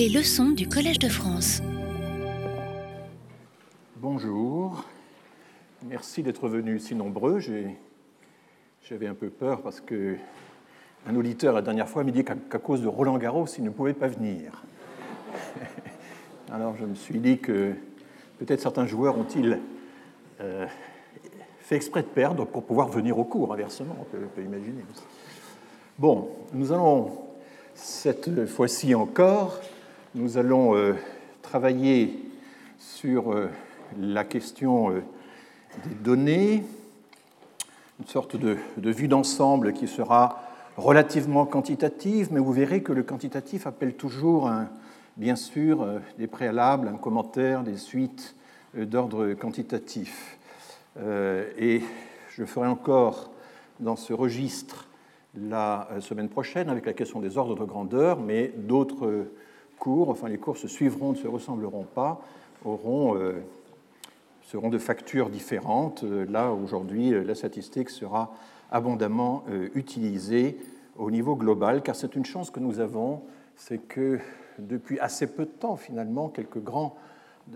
Les leçons du Collège de France. Bonjour. Merci d'être venus si nombreux. J'avais un peu peur parce que un auditeur la dernière fois m'a dit qu'à cause de Roland Garros, il ne pouvait pas venir. Alors je me suis dit que peut-être certains joueurs ont-ils euh, fait exprès de perdre pour pouvoir venir au cours, inversement, on peut, imaginer. Bon, nous allons, cette fois-ci encore, nous allons euh, travailler sur euh, la question euh, des données, une sorte de, vue d'ensemble qui sera relativement quantitative, mais vous verrez que le quantitatif appelle toujours, bien sûr, des préalables, un commentaire, des suites d'ordre quantitatif. Et je ferai encore dans ce registre la semaine prochaine avec la question des ordres de grandeur, mais d'autres enfin les cours se suivront, ne se ressembleront pas, auront, euh, seront de factures différentes. Là, aujourd'hui, la statistique sera abondamment utilisée au niveau global, car c'est une chance que nous avons, c'est que depuis assez peu de temps, finalement, quelques grands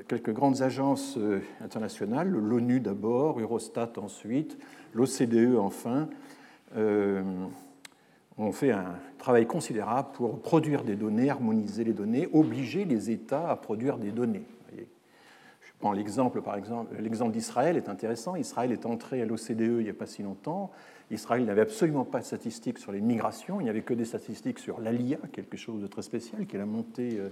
quelques grandes agences euh, internationales, l'ONU d'abord, Eurostat ensuite, l'OCDE enfin, ont fait un travail considérable pour produire des données, harmoniser les données, obliger les États à produire des données. Je prends l'exemple, par exemple, l'exemple d'Israël est intéressant. Israël est entré à l'OCDE il n'y a pas si longtemps. Israël n'avait absolument pas de statistiques sur les migrations, il n'y avait que des statistiques sur l'ALIA, quelque chose de très spécial, qui est la montée euh,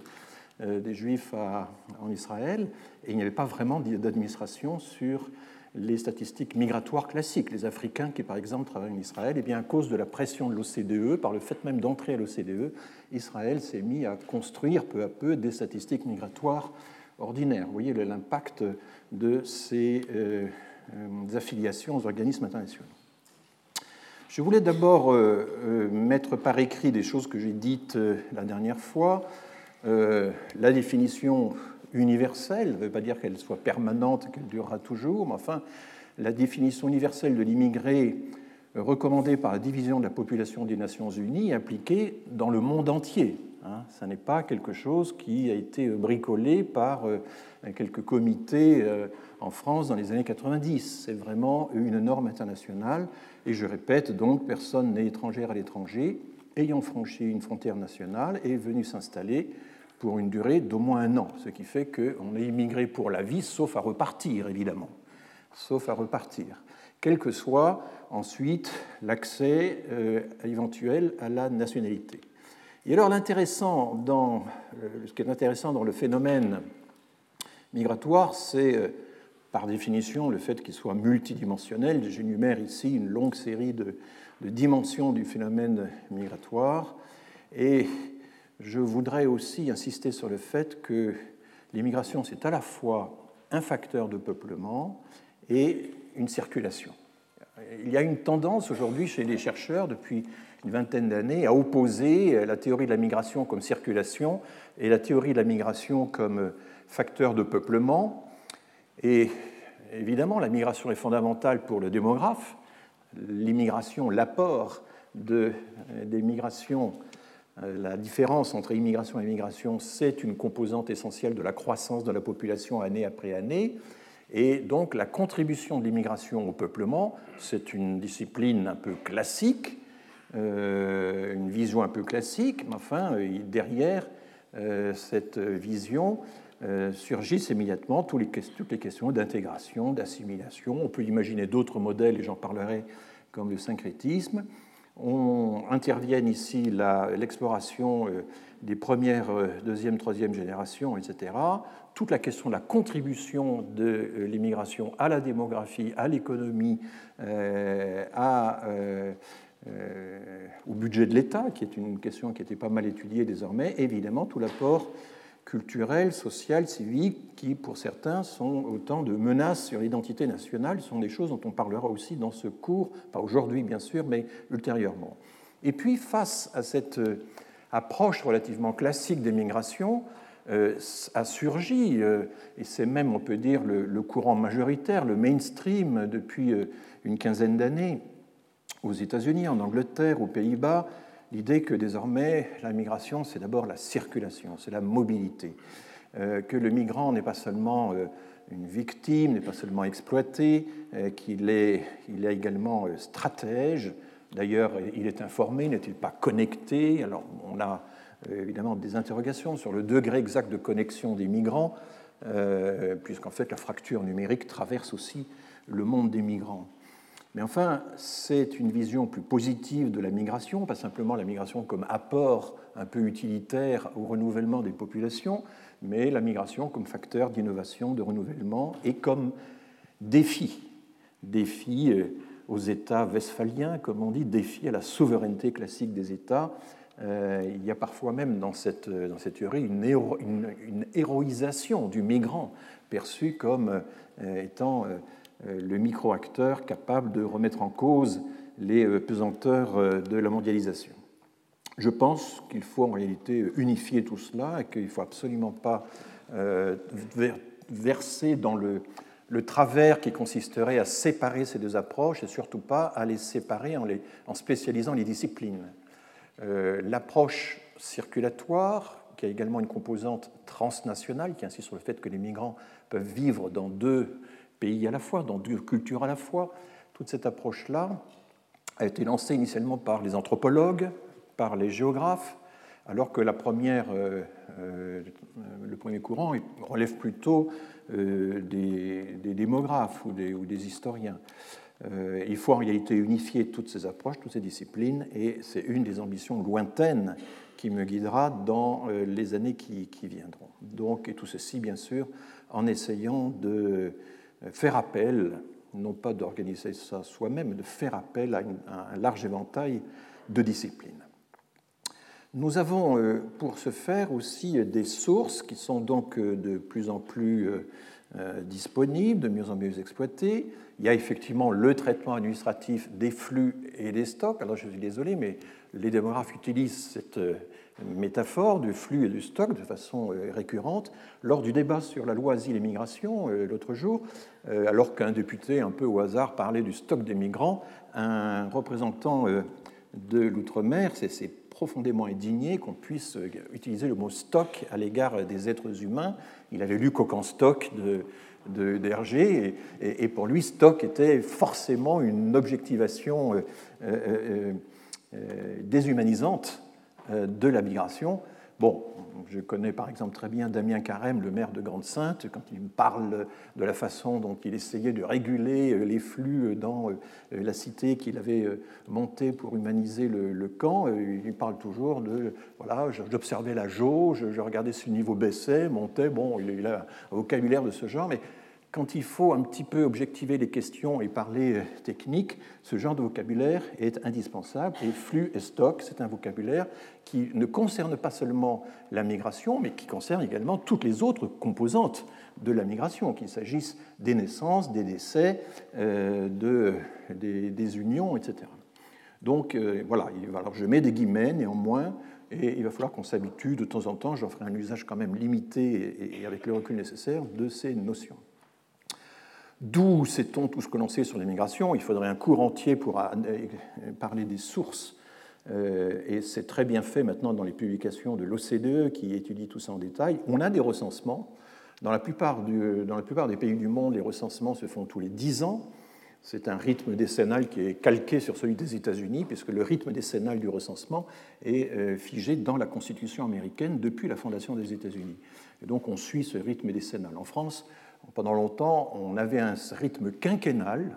euh, des Juifs en Israël, et il n'y avait pas vraiment d'administration sur les statistiques migratoires classiques. Les Africains qui, par exemple, travaillent en Israël, et eh bien, à cause de la pression de l'OCDE, par le fait même d'entrer à l'OCDE, Israël s'est mis à construire peu à peu des statistiques migratoires ordinaires. Vous voyez l'impact de ces euh, euh, affiliations aux organismes internationaux. Je voulais d'abord mettre par écrit des choses que j'ai dites la dernière fois. Euh, la définition universelle, ne veut pas dire qu'elle soit permanente, qu'elle durera toujours, mais enfin, la définition universelle de l'immigré recommandée par la division de la population des Nations Unies appliquée dans le monde entier. Hein. Ce n'est pas quelque chose qui a été bricolé par euh, quelques comités euh, en France dans les années 90. C'est vraiment une norme internationale. Et je répète, donc, personne n'est étrangère à l'étranger ayant franchi une frontière nationale et venu s'installer pour une durée d'au moins un an, ce qui fait qu'on est immigré pour la vie, sauf à repartir, évidemment, sauf à repartir, quel que soit ensuite l'accès euh, éventuel à la nationalité. Et alors l'intéressant dans, euh, ce qui est intéressant dans le phénomène migratoire, c'est euh, par définition le fait qu'il soit multidimensionnel. J'énumère ici une longue série de, de dimensions du phénomène migratoire et je voudrais aussi insister sur le fait que l'immigration, c'est à la fois un facteur de peuplement et une circulation. Il y a une tendance aujourd'hui chez les chercheurs depuis une vingtaine d'années à opposer la théorie de la migration comme circulation et la théorie de la migration comme facteur de peuplement. Et évidemment, la migration est fondamentale pour le démographe. L'immigration, l'apport de, des migrations la différence entre immigration et immigration, c'est une composante essentielle de la croissance de la population année après année. Et donc la contribution de l'immigration au peuplement, c'est une discipline un peu classique, euh, une vision un peu classique, mais enfin, euh, derrière cette vision surgissent immédiatement toutes les questions d'intégration, d'assimilation. On peut imaginer d'autres modèles, et j'en parlerai, comme le syncrétisme on intervienne ici l'exploration euh, des premières, euh, deuxième, troisième générations, etc. Toute la question de la contribution de euh, l'immigration à la démographie, à l'économie, au budget de l'État, qui est une question qui était pas mal étudiée désormais, évidemment tout l'apport culturelles, sociales, civiques, qui pour certains sont autant de menaces sur l'identité nationale, sont des choses dont on parlera aussi dans ce cours, pas aujourd'hui bien sûr, mais ultérieurement. Et puis face à cette euh, approche relativement classique des migrations, euh, a surgi, euh, et c'est même, on peut dire, le, courant majoritaire, le mainstream depuis une quinzaine d'années, aux États-Unis, en Angleterre, aux Pays-Bas, l'idée que désormais la migration, c'est d'abord la circulation, c'est la mobilité, que le migrant n'est pas seulement une victime, n'est pas seulement exploité, qu'il est, il est également stratège. D'ailleurs, il est informé, n'est-il pas connecté? Alors, on a évidemment des interrogations sur le degré exact de connexion des migrants, puisqu'en fait la fracture numérique traverse aussi le monde des migrants. Mais enfin, c'est une vision plus positive de la migration, pas simplement la migration comme apport un peu utilitaire au renouvellement des populations, mais la migration comme facteur d'innovation, de renouvellement et comme défi. Défi euh, aux États westphaliens, comme on dit, défi à la souveraineté classique des États. Euh, il y a parfois même dans cette, dans cette théorie une, héroïsation du migrant perçu comme euh, étant euh, le micro-acteur capable de remettre en cause les euh, pesanteurs euh, de la mondialisation. Je pense qu'il faut en réalité unifier tout cela et qu'il ne faut absolument pas verser dans le, le, travers qui consisterait à séparer ces deux approches et surtout pas à les séparer en, les, en spécialisant les disciplines. L'approche circulatoire, qui a également une composante transnationale, qui insiste sur le fait que les migrants peuvent vivre dans deux pays à la fois, dans deux cultures à la fois. Toute cette approche-là a été lancée initialement par les anthropologues, par les géographes, alors que la première, euh, euh, le premier courant relève plutôt euh, des, démographes ou des, historiens. il faut en réalité unifier toutes ces approches, toutes ces disciplines, et c'est une des ambitions lointaines qui me guidera dans les années qui, qui viendront. Donc, et tout ceci, bien sûr, en essayant de faire appel, non pas d'organiser ça soi-même, mais de faire appel à, un large éventail de disciplines. Nous avons euh, pour ce faire aussi des sources qui sont donc euh, de plus en plus euh, disponibles, de mieux en mieux exploitées. Il y a effectivement le traitement administratif des flux et des stocks. Alors je suis désolé, mais les démographes utilisent cette métaphore du flux et du stock de façon euh, récurrente. Lors du débat sur la loi asile et migration euh, l'autre jour, euh, alors qu'un député un peu au hasard parlait du stock des migrants, un représentant de l'outre-mer s'est profondément indigné qu'on puisse utiliser le mot stock à l'égard des êtres humains. Il avait lu Coq stock de, d'Hergé, et, pour lui, stock était forcément une objectivation déshumanisante de la migration. Bon, je connais par exemple très bien Damien Carême, le maire de Grande-Sainte, quand il me parle de la façon dont il essayait de réguler euh, les flux dans euh, la cité qu'il avait montée pour humaniser le, camp. Il parle toujours de voilà, j'observais la jauge, je regardais si le niveau baissait, montait. Bon, il a un vocabulaire de ce genre, mais quand il faut un petit peu objectiver les questions et parler euh, technique, ce genre de vocabulaire est indispensable. Et flux et stock, c'est un vocabulaire qui ne concerne pas seulement la migration, mais qui concerne également toutes les autres composantes de la migration, qu'il s'agisse des naissances, des décès, euh, de, des, unions, etc. Donc euh, voilà, alors je mets des guillemets néanmoins, et il va falloir qu'on s'habitue de temps en temps, j'en ferai un usage quand même limité et avec le recul nécessaire de ces notions. D'où sait-on tout ce que l'on sait sur l'immigration? Il faudrait un cours entier pour euh, parler des sources. Euh, et c'est très bien fait maintenant dans les publications de l'OCDE qui étudie tout ça en détail. On a des recensements. Dans la, plupart des pays du monde, les recensements se font tous les 10 ans. C'est un rythme décennal qui est calqué sur celui des États-Unis, puisque le rythme décennal du recensement est euh, figé dans la Constitution américaine depuis la fondation des États-Unis. Et donc on suit ce rythme décennal. En France, pendant longtemps, on avait un rythme quinquennal,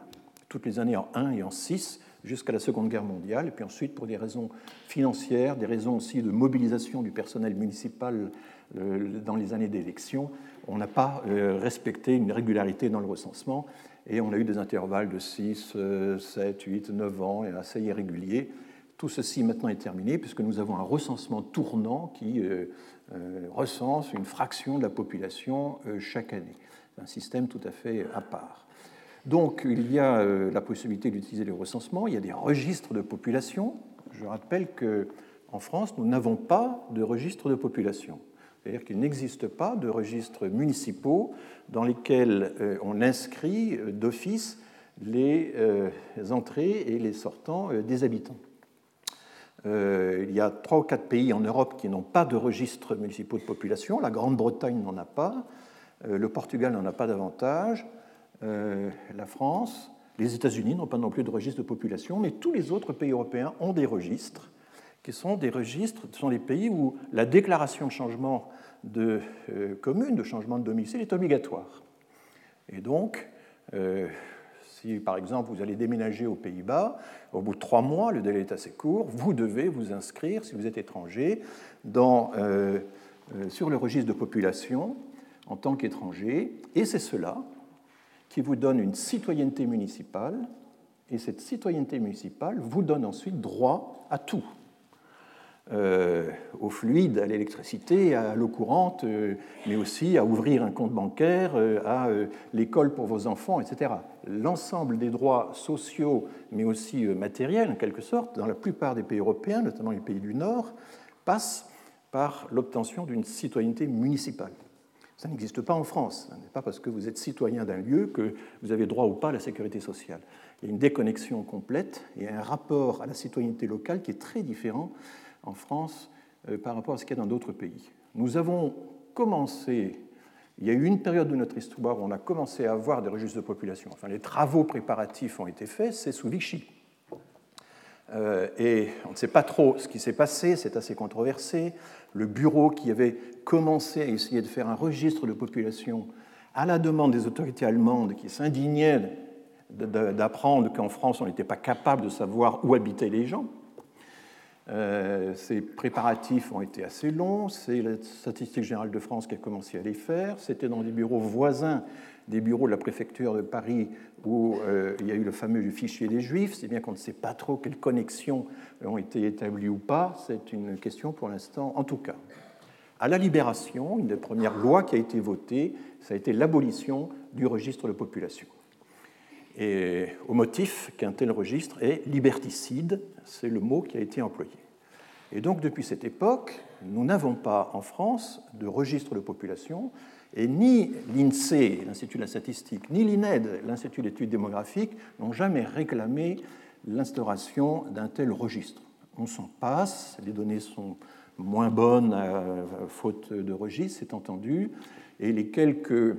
toutes les années en 1 et en 6, jusqu'à la Seconde Guerre mondiale. Et puis ensuite, pour des raisons financières, des raisons aussi de mobilisation du personnel municipal euh, dans les années d'élection, on n'a pas euh, respecté une régularité dans le recensement. Et on a eu des intervalles de 6, 7, 8, 9 ans, assez irréguliers. Tout ceci maintenant est terminé puisque nous avons un recensement tournant qui euh, recense une fraction de la population chaque année un système tout à fait à part. Donc il y a euh, la possibilité d'utiliser les recensements, il y a des registres de population. Je rappelle qu'en France, nous n'avons pas de registre de population. C'est-à-dire qu'il n'existe pas de registres municipaux dans lesquels euh, on inscrit euh, d'office les entrées et les sortants des habitants. il y a trois ou quatre pays en Europe qui n'ont pas de registres municipaux de population. La Grande-Bretagne n'en a pas, le Portugal n'en a pas davantage, la France, les États-Unis n'ont pas non plus de registre de population, mais tous les autres pays européens ont des registres qui sont des registres, ce sont les pays où la déclaration de changement de euh, commune, de changement de domicile est obligatoire. Et donc, euh, si par exemple vous allez déménager aux Pays-Bas, au bout de trois mois, le délai est assez court, vous devez vous inscrire, si vous êtes étranger, euh, sur le registre de population en tant qu'étranger, et c'est cela qui vous donne une citoyenneté municipale, et cette citoyenneté municipale vous donne ensuite droit à tout. Euh, au fluide, à l'électricité, à l'eau courante, euh, mais aussi à ouvrir un compte bancaire, euh, à l'école pour vos enfants, etc. L'ensemble des droits sociaux, mais aussi matériels, en quelque sorte, dans la plupart des pays européens, notamment les pays du Nord, passent par l'obtention d'une citoyenneté municipale. Ça n'existe pas en France. Ce n'est pas parce que vous êtes citoyen d'un lieu que vous avez droit ou pas à la sécurité sociale. Il y a une déconnexion complète et un rapport à la citoyenneté locale qui est très différent en France euh, par rapport à ce qu'il y a dans d'autres pays. Nous avons commencé, il y a eu une période de notre histoire où on a commencé à avoir des registres de population. Enfin, les travaux préparatifs ont été faits, c'est sous Vichy. Euh, et on ne sait pas trop ce qui s'est passé, c'est assez controversé. Le bureau qui avait commencé à essayer de faire un registre de population à la demande des autorités allemandes qui s'indignaient d'apprendre qu'en France on n'était pas capable de savoir où habitaient les gens, euh, ces préparatifs ont été assez longs. C'est la Statistique générale de France qui a commencé à les faire. C'était dans des bureaux voisins des bureaux de la préfecture de Paris où euh, il y a eu le fameux fichier des Juifs. C'est bien qu'on ne sait pas trop quelles connexions ont été établies ou pas. C'est une question pour l'instant, en tout cas. À la Libération, une des premières lois qui a été votée, ça a été l'abolition du registre de population. Et au motif qu'un tel registre est liberticide, c'est le mot qui a été employé. Et donc depuis cette époque, nous n'avons pas en France de registre de population, et ni l'INSEE, l'Institut de la statistique, ni l'INED, l'Institut d'études démographiques, n'ont jamais réclamé l'instauration d'un tel registre. On s'en passe, les données sont moins bonnes euh, faute de registre, c'est entendu, et les quelques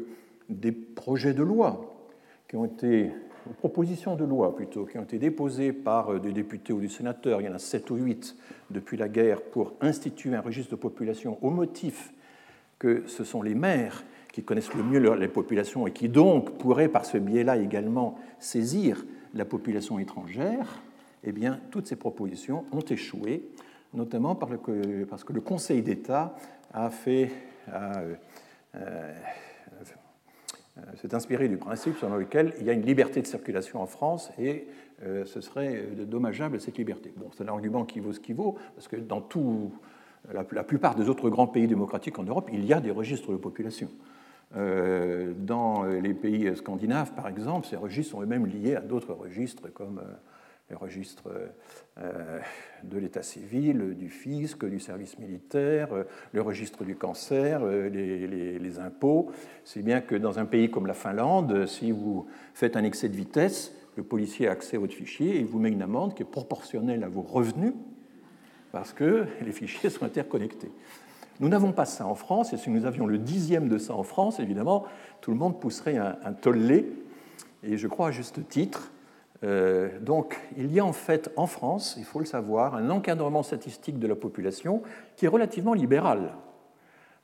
des projets de loi qui ont été propositions de loi plutôt qui ont été déposées par euh, des députés ou des sénateurs, il y en a sept ou huit depuis la guerre, pour instituer un registre de population au motif que ce sont les maires qui connaissent le mieux les populations et qui donc pourraient par ce biais-là également saisir la population étrangère, eh bien, toutes ces propositions ont échoué, notamment parce que le Conseil d'État a fait, euh, s'est euh, inspiré du principe selon lequel il y a une liberté de circulation en France et euh, ce serait dommageable cette liberté. Bon, c'est un argument qui vaut ce qui vaut, parce que dans tout, la, plupart des autres grands pays démocratiques en Europe, il y a des registres de population. dans les pays scandinaves, par exemple, ces registres sont eux-mêmes liés à d'autres registres comme les registres euh, de l'état civil, du fisc, du service militaire, euh, le registre du cancer, euh, les, impôts. C'est bien que dans un pays comme la Finlande, si vous faites un excès de vitesse, le policier a accès à votre fichier et il vous met une amende qui est proportionnelle à vos revenus parce que les fichiers sont interconnectés. Nous n'avons pas ça en France, et si nous avions le dixième de ça en France, évidemment, tout le monde pousserait un, tollé, et je crois à juste titre, euh, donc, il y a en fait en France, il faut le savoir, un encadrement statistique de la population qui est relativement libéral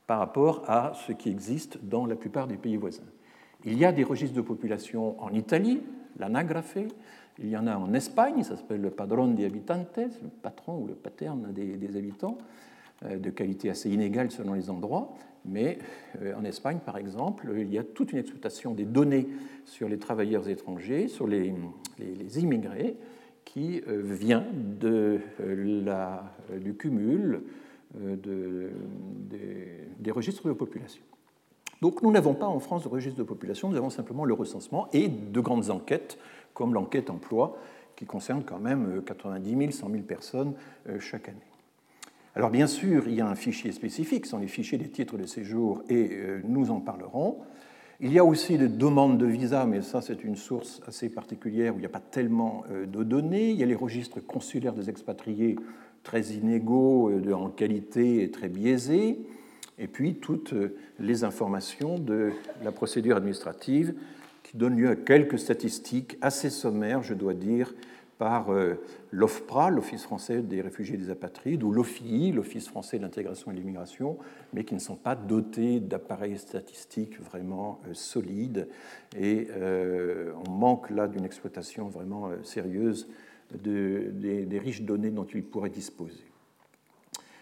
par rapport à ce qui existe dans la plupart des pays voisins. Il y a des registres de population en Italie, l'anagrafe, il y en a en Espagne, ça s'appelle le padron de habitantes, le patron ou le paterne des habitants, euh, de qualité assez inégale selon les endroits, mais euh, en Espagne, par exemple, il y a toute une exploitation des données sur les travailleurs étrangers, sur les, immigrés, qui euh, vient de la, du cumul de, des registres de population. Donc nous n'avons pas en France de registre de population, nous avons simplement le recensement et de grandes enquêtes, comme l'enquête emploi, qui concerne quand même 90 000, 100 000 personnes chaque année. Alors bien sûr, il y a un fichier spécifique, ce sont les fichiers des titres de séjour, et euh, nous en parlerons. Il y a aussi des demandes de visa, mais ça c'est une source assez particulière où il n'y a pas tellement euh, de données. Il y a les registres consulaires des expatriés très inégaux en qualité et très biaisés, et puis toutes les informations de la procédure administrative qui donnent lieu à quelques statistiques assez sommaires, je dois dire, par euh, l'OFPRA, l'Office français des réfugiés et des apatrides, ou l'OFII, l'Office français de l'intégration et de l'immigration, mais qui ne sont pas dotés d'appareils statistiques vraiment euh, solides. Et euh, on manque là d'une exploitation vraiment sérieuse des, riches données dont ils pourraient disposer.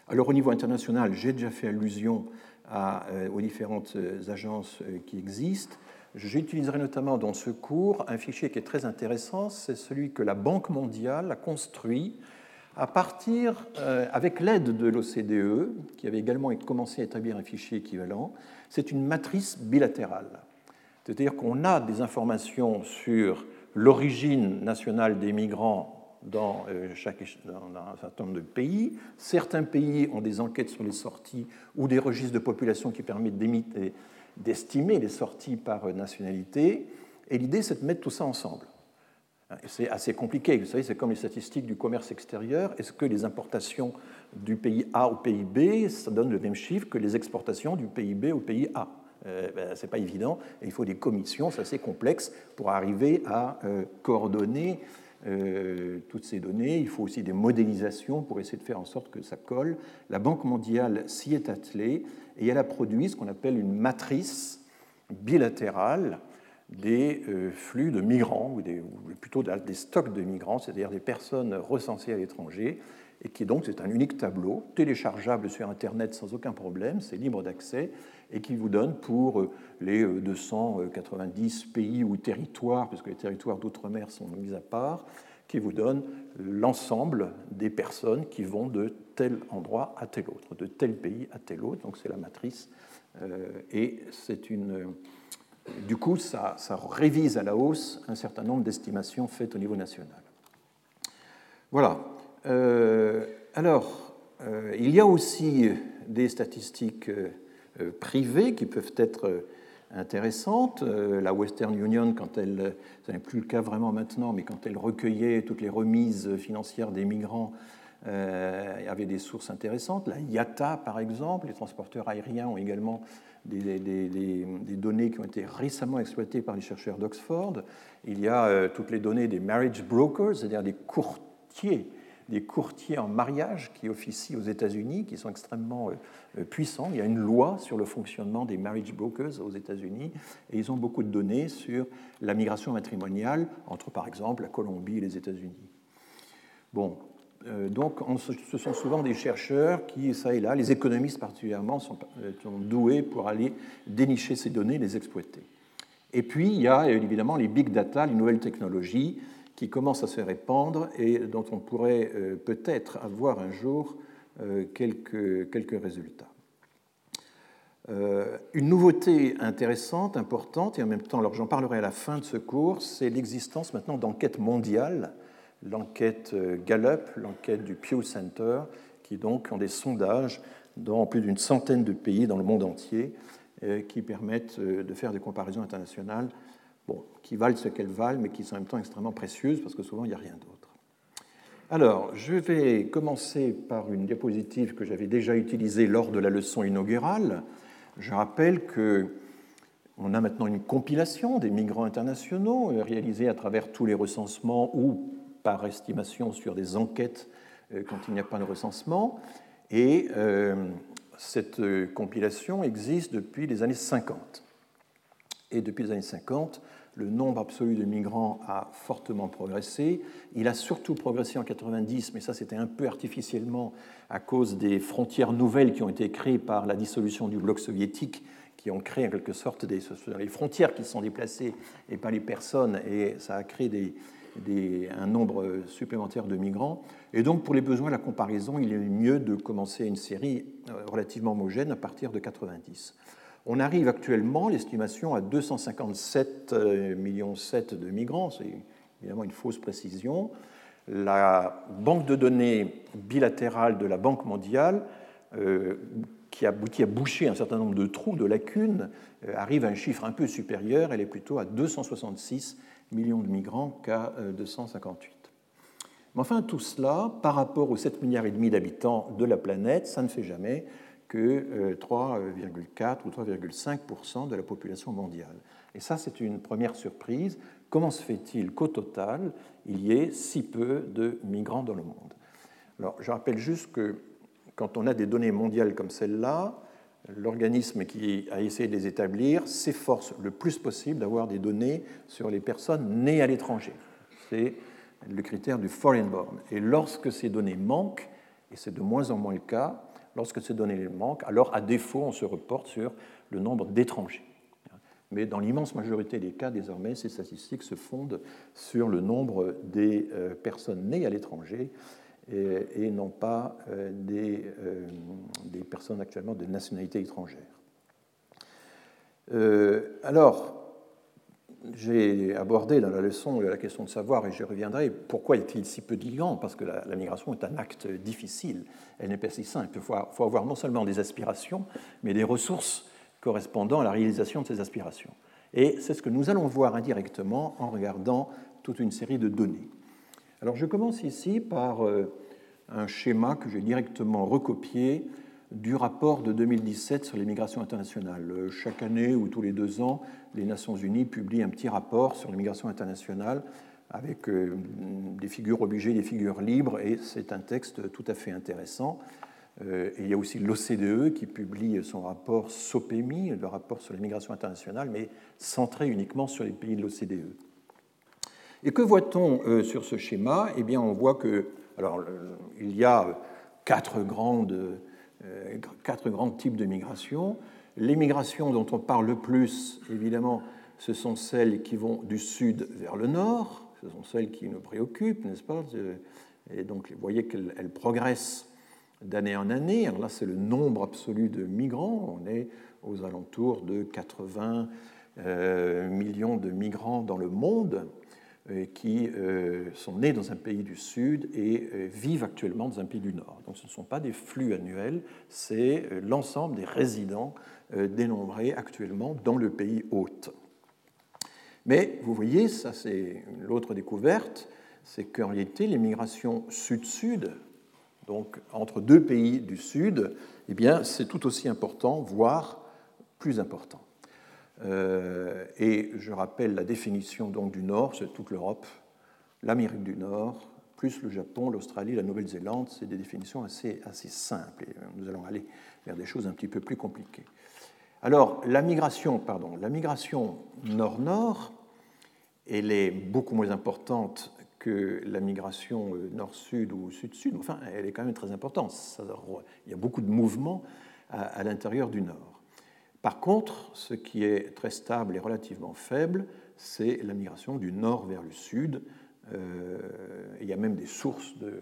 Alors au niveau international, j'ai déjà fait allusion aux différentes agences qui existent. J'utiliserai notamment dans ce cours un fichier qui est très intéressant, c'est celui que la Banque mondiale a construit à partir, euh, avec l'aide de l'OCDE, qui avait également commencé à établir un fichier équivalent, c'est une matrice bilatérale. C'est-à-dire qu'on a des informations sur l'origine nationale des migrants dans, euh, dans un certain nombre de pays. Certains pays ont des enquêtes sur les sorties ou des registres de population qui permettent d'émiter d'estimer les sorties par nationalité. Et l'idée, c'est de mettre tout ça ensemble. C'est assez compliqué. Vous savez, c'est comme les statistiques du commerce extérieur. Est-ce que les importations du pays A au pays B, ça donne le même chiffre que les exportations du pays B au pays A? Euh, ben, Ce n'est pas évident. il faut des commissions, c'est assez complexe, pour arriver à euh, coordonner euh, toutes ces données. Il faut aussi des modélisations pour essayer de faire en sorte que ça colle. La Banque mondiale s'y est attelée et elle a produit ce qu'on appelle une matrice bilatérale des euh, flux de migrants, ou, plutôt des stocks de migrants, c'est-à-dire des personnes recensées à l'étranger, et qui donc c'est un unique tableau téléchargeable sur Internet sans aucun problème, c'est libre d'accès, et qui vous donne pour euh, les 290 euh, pays ou territoires, puisque les territoires d'outre-mer sont mis à part, qui vous donne l'ensemble des personnes qui vont de tel endroit à tel autre, de tel pays à tel autre. Donc c'est la matrice. Euh, et c'est une. Du coup, ça, révise à la hausse un certain nombre d'estimations faites au niveau national. Voilà. Euh, alors, euh, il y a aussi des statistiques privées qui peuvent être intéressante. Euh, la Western Union, quand elle, ce n'est plus le cas vraiment maintenant, mais quand elle recueillait toutes les remises financières des migrants, euh, avait des sources intéressantes. La IATA, par exemple, les transporteurs aériens ont également des, des, données qui ont été récemment exploitées par les chercheurs d'Oxford. Il y a euh, toutes les données des marriage brokers, c'est-à-dire des courtiers des courtiers en mariage qui officient aux États-Unis, qui sont extrêmement euh, puissants. Il y a une loi sur le fonctionnement des marriage brokers aux États-Unis, et ils ont beaucoup de données sur la migration matrimoniale entre, par exemple, la Colombie et les États-Unis. Bon, euh, donc ce sont souvent des chercheurs qui, ça et là, les économistes particulièrement, sont, euh, sont doués pour aller dénicher ces données, les exploiter. Et puis, il y a évidemment les big data, les nouvelles technologies, qui commence à se répandre et dont on pourrait euh, peut-être avoir un jour quelques, quelques résultats. Une nouveauté intéressante, importante, et en même temps, alors j'en parlerai à la fin de ce cours, c'est l'existence maintenant d'enquêtes mondiales, l'enquête Gallup, l'enquête du Pew Center, qui donc ont des sondages dans plus d'une centaine de pays dans le monde entier, qui permettent de faire des comparaisons internationales qui valent ce qu'elles valent, mais qui sont en même temps extrêmement précieuses, parce que souvent, il n'y a rien d'autre. Alors, je vais commencer par une diapositive que j'avais déjà utilisée lors de la leçon inaugurale. Je rappelle que on a maintenant une compilation des migrants internationaux euh, réalisée à travers tous les recensements ou par estimation sur des enquêtes euh, quand il n'y a pas de recensement. Et euh, cette compilation existe depuis les années 50. Et depuis les années 50, le nombre absolu de migrants a fortement progressé. Il a surtout progressé en 90, mais ça c'était un peu artificiellement à cause des frontières nouvelles qui ont été créées par la dissolution du bloc soviétique, qui ont créé en quelque sorte des, les frontières qui se sont déplacées et pas les personnes, et ça a créé des, un nombre supplémentaire de migrants. Et donc, pour les besoins de la comparaison, il est mieux de commencer une série euh, relativement homogène à partir de 90. On arrive actuellement, l'estimation, à 257 euh, millions de migrants. C'est évidemment une fausse précision. La banque de données bilatérale de la Banque mondiale, euh, qui aboutit à boucher un certain nombre de trous, de lacunes, arrive à un chiffre un peu supérieur. Elle est plutôt à 266 millions de migrants qu'à 258. Mais enfin, tout cela, par rapport aux 7 milliards et demi d'habitants de la planète, ça ne fait jamais que 3,4 ou 3,5% de la population mondiale. Et ça, c'est une première surprise. Comment se fait-il qu'au total, il y ait si peu de migrants dans le monde? Alors, je rappelle juste que quand on a des données mondiales comme celle-là, l'organisme qui a essayé de les établir s'efforce le plus possible d'avoir des données sur les personnes nées à l'étranger. C'est le critère du foreign born. Et lorsque ces données manquent, et c'est de moins en moins le cas, lorsque ces données manquent, alors à défaut, on se reporte sur le nombre d'étrangers. Mais dans l'immense majorité des cas, désormais, ces statistiques se fondent sur le nombre des euh, personnes nées à l'étranger et, non pas euh, des, euh, des, personnes actuellement de nationalité étrangère. alors, j'ai abordé dans la leçon la question de savoir, et je reviendrai, pourquoi y a-t-il si peu de Parce que la, migration est un acte difficile, elle n'est pas si simple. Il faut, avoir non seulement des aspirations, mais des ressources correspondant à la réalisation de ces aspirations. Et c'est ce que nous allons voir indirectement en regardant toute une série de données. Alors je commence ici par euh, un schéma que j'ai directement recopié du rapport de 2017 sur les migrations internationales. Euh, chaque année ou tous les deux ans, les Nations Unies publient un petit rapport sur les migrations internationales avec euh, des figures obligées, des figures libres, et c'est un texte tout à fait intéressant. Euh, il y a aussi l'OCDE qui publie son rapport SOPEMI, le rapport sur les migrations internationales, mais centré uniquement sur les pays de l'OCDE. Et que voit-on sur ce schéma? Eh bien, on voit que, alors, il y a quatre grandes euh, quatre grands types de migration. Les migrations dont on parle le plus, évidemment, ce sont celles qui vont du sud vers le nord, ce sont celles qui nous préoccupent, n'est-ce pas? Et donc, vous voyez qu'elles progressent d'année en année. Alors là, c'est le nombre absolu de migrants. On est aux alentours de 80 euh, millions de migrants dans le monde. Euh, qui euh, sont nés dans un pays du Sud et euh, vivent actuellement dans un pays du Nord. Donc ce ne sont pas des flux annuels, c'est l'ensemble des résidents dénombrés actuellement dans le pays hôte. Mais vous voyez, ça c'est l'autre découverte, c'est qu'en réalité les migrations sud-sud, donc entre deux pays du Sud, eh bien c'est tout aussi important, voire plus important. Euh, et je rappelle la définition donc du Nord, c'est toute l'Europe, l'Amérique du Nord, plus le Japon, l'Australie, la Nouvelle-Zélande, c'est des définitions assez, assez simples. Et nous allons aller vers des choses un petit peu plus compliquées. Alors, la migration, pardon, la migration nord-nord, elle est beaucoup moins importante que la migration euh, nord-sud ou sud-sud. Enfin, elle est quand même très importante. Il y a beaucoup de mouvements à l'intérieur du Nord. Par contre, ce qui est très stable et relativement faible, c'est la migration du nord vers le sud. Euh, il y a même des sources de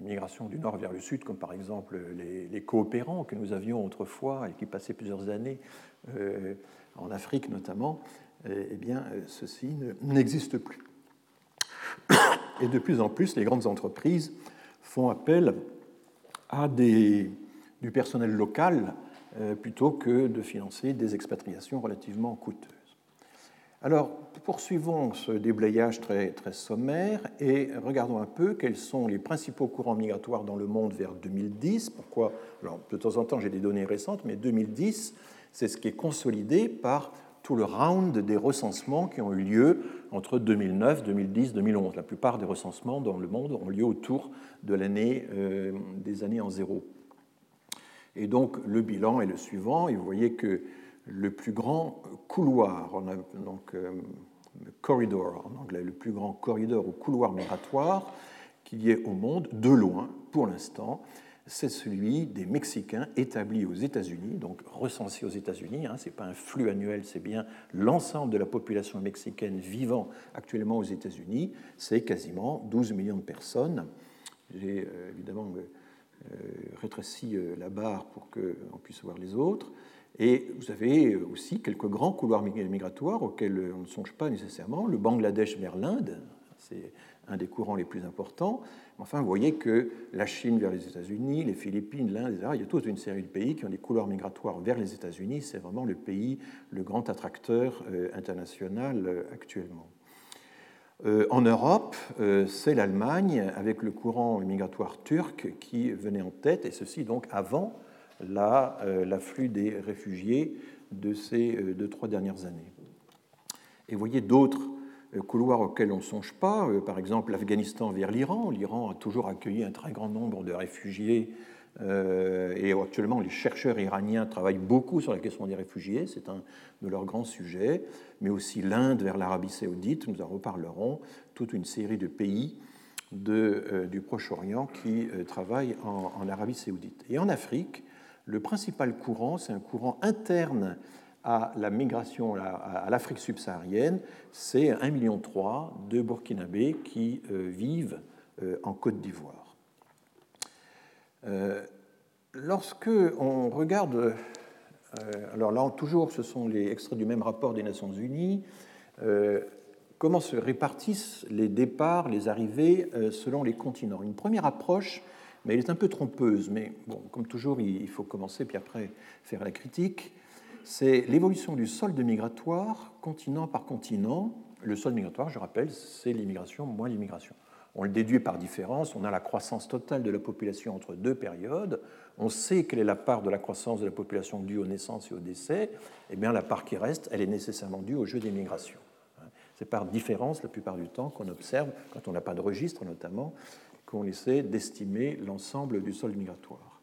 migration du nord vers le sud, comme par exemple les, coopérants que nous avions autrefois et qui passaient plusieurs années euh, en Afrique notamment. Eh bien, ceci n'existe plus. Et de plus en plus, les grandes entreprises font appel à du personnel local euh, plutôt que de financer des expatriations relativement coûteuses. Alors, poursuivons ce déblayage très, très sommaire et regardons un peu quels sont les principaux courants migratoires dans le monde vers 2010. Pourquoi? Alors, de temps en temps, j'ai des données récentes, mais 2010, c'est ce qui est consolidé par tout le round des recensements qui ont eu lieu entre 2009, 2010, 2011. La plupart des recensements dans le monde ont lieu autour de l'année euh, des années en zéro. Et donc le bilan est le suivant, et vous voyez que le plus grand couloir, donc euh, corridor en anglais, le plus grand corridor ou couloir migratoire qu'il y ait au monde, de loin, pour l'instant, c'est celui des Mexicains établis aux États-Unis, donc recensés aux États-Unis. Hein, ce n'est pas un flux annuel, c'est bien l'ensemble de la population mexicaine vivant actuellement aux États-Unis. C'est quasiment 12 millions de personnes. J'ai euh, évidemment euh, rétrécit euh, la barre pour qu'on puisse voir les autres. Et vous avez aussi quelques grands couloirs migratoires auxquels on ne songe pas nécessairement. Le Bangladesh vers l'Inde, c'est un des courants les plus importants. Enfin, vous voyez que la Chine vers les États-Unis, les Philippines, l'Inde, etc., il y a toute une série de pays qui ont des couloirs migratoires vers les États-Unis. C'est vraiment le pays, le grand attracteur euh, international actuellement. En Europe, c'est l'Allemagne avec le courant migratoire turc qui venait en tête, et ceci donc avant l'afflux des réfugiés de ces deux, trois dernières années. Et voyez d'autres couloirs auxquels on ne songe pas, par exemple l'Afghanistan vers l'Iran. L'Iran a toujours accueilli un très grand nombre de réfugiés euh, et actuellement, les chercheurs iraniens travaillent beaucoup sur la question des réfugiés, c'est un de leurs grands sujets, mais aussi l'Inde vers l'Arabie saoudite, nous en reparlerons, toute une série de pays euh, du Proche-Orient qui euh, travaillent en, Arabie saoudite. Et en Afrique, le principal courant, c'est un courant interne à la migration à l'Afrique subsaharienne, c'est 1,3 million de Burkinabés qui vivent en Côte d'Ivoire. Euh, lorsque on regarde, euh, alors là toujours ce sont les extraits du même rapport des Nations Unies, euh, comment se répartissent les départs, les arrivées selon les continents? Une première approche, mais elle est un peu trompeuse, mais bon, comme toujours, il faut commencer puis après faire la critique. C'est l'évolution du solde migratoire, continent par continent. Le solde migratoire, je rappelle, c'est l'immigration moins l'immigration. On le déduit par différence. On a la croissance totale de la population entre deux périodes. On sait quelle est la part de la croissance de la population due aux naissances et aux décès. Eh bien, la part qui reste, elle est nécessairement due au jeu des migrations. C'est par différence, la plupart du temps, qu'on observe, quand on n'a pas de registre notamment, qu'on essaie d'estimer l'ensemble du solde migratoire.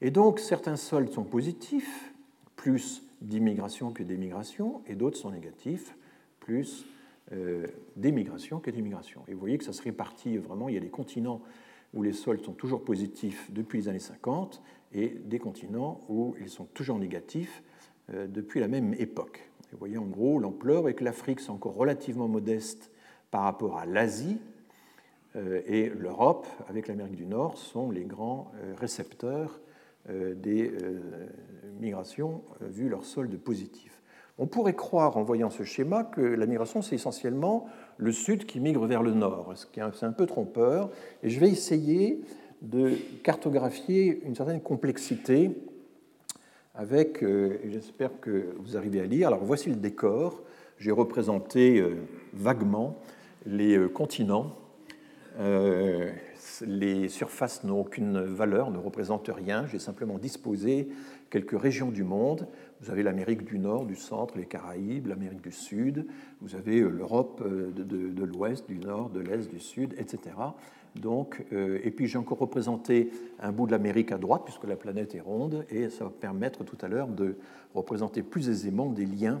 Et donc, certains soldes sont positifs, plus d'immigration que d'émigration, et d'autres sont négatifs, plus euh, d'émigration que d'immigration. Et vous voyez que ça se répartit vraiment, il y a des continents où les soldes sont toujours positifs depuis les années 50 et des continents où ils sont toujours négatifs euh, depuis la même époque. vous voyez en gros l'ampleur avec l'Afrique, c'est encore relativement modeste par rapport à l'Asie, euh, et l'Europe, avec l'Amérique du Nord, sont les grands récepteurs des migrations vu leur solde positif. On pourrait croire, en voyant ce schéma, que la migration, c'est essentiellement le sud qui migre vers le nord, ce qui est un peu trompeur. Et je vais essayer de cartographier une certaine complexité avec, euh, j'espère que vous arrivez à lire. Alors voici le décor. J'ai représenté euh, vaguement les euh, continents. les surfaces n'ont aucune valeur, ne représentent rien. J'ai simplement disposé quelques régions du monde vous avez l'Amérique du Nord, du Centre, les Caraïbes, l'Amérique du Sud, vous avez euh, l'Europe euh, de, l'Ouest, du Nord, de l'Est, du Sud, etc. Donc, euh, et puis j'ai encore représenté un bout de l'Amérique à droite, puisque la planète est ronde, et ça va permettre tout à l'heure de représenter plus aisément des liens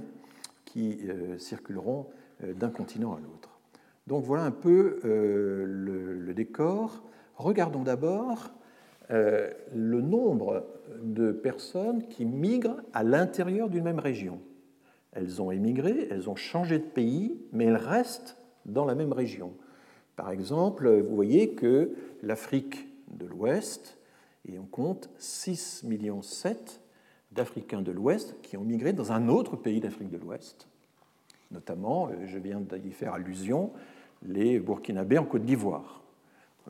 qui circuleront d'un continent à l'autre. Donc voilà un peu le décor. Regardons d'abord euh, le nombre de personnes qui migrent à l'intérieur d'une même région. Elles ont émigré, elles ont changé de pays, mais elles restent dans la même région. Par exemple, vous voyez que l'Afrique de l'Ouest, et on compte 6,7 millions d'Africains de l'Ouest qui ont migré dans un autre pays d'Afrique de l'Ouest, notamment, euh, je viens d'y faire allusion, les Burkinabés en Côte d'Ivoire.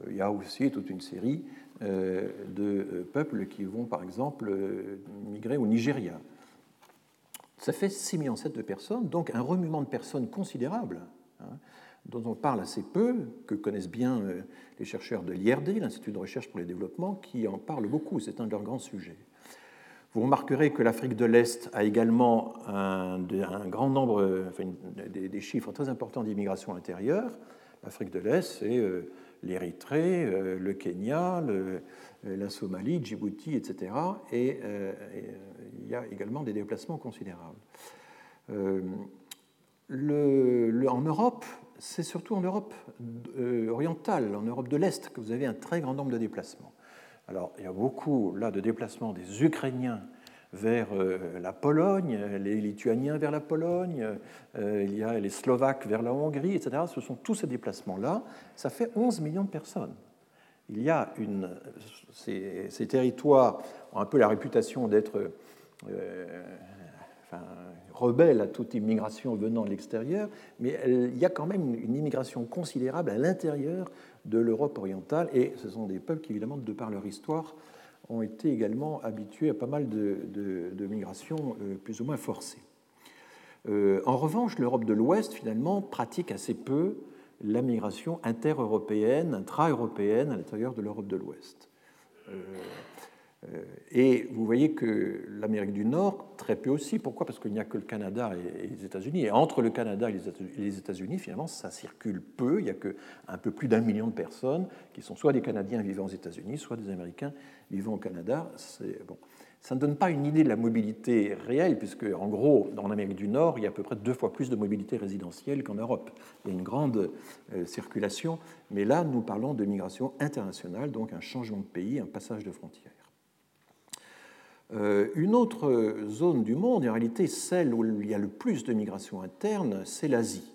Euh, il y a aussi toute une série de euh, peuples qui vont, par exemple, euh, migrer au Nigeria. Ça fait 6,7 millions de personnes, donc un remuement de personnes considérable, hein, dont on parle assez peu, que connaissent bien les chercheurs de l'IRD, l'Institut de recherche pour le développement, qui en parlent beaucoup, c'est un de leurs grands sujets. Vous remarquerez que l'Afrique de l'Est a également un, grand nombre, enfin, des, des, chiffres très importants d'immigration intérieure. L'Afrique de l'Est, c'est l'Érythrée, euh, le Kenya, euh, la Somalie, Djibouti, etc. Et, euh, il y a également des déplacements considérables. en Europe, c'est surtout en Europe orientale, en Europe de l'Est, que vous avez un très grand nombre de déplacements. Alors, il y a beaucoup là de déplacements des Ukrainiens vers euh, la Pologne, les Lituaniens vers la Pologne, euh, il y a les Slovaques vers la Hongrie, etc. Ce sont tous ces déplacements-là. Ça fait 11 millions de personnes. Il y a ces, territoires ont un peu la réputation d'être euh, rebelles à toute immigration venant de l'extérieur, mais il y a quand même une immigration considérable à l'intérieur de l'Europe orientale, et ce sont des peuples qui, évidemment, de par leur histoire, ont été également habitués à pas mal de, migrations euh, plus ou moins forcées. Euh, en revanche, l'Europe de l'Ouest, finalement, pratique assez peu la migration inter-européenne, intra-européenne à l'intérieur de l'Europe de l'Ouest. Euh, et vous voyez que l'Amérique du Nord, très peu aussi. Pourquoi? Parce qu'il n'y a que le Canada et les États-Unis. Et entre le Canada et les États-Unis, finalement, ça circule peu. Il n'y a qu'un peu plus d'un million de personnes qui sont soit des Canadiens vivant aux États-Unis, soit des Américains vivant au Canada. Bon. Ça ne donne pas une idée de la mobilité réelle, puisque, en gros, dans l'Amérique du Nord, il y a à peu près deux fois plus de mobilité résidentielle qu'en Europe. Il y a une grande euh, circulation. Mais là, nous parlons de migration internationale, donc un changement de pays, un passage de frontières. Euh, une autre zone du monde, en réalité celle où il y a le plus de migration interne, c'est l'Asie,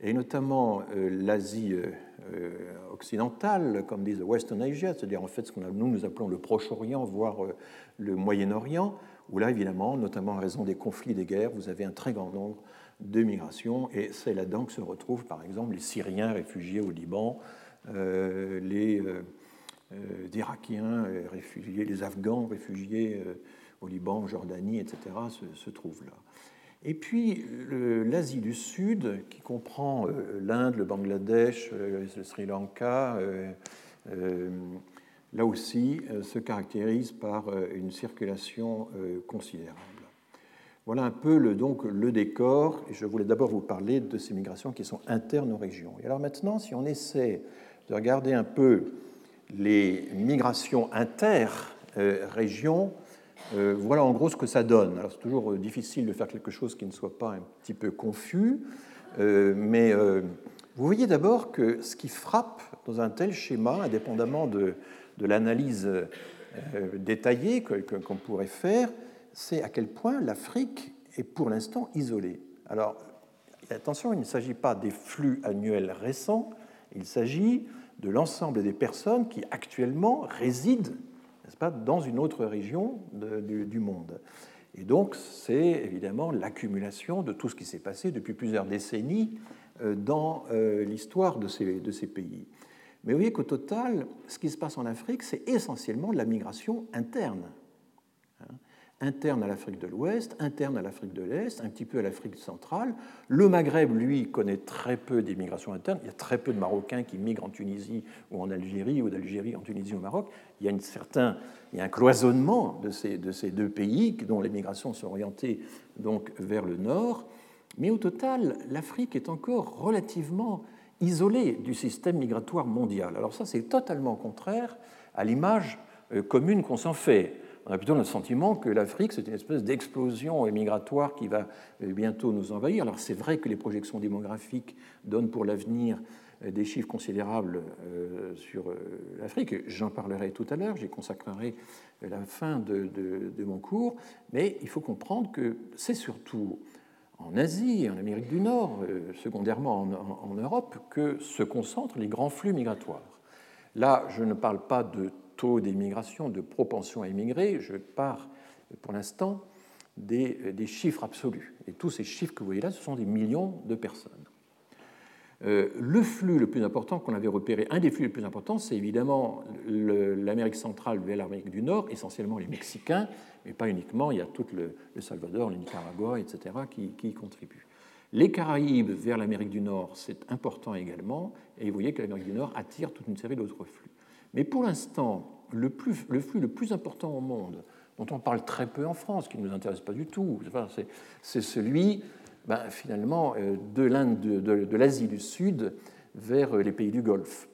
et notamment euh, l'Asie euh, occidentale, comme disent Western Asia, c'est-à-dire en fait ce que nous nous appelons le Proche-Orient, voire le Moyen-Orient, où là évidemment, notamment en raison des conflits, des guerres, vous avez un très grand nombre de migrations, et c'est là-dedans que se retrouvent par exemple les Syriens réfugiés au Liban, les d'Irakiens euh, réfugiés, les Afghans réfugiés euh, au Liban, en Jordanie, etc., se, trouvent là. Et puis l'Asie du Sud, qui comprend l'Inde, le Bangladesh, le Sri Lanka, là aussi se caractérise par une circulation considérable. Voilà un peu le, donc, le décor, je voulais d'abord vous parler de ces migrations qui sont internes aux régions. Et alors maintenant, si on essaie de regarder un peu les migrations inter-régions, euh, voilà en gros ce que ça donne. Alors c'est toujours euh, difficile de faire quelque chose qui ne soit pas un petit peu confus, euh, mais vous voyez d'abord que ce qui frappe dans un tel schéma, indépendamment de, de l'analyse détaillée qu'on pourrait faire, c'est à quel point l'Afrique est pour l'instant isolée. Alors attention, il ne s'agit pas des flux annuels récents, il s'agit de l'ensemble des personnes qui actuellement résident pas, dans une autre région du, monde. Et donc, c'est évidemment l'accumulation de tout ce qui s'est passé depuis plusieurs décennies euh, dans euh, l'histoire de ces, de ces pays. Mais vous voyez qu'au total, ce qui se passe en Afrique, c'est essentiellement de la migration interne interne à l'Afrique de l'Ouest, interne à l'Afrique de l'Est, un petit peu à l'Afrique centrale. Le Maghreb, lui, connaît très peu d'immigration interne. Il y a très peu de Marocains qui migrent en Tunisie ou en Algérie, ou d'Algérie en Tunisie ou au Maroc. Il y a, certain, un cloisonnement de ces, de ces deux pays dont les migrations sont orientées donc vers le nord. Mais au total, l'Afrique est encore relativement isolée du système migratoire mondial. Alors ça, c'est totalement contraire à l'image euh, commune qu'on s'en fait on a plutôt le sentiment que l'Afrique, c'est une espèce d'explosion migratoire qui va euh, bientôt nous envahir. Alors c'est vrai que les projections démographiques donnent pour l'avenir euh, des chiffres considérables euh, sur l'Afrique. J'en parlerai tout à l'heure, j'y consacrerai la fin de, mon cours, mais il faut comprendre que c'est surtout en Asie, en Amérique du Nord, secondairement en, en Europe, que se concentrent les grands flux migratoires. Là, je ne parle pas de taux d'émigration, de propension à émigrer, je pars pour l'instant des, des, chiffres absolus. Et tous ces chiffres que vous voyez là, ce sont des millions de personnes. Euh, le flux le plus important qu'on avait repéré, un des flux les plus importants, c'est évidemment l'Amérique centrale vers l'Amérique du Nord, essentiellement les Mexicains, mais pas uniquement, il y a tout le, Salvador, le Nicaragua, etc., qui, qui y contribuent. Les Caraïbes vers l'Amérique du Nord, c'est important également, et vous voyez que l'Amérique du Nord attire toute une série d'autres flux. Mais pour l'instant, le, flux le plus important au monde, dont on parle très peu en France, qui ne nous intéresse pas du tout, c'est celui ben, finalement euh, de, de, de l'Asie du Sud vers euh, les pays du Golfe.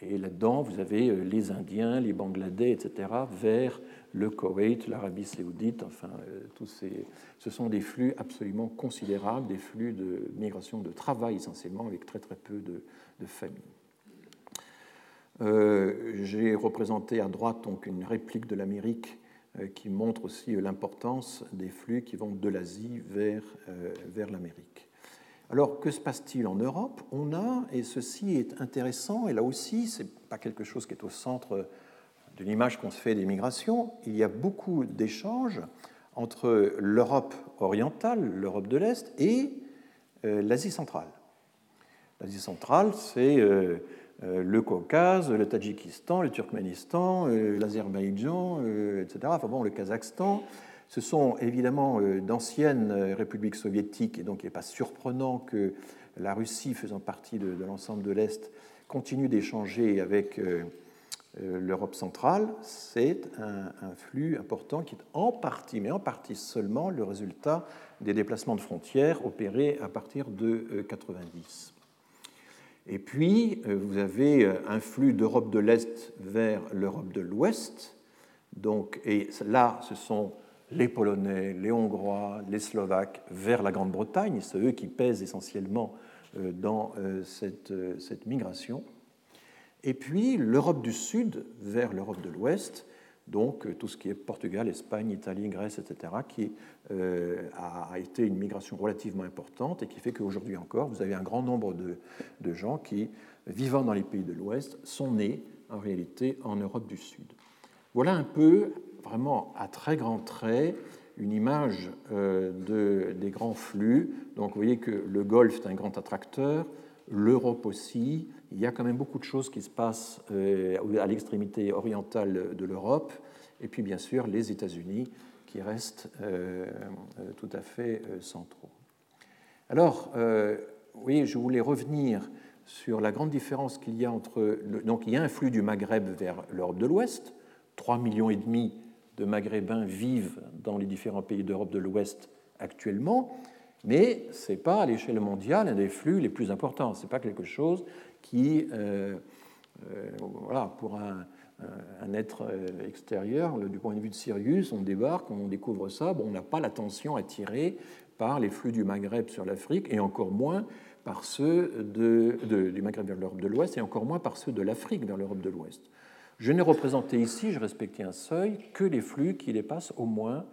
Et là-dedans, vous avez euh, les Indiens, les Bangladais, etc., vers le Koweït, l'Arabie saoudite, enfin, tous ces, ce sont des flux absolument considérables, des flux de migration de travail essentiellement, avec très très peu de, de familles. Euh, j'ai représenté à droite donc une réplique de l'Amérique euh, qui montre aussi l'importance des flux qui vont de l'Asie vers, euh, vers l'Amérique. Alors, que se passe-t-il en Europe? On a, et ceci est intéressant, et là aussi, ce n'est pas quelque chose qui est au centre de l'image qu'on se fait des migrations, il y a beaucoup d'échanges entre l'Europe orientale, l'Europe de l'Est, et l'Asie centrale. L'Asie centrale, c'est euh, le Caucase, le Tadjikistan, le Turkménistan, euh, l'Azerbaïdjan, euh, etc. Enfin bon, le Kazakhstan, Ce sont évidemment d'anciennes républiques soviétiques, et donc il n'est pas surprenant que la Russie, faisant partie de, l'ensemble de l'Est, continue d'échanger avec l'Europe centrale. C'est un, un, flux important qui est en partie, mais en partie seulement, le résultat des déplacements de frontières opérés à partir de 90. Et puis, euh, vous avez euh, un flux d'Europe de l'Est vers l'Europe de l'Ouest. Et là, ce sont les Polonais, les Hongrois, les Slovaques vers la Grande-Bretagne. C'est eux qui pèsent essentiellement euh, dans cette migration. Et puis, l'Europe du Sud vers l'Europe de l'Ouest donc tout ce qui est Portugal, Espagne, Italie, Grèce, etc., qui euh, a été une migration relativement importante et qui fait qu'aujourd'hui encore, vous avez un grand nombre de, gens qui, vivant dans les pays de l'Ouest, sont nés en réalité en Europe du Sud. Voilà un peu, vraiment à très grands traits, une image euh, de, des grands flux. Donc vous voyez que le Golfe est un grand attracteur, l'Europe aussi, il y a quand même beaucoup de choses qui se passent euh, à l'extrémité orientale de l'Europe, et puis bien sûr les États-Unis qui restent euh, euh, tout à fait centraux. Alors, oui, je voulais revenir sur la grande différence qu'il y a entre. donc, il y a un flux du Maghreb vers l'Europe de l'Ouest. 3 millions de Maghrébins vivent dans les différents pays d'Europe de l'Ouest actuellement, mais ce n'est pas à l'échelle mondiale un des flux les plus importants. Ce n'est pas quelque chose qui, euh, euh, voilà, pour un, être euh, extérieur, du point de vue de Sirius, on débarque, on découvre ça, bon, on n'a pas l'attention attirée par les flux du Maghreb sur l'Afrique, et encore moins par ceux du Maghreb vers l'Europe de l'Ouest, et encore moins par ceux de l'Afrique vers l'Europe de l'Ouest. Je n'ai représenté ici, je respectais un seuil, que les flux qui dépassent au moins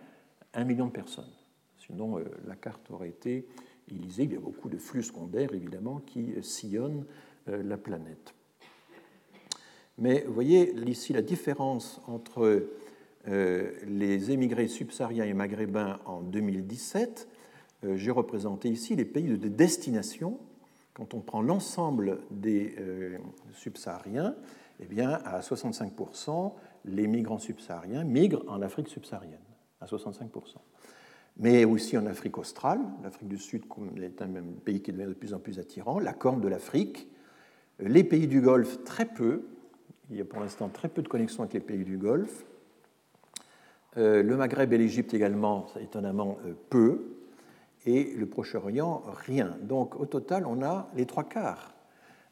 un million de personnes. Sinon, la carte aurait été illisible. Il y a beaucoup de flux secondaires, évidemment, qui sillonnent euh, la planète. Mais vous voyez ici la différence entre euh, les émigrés subsahariens et maghrébins en 2017. Euh, j'ai représenté ici les pays de destination. Quand on prend l'ensemble des subsahariens, eh bien, à 65%, les migrants subsahariens migrent en Afrique subsaharienne, à 65%. Mais aussi en Afrique australe, l'Afrique du Sud est un pays qui devient de plus en plus attirant, la Corne de l'Afrique, les pays du Golfe, très peu. Il y a pour l'instant très peu de connexions avec les pays du Golfe. Euh, le Maghreb et l'Égypte également, étonnamment, euh, peu. Et le Proche-Orient, rien. Donc au total, on a les trois quarts.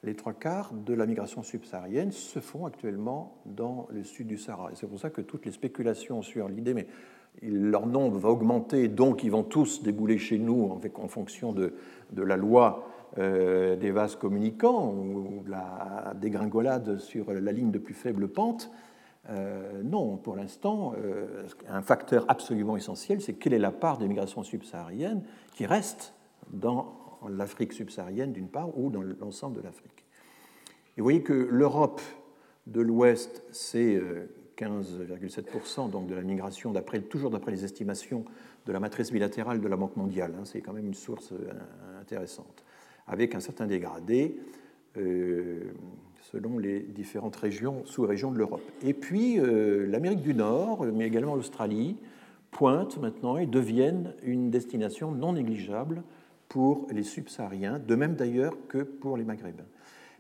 Les trois quarts de la migration subsaharienne se font actuellement dans le sud du Sahara. Et c'est pour ça que toutes les spéculations sur l'idée, mais leur nombre va augmenter, donc ils vont tous débouler chez nous en fonction de, de la loi euh, des vases communicants ou la dégringolade sur la ligne de plus faible pente. Euh, non, pour l'instant, euh, un facteur absolument essentiel, c'est quelle est la part des migrations subsahariennes qui reste dans l'Afrique subsaharienne d'une part ou dans l'ensemble de l'Afrique. Et vous voyez que l'Europe de l'Ouest, c'est 15,7% donc de la migration, toujours d'après les estimations de la matrice bilatérale de la Banque mondiale. Hein, c'est quand même une source intéressante avec un certain dégradé euh, selon les différentes régions, sous-régions de l'Europe. Et puis euh, l'Amérique du Nord, mais également l'Australie, pointent maintenant et deviennent une destination non négligeable pour les subsahariens, de même d'ailleurs que pour les maghrébins.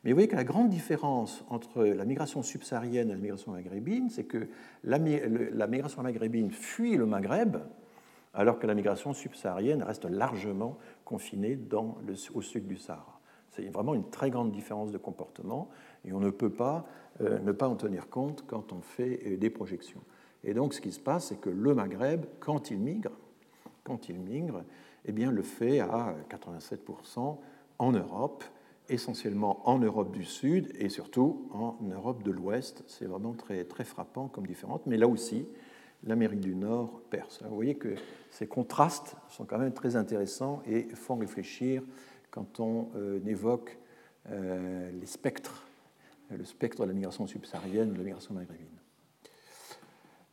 Mais vous voyez que la grande différence entre la migration subsaharienne et la migration maghrébine, c'est que la, migration maghrébine fuit le Maghreb, alors que la migration subsaharienne reste largement le, au sud du Sahara. C'est vraiment une très grande différence de comportement et on ne peut pas euh, ne pas en tenir compte quand on fait euh, des projections. Et donc ce qui se passe, c'est que le Maghreb, quand il migre, quand il migre, eh bien, le fait à 87% en Europe, essentiellement en Europe du Sud et surtout en Europe de l'Ouest. C'est vraiment très, frappant comme différence. Mais là aussi, l'Amérique du Nord perce. Vous voyez que ces contrastes sont quand même très intéressants et font réfléchir quand on euh, évoque euh, les spectres, le spectre de la migration subsaharienne, de la migration maghrébine.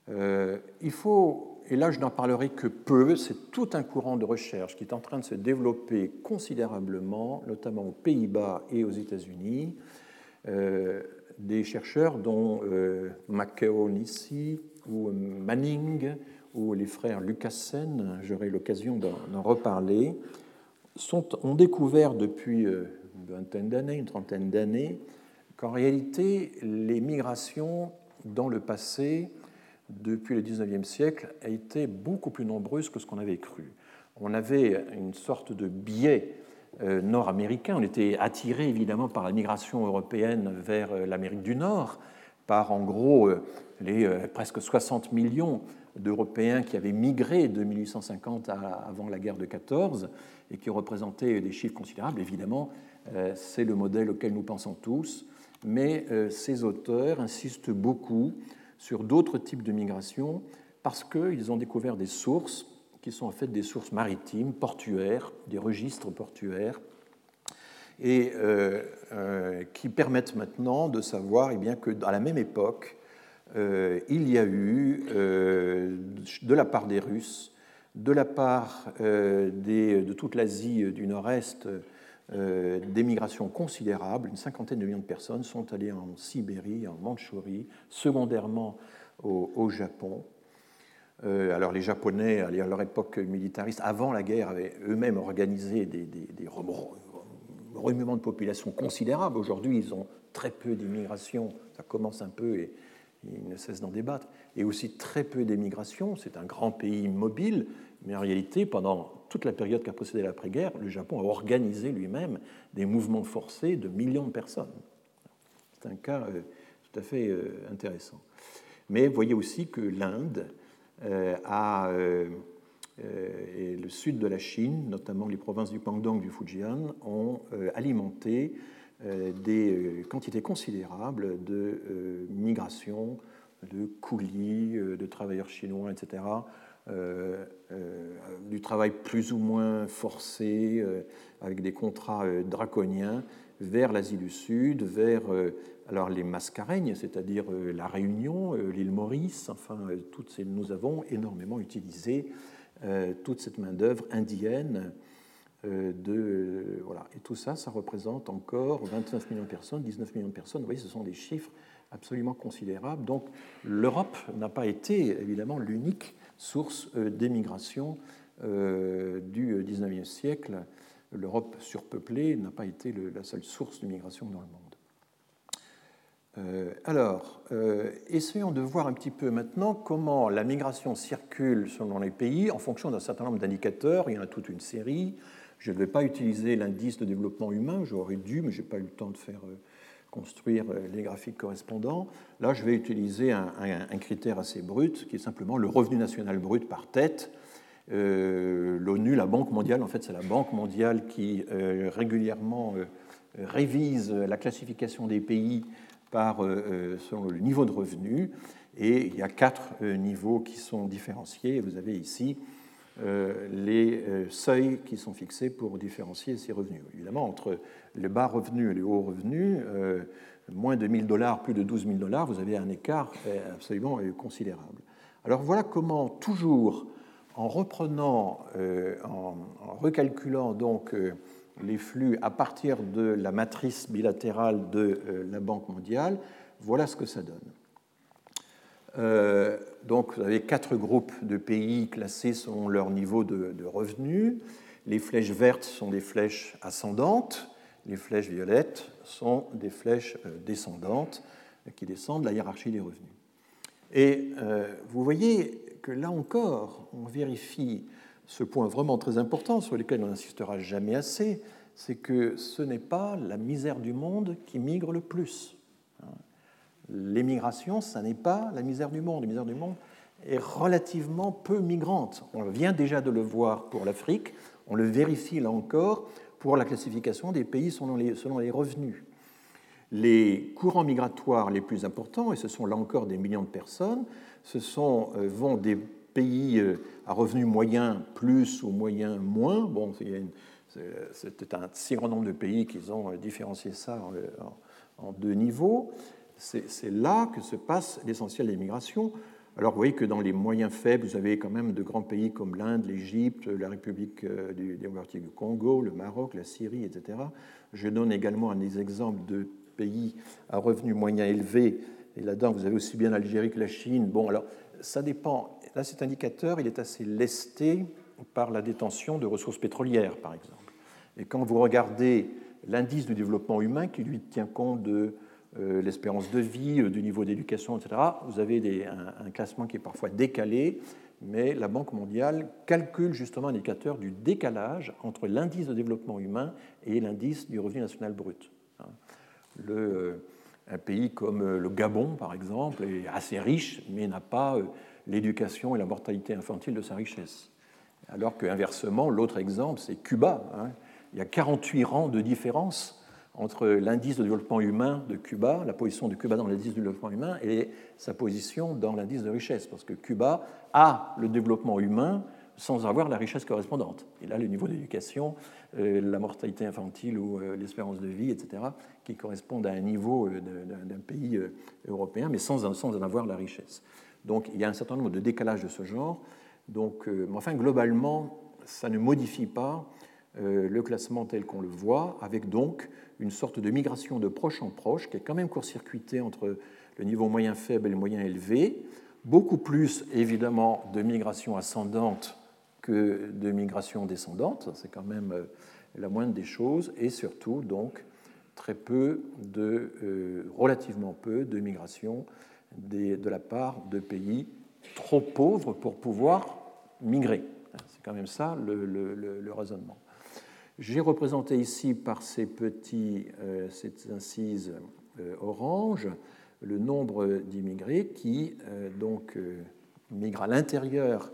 Euh, il faut, et là je n'en parlerai que peu, c'est tout un courant de recherche qui est en train de se développer considérablement, notamment aux Pays-Bas et aux États-Unis, des chercheurs dont McKeown ici, ou Manning, où les frères Lucassen, j'aurai l'occasion d'en reparler, ont découvert depuis une vingtaine d'années, une trentaine d'années, qu'en réalité, les migrations dans le passé, depuis le XIXe siècle, a été beaucoup plus nombreuses que ce qu'on avait cru. On avait une sorte de biais euh, nord-américain. On était attiré évidemment par la migration européenne vers euh, l'Amérique du Nord, par en gros euh, les presque 60 millions d'Européens qui avaient migré de 1850 avant la guerre de 14 et qui représentaient des chiffres considérables. Évidemment, c'est le modèle auquel nous pensons tous, mais ces auteurs insistent beaucoup sur d'autres types de migration parce qu'ils ont découvert des sources qui sont en fait des sources maritimes, portuaires, des registres portuaires, et euh, euh, qui permettent maintenant de savoir eh bien, que à la même époque, euh, il y a eu, de la part des Russes, de la part de toute l'Asie du Nord-Est, des migrations considérables. Une cinquantaine de millions de personnes sont allées en Sibérie, en Mandchourie, secondairement au, Japon. alors les Japonais, à leur époque militariste, avant la guerre, avaient eux-mêmes organisé des, des, des remuement de population considérable. Aujourd'hui, ils ont très peu d'immigration, ça commence un peu et ils ne cessent d'en débattre, et aussi très peu d'émigration. C'est un grand pays mobile, mais en réalité, pendant toute la période qui a précédé l'après-guerre, le Japon a organisé lui-même des mouvements forcés de millions de personnes. C'est un cas euh, tout à fait euh, intéressant. Mais voyez aussi que l'Inde euh, et le sud de la Chine, notamment les provinces du Guangdong, du Fujian, ont alimenté des quantités considérables de migration, de coulis, de travailleurs chinois, etc., du travail plus ou moins forcé, avec des contrats draconiens, vers l'Asie du Sud, vers alors les Mascareignes, c'est-à-dire la Réunion, l'île Maurice, enfin, toutes ces, nous avons énormément utilisé euh, toute cette main-d'œuvre indienne. Euh, de, voilà. Et tout ça, ça représente encore 29 millions de personnes, 19 millions de personnes. Vous voyez, ce sont des chiffres absolument considérables. Donc l'Europe n'a pas été évidemment l'unique source euh, d'émigration du 19e siècle. L'Europe surpeuplée n'a pas été la seule source d'immigration dans le monde. Euh, alors, euh, essayons de voir un petit peu maintenant comment la migration circule selon les pays en fonction d'un certain nombre d'indicateurs. Il y en a toute une série. Je ne vais pas utiliser l'indice de développement humain, j'aurais dû, mais je n'ai pas eu le temps de faire euh, construire les graphiques correspondants. Là, je vais utiliser un, critère assez brut, qui est simplement le revenu national brut par tête. L'ONU, la Banque mondiale, en fait, c'est la Banque mondiale qui régulièrement révise la classification des pays par, euh, euh, selon le niveau de revenu. Et il y a quatre euh, niveaux qui sont différenciés. Vous avez ici les seuils qui sont fixés pour différencier ces revenus. Évidemment, entre les bas revenus et les hauts revenus, moins de 1000 dollars, plus de 12 000 dollars, vous avez un écart absolument considérable. Alors voilà comment, toujours en reprenant, en, recalculant donc les flux à partir de la matrice bilatérale de euh, la Banque mondiale, voilà ce que ça donne. Euh, donc vous avez quatre groupes de pays classés selon leur niveau de, revenus. Les flèches vertes sont des flèches ascendantes, les flèches violettes sont des flèches euh, descendantes qui descendent de la hiérarchie des revenus. Et vous voyez que là encore, on vérifie ce point vraiment très important sur lequel on n'insistera jamais assez, c'est que ce n'est pas la misère du monde qui migre le plus. L'émigration, ce n'est pas la misère du monde. La misère du monde est relativement peu migrante. On vient déjà de le voir pour l'Afrique, on le vérifie là encore pour la classification des pays selon les, revenus. Les courants migratoires les plus importants, et ce sont là encore des millions de personnes, ce sont, euh, vont des pays euh, à revenus moyens plus ou moyens moins. Bon, c'était un si grand nombre de pays qu'ils ont euh, différencié ça en, deux niveaux. C'est là que se passe l'essentiel des migrations. Alors vous voyez que dans les moyens faibles, vous avez quand même de grands pays comme l'Inde, l'Égypte, la République euh, démocratique du Congo, le Maroc, la Syrie, etc. Je donne également des exemples de pays à revenus moyens élevés. Et là-dedans, vous avez aussi bien l'Algérie que la Chine. Bon, alors ça dépend là, cet indicateur, il est assez lesté par la détention de ressources pétrolières, par exemple. Et quand vous regardez l'indice du développement humain, qui lui tient compte de l'espérance de vie, euh, du niveau d'éducation, etc., vous avez un, classement qui est parfois décalé, mais la Banque mondiale calcule justement un indicateur du décalage entre l'indice de développement humain et l'indice du revenu national brut. Hein. Le, un pays comme le Gabon, par exemple, est assez riche, mais n'a pas l'éducation et la mortalité infantile de sa richesse. Alors qu'inversement, l'autre exemple, c'est Cuba. Hein. Il y a 48 rangs de différence entre l'indice de développement humain de Cuba, la position de Cuba dans l'indice de développement humain, et sa position dans l'indice de richesse, parce que Cuba a le développement humain sans avoir la richesse correspondante. Il a le niveau d'éducation, euh, la mortalité infantile ou euh, l'espérance de vie, etc., qui correspondent à un niveau euh, d'un pays européen, mais sans, en avoir la richesse. Donc il y a un certain nombre de décalages de ce genre. Donc, enfin, globalement, ça ne modifie pas le classement tel qu'on le voit, avec donc une sorte de migration de proche en proche, qui est quand même court-circuitée entre le niveau moyen faible et le moyen élevé, beaucoup plus évidemment de migration ascendante que de migration descendante, c'est quand même euh, la moindre des choses, et surtout donc très peu de, relativement peu de migration de la part de pays trop pauvres pour pouvoir migrer. C'est quand même ça le, raisonnement. J'ai représenté ici par ces petits, euh, incises euh, orange le nombre d'immigrés qui euh, donc migrent à l'intérieur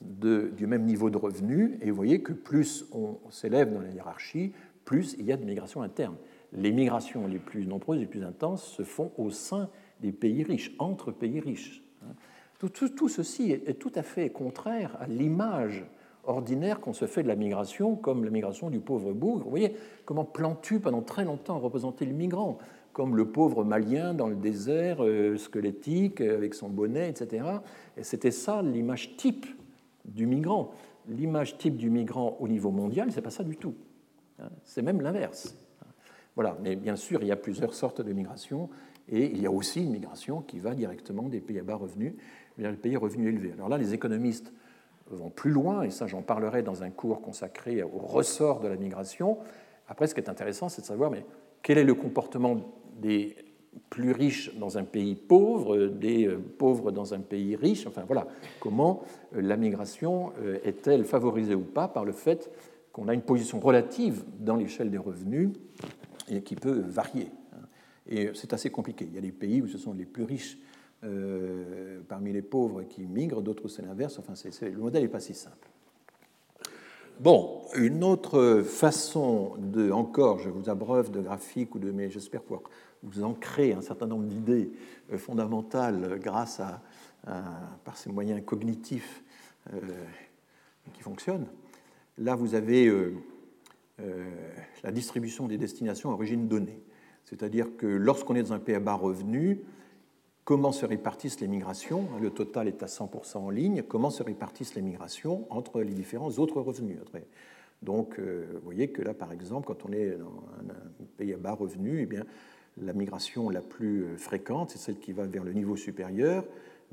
du même niveau de revenu. Et vous voyez que plus on s'élève dans la hiérarchie, plus il y a de migration interne. Les migrations les plus nombreuses et les plus intenses se font au sein des pays riches, entre pays riches. Tout, ceci est, tout à fait contraire à l'image ordinaire qu'on se fait de la migration comme la migration du pauvre bougre. Vous voyez comment Plantu, pendant très longtemps, représentait le migrant, comme le pauvre malien dans le désert, euh, squelettique, avec son bonnet, etc. Et c'était ça l'image type du migrant. L'image type du migrant au niveau mondial, c'est pas ça du tout. Hein. C'est même l'inverse. Voilà, mais bien sûr, il y a plusieurs sortes de migration, et il y a aussi une migration qui va directement des pays à bas revenus vers les pays à revenus élevés. Alors là, les économistes vont plus loin, et ça j'en parlerai dans un cours consacré au ressort de la migration. Après, ce qui est intéressant, c'est de savoir mais, quel est le comportement des plus riches dans un pays pauvre, des euh, pauvres dans un pays riche? Enfin voilà, comment euh, la migration euh, est-elle favorisée ou pas par le fait qu'on a une position relative dans l'échelle des revenus et qui peut varier. Et c'est assez compliqué. Il y a des pays où ce sont les plus riches euh, parmi les pauvres qui migrent, d'autres c'est l'inverse. Enfin, le modèle n'est pas si simple. Bon, une autre façon de, encore, je vous abreuve de graphiques ou de, mais j'espère pouvoir vous ancrer un certain nombre d'idées euh, fondamentales grâce à, par ces moyens cognitifs euh, qui fonctionnent. Là, vous avez la distribution des destinations à origine donnée. C'est-à-dire que lorsqu'on est dans un pays à bas revenu, comment se répartissent les migrations? Le total est à 100% en ligne. Comment se répartissent les migrations entre les différents autres revenus? Donc, euh, vous voyez que là, par exemple, quand on est dans un pays à bas revenu, eh bien, la migration la plus euh, fréquente, c'est celle qui va vers le niveau supérieur,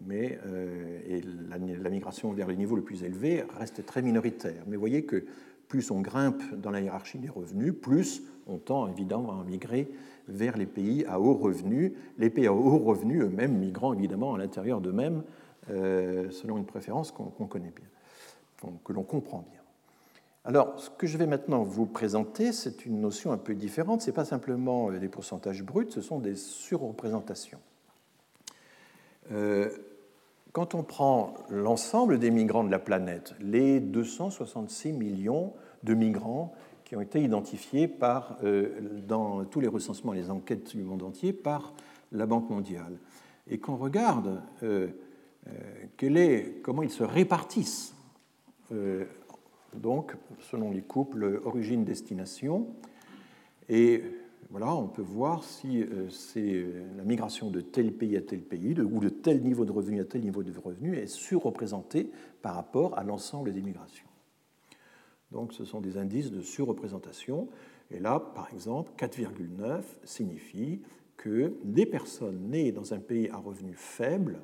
mais euh, et la, la, migration vers le niveau le plus élevé reste très minoritaire. Mais vous voyez que plus on grimpe dans la hiérarchie des revenus, plus on tend évidemment à migrer vers les pays à haut revenu, les pays à haut revenu eux-mêmes migrant évidemment à l'intérieur d'eux-mêmes euh, selon une préférence qu'on connaît bien, que l'on comprend bien. Alors, ce que je vais maintenant vous présenter, c'est une notion un peu différente. Ce n'est pas simplement euh, des pourcentages bruts, ce sont des surreprésentations. Euh, quand on prend l'ensemble des migrants de la planète, les 266 millions de migrants qui ont été identifiés par, euh, dans tous les recensements, les enquêtes du monde entier par la Banque mondiale, et qu'on regarde euh, euh, est, comment ils se répartissent, donc selon les couples origine-destination, et voilà, on peut voir si c'est la migration de tel pays à tel pays, ou de tel niveau de revenu à tel niveau de revenu, est surreprésentée par rapport à l'ensemble des migrations. Donc ce sont des indices de surreprésentation. Et là, par exemple, 4,9 signifie que des personnes nées dans un pays à revenu faible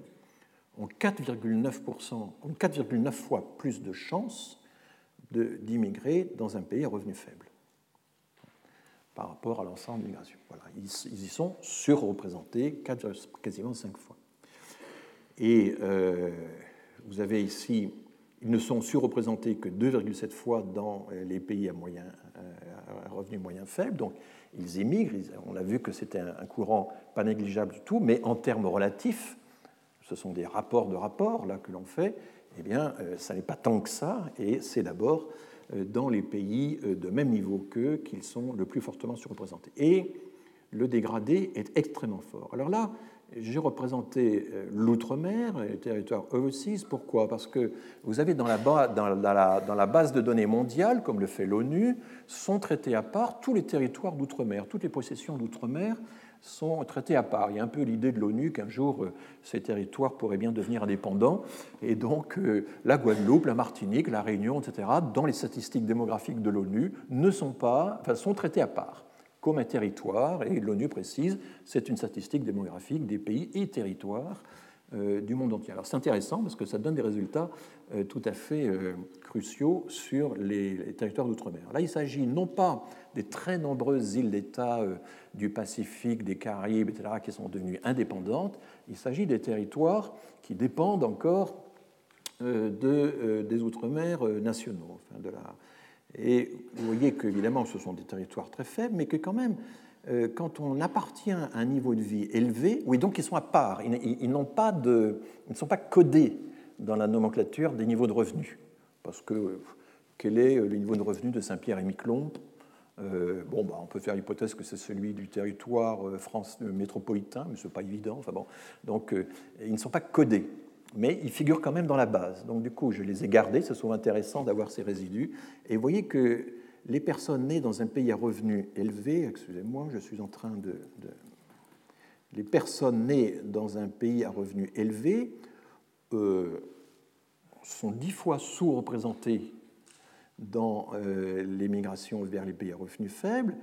ont 4,9 fois plus de chances d'immigrer dans un pays à revenu faible par rapport à l'ensemble de l'immigration. Voilà, ils, y sont surreprésentés quasiment 5 fois. Et euh, vous avez ici, ils ne sont surreprésentés que 2,7 fois dans euh, les pays à, moyen, euh, à revenu moyen faible. Donc ils émigrent. On a vu que c'était un courant pas négligeable du tout, mais en termes relatifs, ce sont des rapports de rapports là que l'on fait. Eh bien, ça n'est pas tant que ça, et c'est d'abord euh, dans les pays euh, de même niveau qu'eux qu'ils sont le plus fortement surreprésentés. Et le dégradé est extrêmement fort. Alors là, j'ai représenté euh, l'outre-mer, les territoires overseas. Pourquoi? Parce que vous avez dans la, base de données mondiale, comme le fait l'ONU, sont traités à part tous les territoires d'outre-mer, toutes les possessions d'outre-mer sont traités à part. Il y a un peu l'idée de l'ONU qu'un jour euh, ces territoires pourraient bien devenir indépendants, et donc euh, la Guadeloupe, la Martinique, la Réunion, etc., dans les statistiques démographiques de l'ONU, ne sont pas, sont traités à part comme un territoire, et l'ONU précise, c'est une statistique démographique des pays et territoires euh, du monde entier. Alors c'est intéressant parce que ça donne des résultats euh, tout à fait euh, cruciaux sur les, territoires d'outre-mer. Là, il s'agit non pas des très nombreuses îles d'État du Pacifique, des Caraïbes, etc., qui sont devenues indépendantes, il s'agit des territoires qui dépendent encore de, des outre-mer nationaux. Et vous voyez qu'évidemment, ce sont des territoires très faibles, mais que quand même, euh, quand on appartient à un niveau de vie élevé, oui, donc ils sont à part, ils, n'ont pas ils ne sont pas codés dans la nomenclature des niveaux de revenus. Parce que quel est le niveau de revenus de Saint-Pierre et Miquelon? Euh, bon, bah, on peut faire l'hypothèse que c'est celui du territoire euh, France métropolitain, mais ce n'est pas évident. Enfin, bon. Donc, ils ne sont pas codés, mais ils figurent quand même dans la base. Donc, du coup, je les ai gardés. C'est souvent intéressant d'avoir ces résidus. Et vous voyez que les personnes nées dans un pays à revenus élevés, excusez-moi, je suis en train de, Les personnes nées dans un pays à revenus élevés euh, sont dix fois sous-représentées dans euh, l'émigration vers les pays à revenus faibles,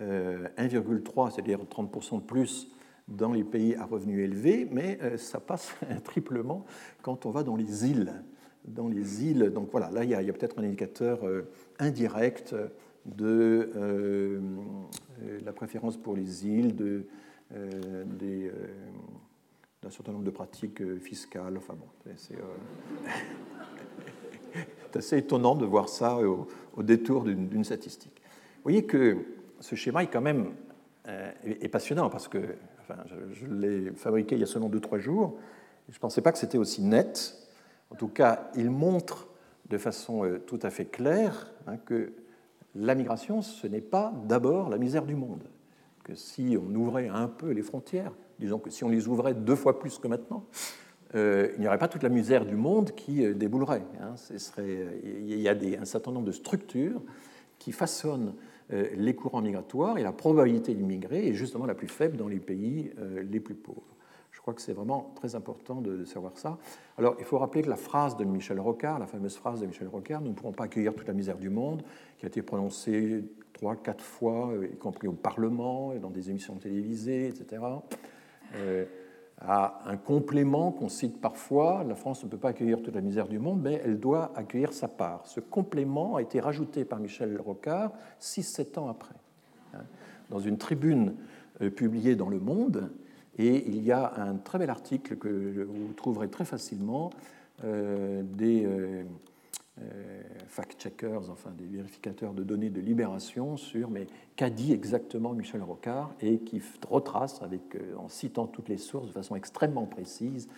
1,3, euh, c'est-à-dire 30% de plus dans les pays à revenus élevés, mais ça passe triplement quand on va dans les îles dans les îles. Donc voilà, là, il y a, peut-être un indicateur euh, indirect de euh, la préférence pour les îles, euh, d'un certain nombre de pratiques fiscales. Enfin bon, c'est, assez étonnant de voir ça au, détour d'une, statistique. Vous voyez que ce schéma est quand même est passionnant parce que je, l'ai fabriqué il y a seulement 2-3 jours. Je ne pensais pas que c'était aussi net en tout cas, il montre de façon euh, tout à fait claire hein, que la migration, ce n'est pas d'abord la misère du monde. Que si on ouvrait un peu les frontières, disons que si on les ouvrait deux fois plus que maintenant, euh, il n'y aurait pas toute la misère du monde qui euh, déboulerait. Hein. Il y a un certain nombre de structures qui façonnent les courants migratoires et la probabilité d'immigrer est justement la plus faible dans les pays les plus pauvres. Je crois que c'est vraiment très important de, savoir ça. Alors, il faut rappeler que la phrase de Michel Rocard, la fameuse phrase de Michel Rocard, nous ne pourrons pas accueillir toute la misère du monde, qui a été prononcée trois, quatre fois, euh, y compris au Parlement dans des émissions télévisées, etc., euh, a un complément qu'on cite parfois. La France ne peut pas accueillir toute la misère du monde, mais elle doit accueillir sa part. Ce complément a été rajouté par Michel Rocard 6-7 ans après. Hein, dans une tribune euh, publiée dans Le Monde, et il y a un très bel article que vous trouverez très facilement euh, euh, fact-checkers, enfin des vérificateurs de données de libération sur mais qu'a dit exactement Michel Rocard et qui retrace avec, en citant toutes les sources de façon extrêmement précise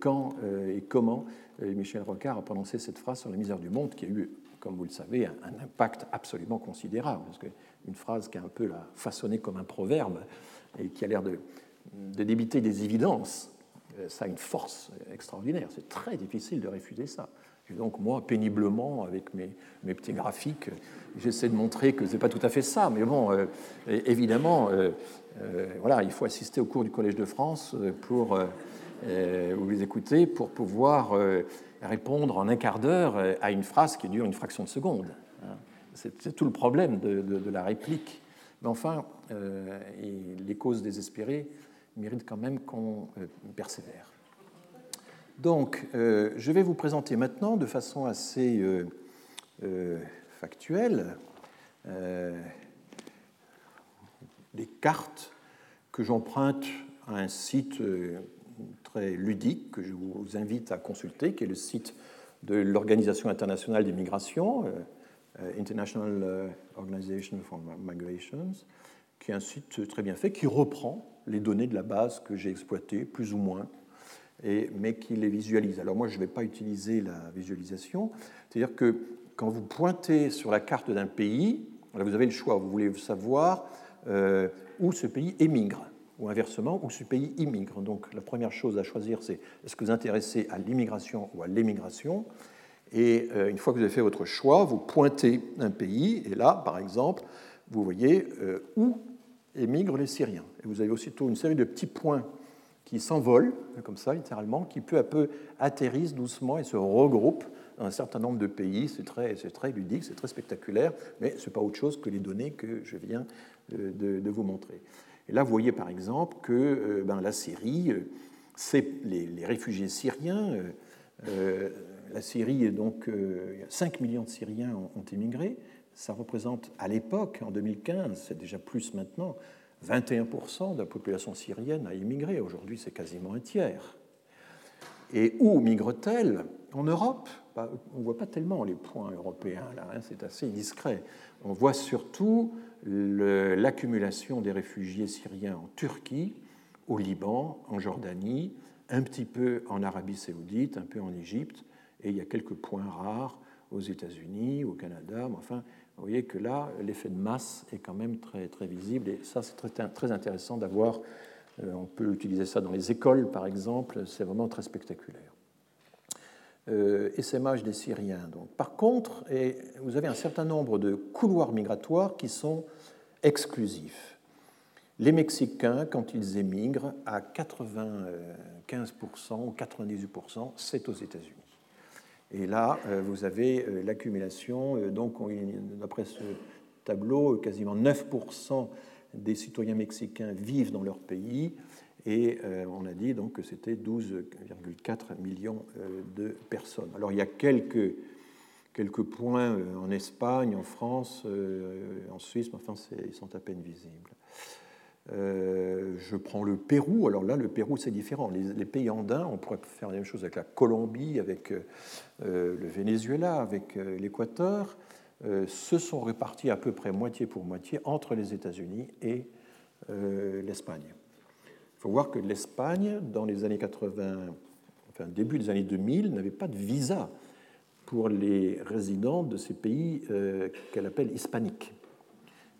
quand et comment Michel Rocard a prononcé cette phrase sur la misère du monde qui a eu, comme vous le savez, un, impact absolument considérable. Parce qu'une phrase qui est un peu la, façonnée comme un proverbe et qui a l'air de, de débiter des évidences, euh, ça a une force extraordinaire. C'est très difficile de refuser ça. Et donc moi, péniblement, avec mes, petits graphiques, j'essaie de montrer que ce n'est pas tout à fait ça. Mais bon, euh, évidemment, euh, voilà, il faut assister au cours du Collège de France pour vous les écouter pour pouvoir répondre en un quart d'heure à une phrase qui dure une fraction de seconde. Hein. C'est tout le problème de, la réplique. Mais enfin, les causes désespérées mérite quand même qu'on euh, persévère. Donc, je vais vous présenter maintenant de façon assez factuelle des cartes que j'emprunte à un site très ludique que je vous invite à consulter, qui est le site de l'Organisation internationale des migrations, euh, euh, International euh, Organization for Migrations, qui est un site très bien fait, qui reprend les données de la base que j'ai exploitées, plus ou moins, mais qui les visualise. Alors moi, je ne vais pas utiliser la visualisation, c'est-à-dire que quand vous pointez sur la carte d'un pays, vous avez le choix, vous voulez savoir où ce pays émigre ou inversement, où ce pays immigre. Donc la première chose à choisir, c'est est-ce que vous intéressez à l'immigration ou à l'émigration? Et euh, une fois que vous avez fait votre choix, vous pointez un pays, et là, par exemple, vous voyez euh, où émigrent les Syriens. Et vous avez aussitôt une série de petits points qui s'envolent, comme ça, littéralement, qui peu à peu atterrissent doucement et se regroupent dans un certain nombre de pays. C'est très, très ludique, c'est très spectaculaire, mais ce n'est pas autre chose que les données que je viens de, de vous montrer. Et là, vous voyez par exemple que euh, ben, la Syrie, euh, c'est les, réfugiés syriens. Euh, la Syrie, donc, 5 millions de Syriens ont, émigré. Ça représente à l'époque, en 2015, c'est déjà plus maintenant, 21% de la population syrienne a émigré. Aujourd'hui, c'est quasiment un tiers. Et où migre-t-elle En Europe? Bah, On ne voit pas tellement les points européens, là, hein, c'est assez discret. On voit surtout l'accumulation des réfugiés syriens en Turquie, au Liban, en Jordanie, un petit peu en Arabie saoudite, un peu en Égypte, et il y a quelques points rares aux États-Unis, au Canada. Mais enfin, vous voyez que là, l'effet de masse est quand même très, très visible, et ça, c'est très, intéressant d'avoir. Euh, on peut utiliser ça dans les écoles, par exemple, c'est vraiment très spectaculaire. Euh, essaimage des Syriens. Donc. Par contre, vous avez un certain nombre de couloirs migratoires qui sont exclusifs. Les Mexicains, quand ils émigrent, à 95% ou 98%, c'est aux États-Unis. Et là, euh, vous avez euh, l'accumulation. Donc, d'après ce tableau, quasiment 9% des citoyens mexicains vivent dans leur pays et euh, on a dit donc que c'était 12,4 millions euh, de personnes. Alors il y a quelques, quelques points euh, en Espagne, en France, en Suisse, mais enfin ils sont à peine visibles. Je prends le Pérou. Alors là, le Pérou, c'est différent. Les, pays andins, on pourrait faire la même chose avec la Colombie, avec le Venezuela, avec l'Équateur, se sont répartis à peu près moitié pour moitié entre les États-Unis et l'Espagne. Il faut voir que l'Espagne, dans les années 80, enfin début des années 2000, n'avait pas de visa pour les résidents de ces pays euh, qu'elle appelle hispaniques.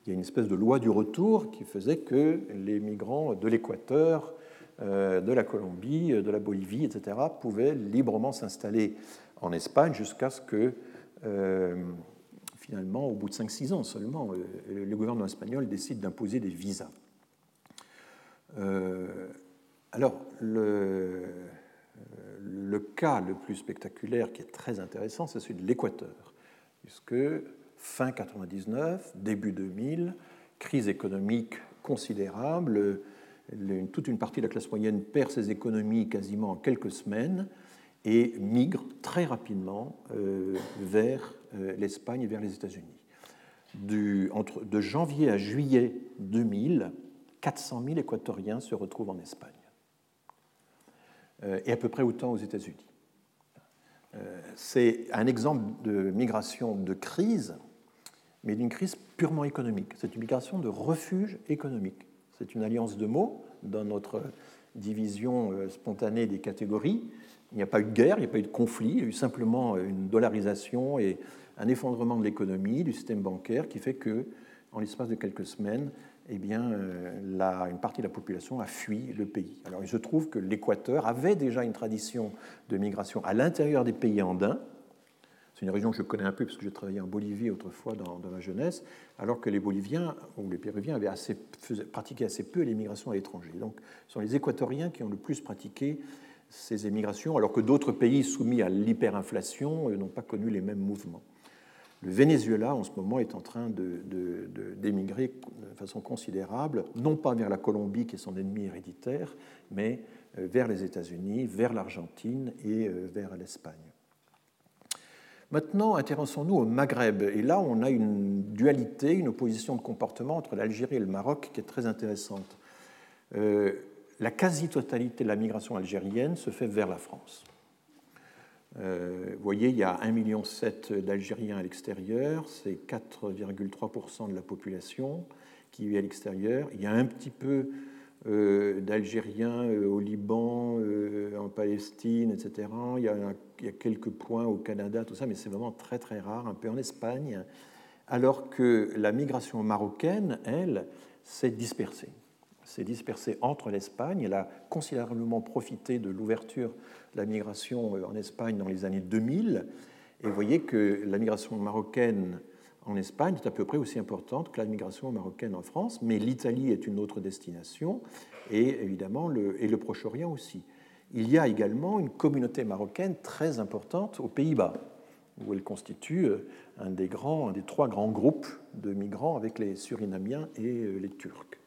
Il y a une espèce de loi du retour qui faisait que les migrants de l'Équateur, euh, de la Colombie, de la Bolivie, etc., pouvaient librement s'installer en Espagne jusqu'à ce que, euh, finalement, au bout de 5-6 ans seulement, le gouvernement espagnol décide d'imposer des visas. Euh, alors, le, le, cas le plus spectaculaire qui est très intéressant, c'est celui de l'Équateur, puisque fin 99, début 2000, crise économique considérable, toute une partie de la classe moyenne perd ses économies quasiment en quelques semaines et migre très rapidement euh, vers euh, l'Espagne et vers les États-Unis. De janvier à juillet 2000, 400 000 équatoriens se retrouvent en Espagne, euh, et à peu près autant aux États-Unis. C'est un exemple de migration de crise, mais d'une crise purement économique. C'est une migration de refuge économique. C'est une alliance de mots dans notre division euh, spontanée des catégories. Il n'y a pas eu de guerre, il n'y a pas eu de conflit, il y a eu simplement une dollarisation et un effondrement de l'économie, du système bancaire, qui fait que, en l'espace de quelques semaines, eh bien, euh, une partie de la population a fui le pays. Alors il se trouve que l'Équateur avait déjà une tradition de migration à l'intérieur des pays andins. C'est une région que je connais un peu parce que j'ai travaillé en Bolivie autrefois dans, ma jeunesse, alors que les Boliviens ou les Péruviens avaient assez, pratiqué assez peu l'émigration à l'étranger. Donc ce sont les Équatoriens qui ont le plus pratiqué ces émigrations, alors que d'autres pays soumis à l'hyperinflation euh, n'ont pas connu les mêmes mouvements. Le Venezuela, en ce moment, est en train d'émigrer de, façon considérable, non pas vers la Colombie, qui est son ennemi héréditaire, mais vers les États-Unis, vers l'Argentine et vers l'Espagne. Maintenant, intéressons-nous au Maghreb. Et là, on a une dualité, une opposition de comportement entre l'Algérie et le Maroc qui est très intéressante. la quasi-totalité de la migration algérienne se fait vers la France. Euh, vous voyez, il y a 1,7 million d'Algériens à l'extérieur, c'est 4,3% de la population qui vit à l'extérieur. Il y a un petit peu euh, d'Algériens euh, au Liban, en Palestine, etc. Il y, a, quelques points au Canada, tout ça, mais c'est vraiment très très rare, un peu en Espagne, alors que la migration marocaine, elle, s'est dispersée. S'est dispersée entre l'Espagne, elle a considérablement profité de l'ouverture la migration euh, en Espagne dans les années 2000. Et vous voyez que la migration marocaine en Espagne est à peu près aussi importante que la migration marocaine en France, mais l'Italie est une autre destination, et évidemment le, et le Proche-Orient aussi. Il y a également une communauté marocaine très importante aux Pays-Bas, où elle constitue euh, un des, grands, un des trois grands groupes de migrants avec les Surinamiens et euh, les Turcs.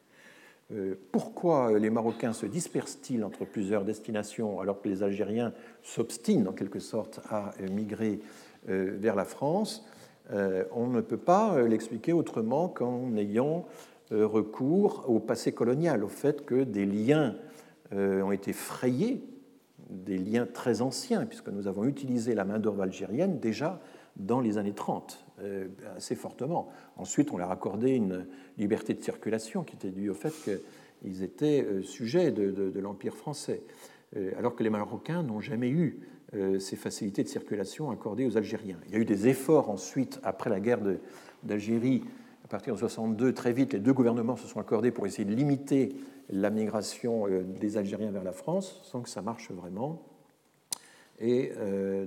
Euh, pourquoi les Marocains se dispersent-ils entre plusieurs destinations alors que les Algériens s'obstinent en quelque sorte à migrer vers la France? On ne peut pas l'expliquer autrement qu'en ayant recours au passé colonial, au fait que des liens ont été frayés, des liens très anciens, puisque nous avons utilisé la main-d'œuvre algérienne déjà dans les années 30, assez fortement. Ensuite, on leur accordé une liberté de circulation qui était due au fait qu'ils étaient euh, sujets de, l'Empire français, euh, alors que les Marocains n'ont jamais eu euh, ces facilités de circulation accordées aux Algériens. Il y a eu des efforts ensuite, après la guerre d'Algérie, à partir de 62, très vite, les deux gouvernements se sont accordés pour essayer de limiter la migration des Algériens vers la France, sans que ça marche vraiment. Et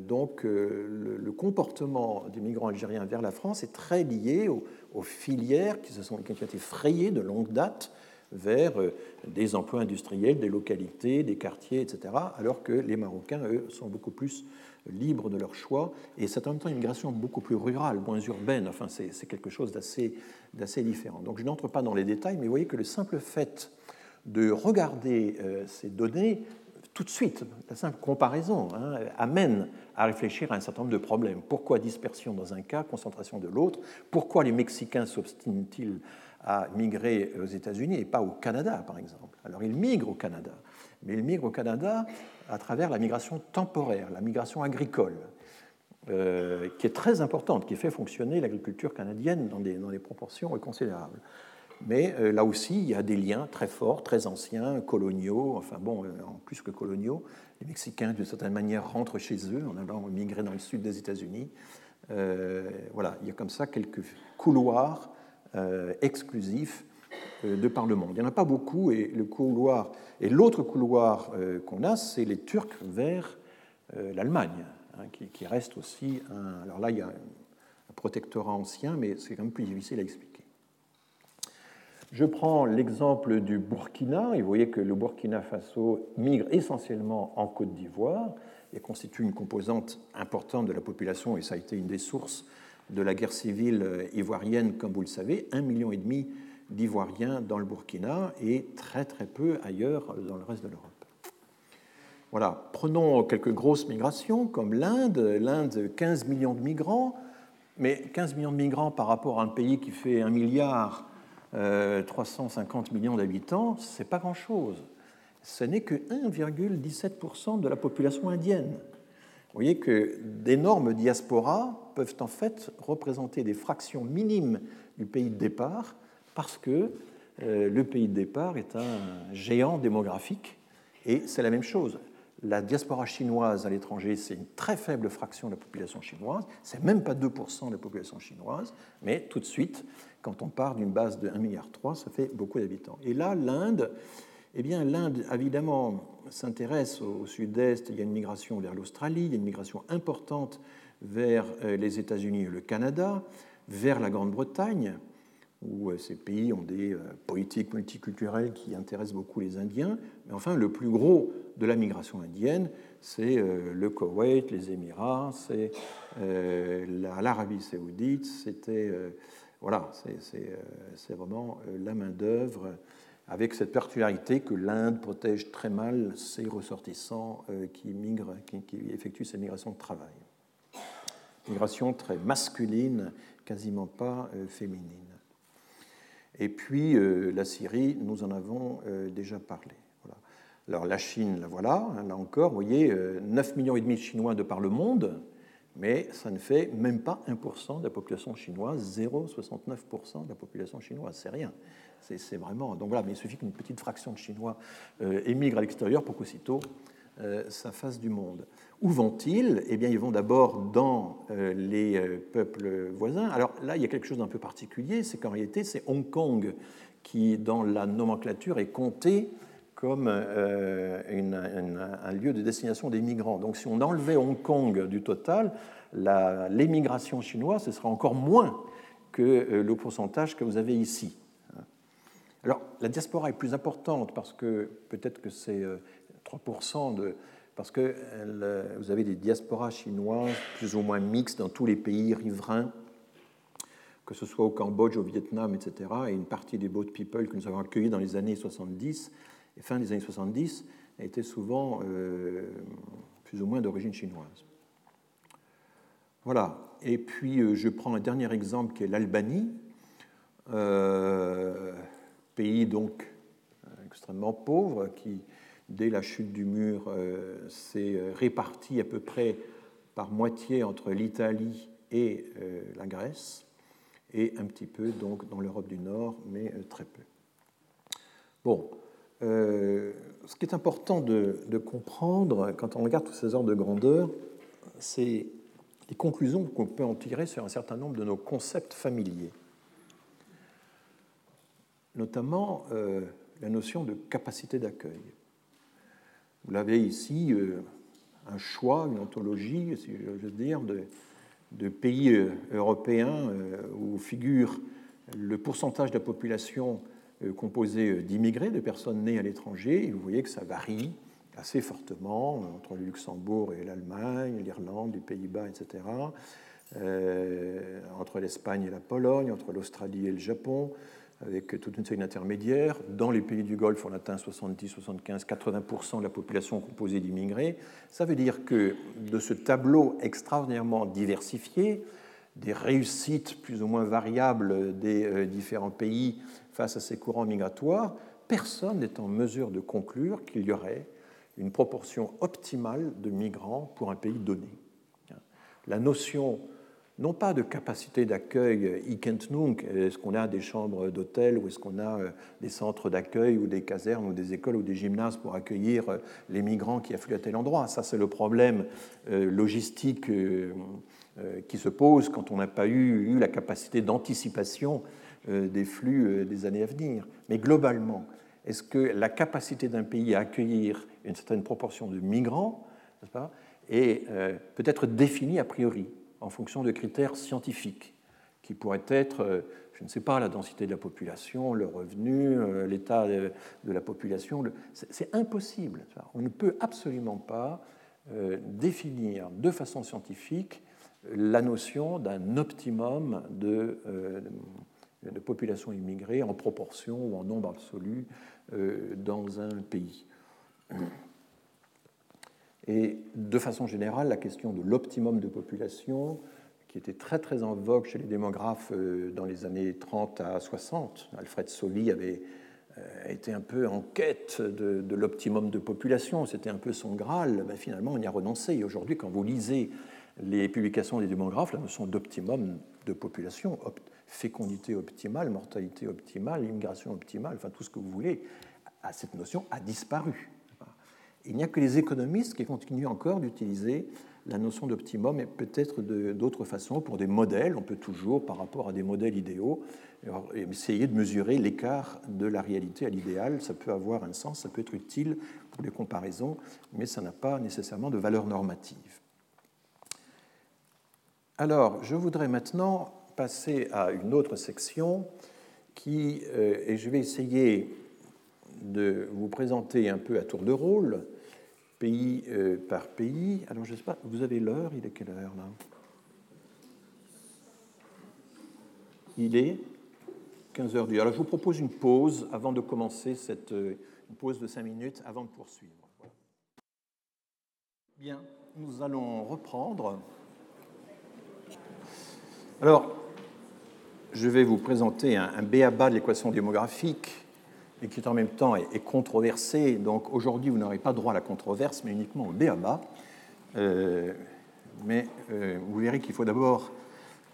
donc, le, comportement des migrants algériens vers la France est très lié au, aux filières qui, se sont, qui ont été frayées de longue date vers euh, des emplois industriels, des localités, des quartiers, etc., alors que les Marocains, eux, sont beaucoup plus libres de leur choix, et c'est en même temps une migration beaucoup plus rurale, moins urbaine, enfin c'est quelque chose d'assez différent. Donc je n'entre pas dans les détails, mais vous voyez que le simple fait de regarder euh, ces données tout de suite, la simple comparaison hein, amène à réfléchir à un certain nombre de problèmes. Pourquoi dispersion dans un cas, concentration de l'autre? Pourquoi les Mexicains s'obstinent-ils à migrer aux États-Unis et pas au Canada, par exemple Alors ils migrent au Canada, mais ils migrent au Canada à travers la migration temporaire, la migration agricole, euh, qui est très importante, qui fait fonctionner l'agriculture canadienne dans des, dans des proportions considérables. Mais euh, là aussi, il y a des liens très forts, très anciens, coloniaux, enfin bon, euh, en plus que coloniaux. Les Mexicains, d'une certaine manière, rentrent chez eux en allant migrer dans le sud des États-Unis. Voilà, il y a comme ça quelques couloirs exclusifs de par le monde. Il n'y en a pas beaucoup, et le couloir et l'autre couloir qu'on a, c'est les Turcs vers l'Allemagne, hein, qui, qui, reste aussi un. Alors là, il y a un protectorat ancien, mais c'est quand même plus difficile à expliquer. Je prends l'exemple du Burkina, et vous voyez que le Burkina Faso migre essentiellement en Côte d'Ivoire et constitue une composante importante de la population, et ça a été une des sources de la guerre civile ivoirienne, comme vous le savez, un million et demi d'Ivoiriens dans le Burkina et très très peu ailleurs dans le reste de l'Europe. Voilà, prenons quelques grosses migrations comme l'Inde, l'Inde 15 millions de migrants, mais 15 millions de migrants par rapport à un pays qui fait un milliard 350 euh, millions d'habitants, ce n'est pas grand-chose. Ce n'est que 1,17% de la population indienne. Vous voyez que d'énormes diasporas peuvent en fait représenter des fractions minimes du pays de départ parce que euh, le pays de départ est un géant démographique et c'est la même chose. La diaspora chinoise à l'étranger, c'est une très faible fraction de la population chinoise, c'est même pas 2% de la population chinoise, mais tout de suite, quand on part d'une base de 1,3 milliard, ça fait beaucoup d'habitants. Et là, l'Inde, eh bien, l'Inde, évidemment, s'intéresse au sud-est. Il y a une migration vers l'Australie, il y a une migration importante vers euh, les États-Unis et le Canada, vers la Grande-Bretagne, où euh, ces pays ont des euh, politiques multiculturelles qui intéressent beaucoup les Indiens. Mais enfin, le plus gros de la migration indienne, c'est le Koweït, les Émirats, c'est l'Arabie saoudite, c'était voilà, c'est vraiment la main-d'œuvre avec cette particularité que l'Inde protège très mal ses ressortissants qui, migrent, qui, qui effectuent ces migrations de travail. Migration très masculine, quasiment pas féminine. Et puis la Syrie, nous en avons déjà parlé. Alors la Chine, la voilà, hein, là encore, vous voyez, 9 millions de Chinois de par le monde, mais ça ne fait même pas 1% de la population chinoise, 0,69% de la population chinoise, c'est rien. C'est vraiment. Donc voilà, mais il suffit qu'une petite fraction de Chinois euh, émigre à l'extérieur pour qu'aussitôt euh, ça fasse du monde. Où vont-ils? Eh bien, ils vont d'abord dans euh, les peuples voisins. Alors là, il y a quelque chose d'un peu particulier, c'est qu'en réalité, c'est Hong Kong qui, dans la nomenclature, est compté comme un lieu de destination des migrants. Donc si on enlevait Hong Kong du total, l'émigration chinoise, ce serait encore moins que le pourcentage que vous avez ici. Alors, la diaspora est plus importante parce que peut-être que c'est 3% euh, de. Parce que vous avez des diasporas chinoises plus ou moins mixtes dans tous les pays riverains, que ce soit au Cambodge, au Vietnam, etc. Et une partie des boat people que nous avons accueillis dans les années 70 et fin des années 70 a été souvent euh, plus ou moins d'origine chinoise. Voilà. Et puis, euh, je prends un dernier exemple qui est l'Albanie pays donc euh, extrêmement pauvre qui, dès la chute du mur, euh, s'est euh, réparti à peu près par moitié entre l'Italie et la Grèce, et un petit peu donc dans l'Europe du Nord, mais très peu. Bon, ce qui est important de, comprendre quand on regarde tous ces ordres de grandeur, c'est les conclusions qu'on peut en tirer sur un certain nombre de nos concepts familiers notamment euh, la notion de capacité d'accueil. Vous l'avez ici, euh, un choix, une ontologie, si je veux dire, de, pays euh, européens où figure le pourcentage de la population composée d'immigrés, de personnes nées à l'étranger, et vous voyez que ça varie assez fortement entre le Luxembourg et l'Allemagne, l'Irlande, les Pays-Bas, etc., entre l'Espagne et la Pologne, entre l'Australie et le Japon, avec toute une série d'intermédiaires. Dans les pays du Golfe, on atteint 70, 75, 80% de la population composée d'immigrés. Ça veut dire que de ce tableau extraordinairement diversifié, des réussites plus ou moins variables des euh, différents pays face à ces courants migratoires, personne n'est en mesure de conclure qu'il y aurait une proportion optimale de migrants pour un pays donné. La notion non pas de capacité d'accueil Ikentnung, est-ce qu'on a des chambres d'hôtel ou est-ce qu'on a euh, des centres d'accueil ou des casernes ou des écoles ou des gymnases pour accueillir euh, les migrants qui affluent à tel endroit? Ça, c'est le problème euh, logistique qui se pose quand on n'a pas eu, la capacité d'anticipation des flux des années à venir. Mais globalement, est-ce que la capacité d'un pays à accueillir une certaine proportion de migrants pas, est peut-être définie a priori? En fonction de critères scientifiques, qui pourraient être, euh, je ne sais pas, la densité de la population, le revenu, euh, l'état de la population. C'est impossible. On ne peut absolument pas euh, définir de façon scientifique la notion d'un optimum de, de, population immigrée en proportion ou en nombre absolu dans un pays. Et de façon générale, la question de l'optimum de population, qui était très très en vogue chez les démographes euh, dans les années 30 à 60, Alfred Soli avait euh, été un peu en quête de, l'optimum de population, c'était un peu son Graal, ben finalement on y a renoncé. Et aujourd'hui, quand vous lisez les publications des démographes, la notion d'optimum de population, fécondité optimale, mortalité optimale, immigration optimale, enfin tout ce que vous voulez, cette notion a disparu. Il n'y a que les économistes qui continuent encore d'utiliser la notion d'optimum et peut-être d'autres façons pour des modèles. On peut toujours, par rapport à des modèles idéaux, essayer de mesurer l'écart de la réalité à l'idéal. Ça peut avoir un sens, ça peut être utile pour les comparaisons, mais ça n'a pas nécessairement de valeur normative. Alors, je voudrais maintenant passer à une autre section qui, euh, et je vais essayer de vous présenter un peu à tour de rôle, pays euh, par pays. Alors, je sais pas, vous avez l'heure Il est quelle heure là? Il est 15h10. Alors je vous propose une pause avant de commencer cette une pause de 5 minutes avant de poursuivre. Bien, nous allons reprendre. Alors, je vais vous présenter un, un béaba de l'équation démographique et qui en même temps est, controversé. Donc aujourd'hui, vous n'aurez pas droit à la controverse, mais uniquement au béaba. Euh, mais euh, vous verrez qu'il faut d'abord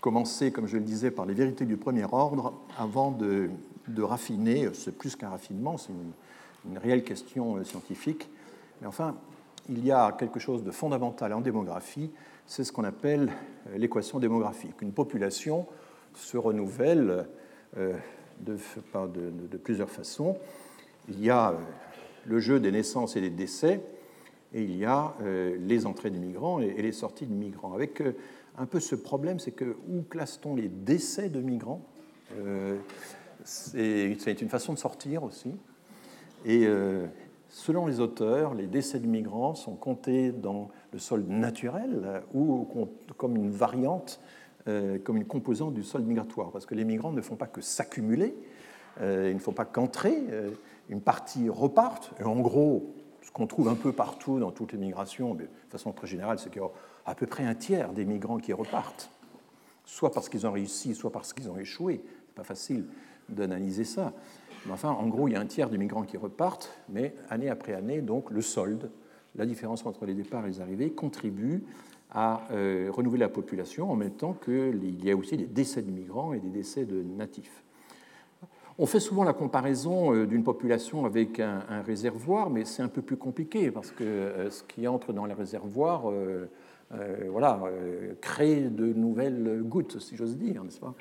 commencer, comme je le disais, par les vérités du premier ordre avant de, de raffiner. C'est plus qu'un raffinement, c'est une, une réelle question euh, scientifique. Mais enfin, il y a quelque chose de fondamental en démographie, c'est ce qu'on appelle euh, l'équation démographique. Une population se renouvelle de, de, de, plusieurs façons. Il y a le jeu des naissances et des décès, et il y a les entrées des migrants et les sorties de migrants. Avec un peu ce problème, c'est que où classe-t-on les décès de migrants? C'est une façon de sortir aussi. Et euh, selon les auteurs, les décès de migrants sont comptés dans le solde naturel ou comme une variante, euh, comme une composante du solde migratoire. Parce que les migrants ne font pas que s'accumuler, euh, ils ne font pas qu'entrer, une partie reparte. Et en gros, ce qu'on trouve un peu partout dans toutes les migrations, de façon très générale, c'est qu'il y a à peu près un tiers des migrants qui repartent, soit parce qu'ils ont réussi, soit parce qu'ils ont échoué. C'est pas facile d'analyser ça enfin, en gros, il y a un tiers des migrants qui repartent, mais année après année, donc le solde, la différence entre les départs et les arrivées, contribue à euh, renouveler la population en même temps qu'il y a aussi des décès de migrants et des décès de natifs. On fait souvent la comparaison euh, d'une population avec un, réservoir, mais c'est un peu plus compliqué parce que euh, ce qui entre dans les réservoirs voilà, crée de nouvelles gouttes, si j'ose dire, n'est-ce pas?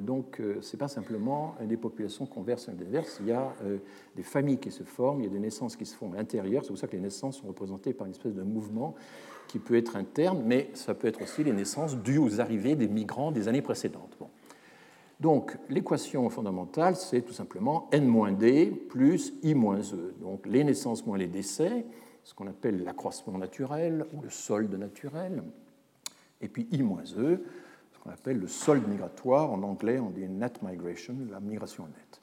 Donc, euh, ce n'est pas simplement des populations converses et inverses, il y a euh, des familles qui se forment, il y a des naissances qui se font à l'intérieur, c'est pour ça que les naissances sont représentées par une espèce de mouvement qui peut être interne, mais ça peut être aussi les naissances dues aux arrivées des migrants des années précédentes. Donc, l'équation fondamentale, c'est tout simplement n-d plus i-e. Donc, les naissances moins les décès, ce qu'on appelle l'accroissement naturel ou le solde naturel, et puis i-e, qu'on appelle le solde migratoire, en anglais on dit net migration, la migration nette.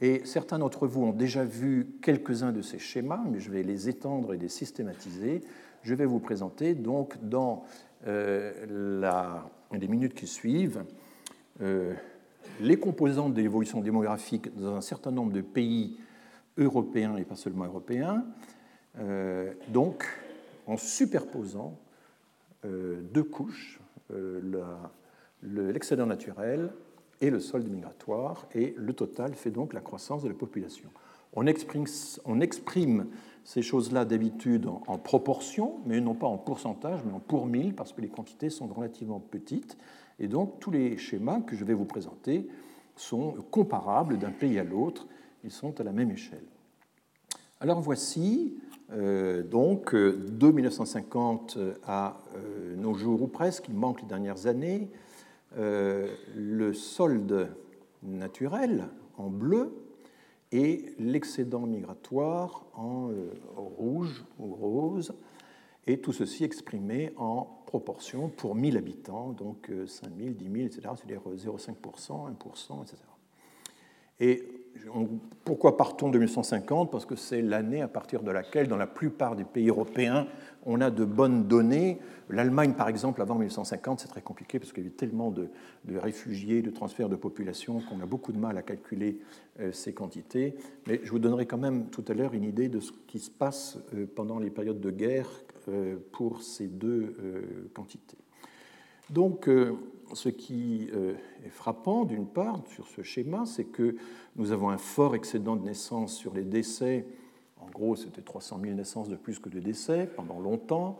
Et certains d'entre vous ont déjà vu quelques-uns de ces schémas, mais je vais les étendre et les systématiser. Je vais vous présenter donc dans euh, les minutes qui suivent euh, les composantes de l'évolution démographique dans un certain nombre de pays européens et pas seulement européens, euh, donc en superposant deux couches, la, l'excédent naturel et le solde migratoire, et le total fait donc la croissance de la population. On exprime, on exprime ces choses-là d'habitude en, proportion, mais non pas en pourcentage, mais en pour mille, parce que les quantités sont relativement petites, et donc tous les schémas que je vais vous présenter sont comparables d'un pays à l'autre, ils sont à la même échelle. Alors voici euh, donc de 1950 à euh, nos jours ou presque, il manque les dernières années, euh, le solde naturel en bleu et l'excédent migratoire en euh, rouge ou rose, et tout ceci exprimé en proportion pour 1000 habitants, donc 5000, 10 000, etc., c'est-à-dire 0,5%, 1%, etc. Et pourquoi partons de 1950 Parce que c'est l'année à partir de laquelle, dans la plupart des pays européens, on a de bonnes données. L'Allemagne, par exemple, avant 1950, c'est très compliqué parce qu'il y avait tellement de, réfugiés, de transferts de population qu'on a beaucoup de mal à calculer euh, ces quantités. Mais je vous donnerai quand même tout à l'heure une idée de ce qui se passe euh, pendant les périodes de guerre euh, pour ces deux quantités. Donc, ce qui est frappant, d'une part, sur ce schéma, c'est que nous avons un fort excédent de naissances sur les décès. En gros, c'était 300 000 naissances de plus que de décès pendant longtemps.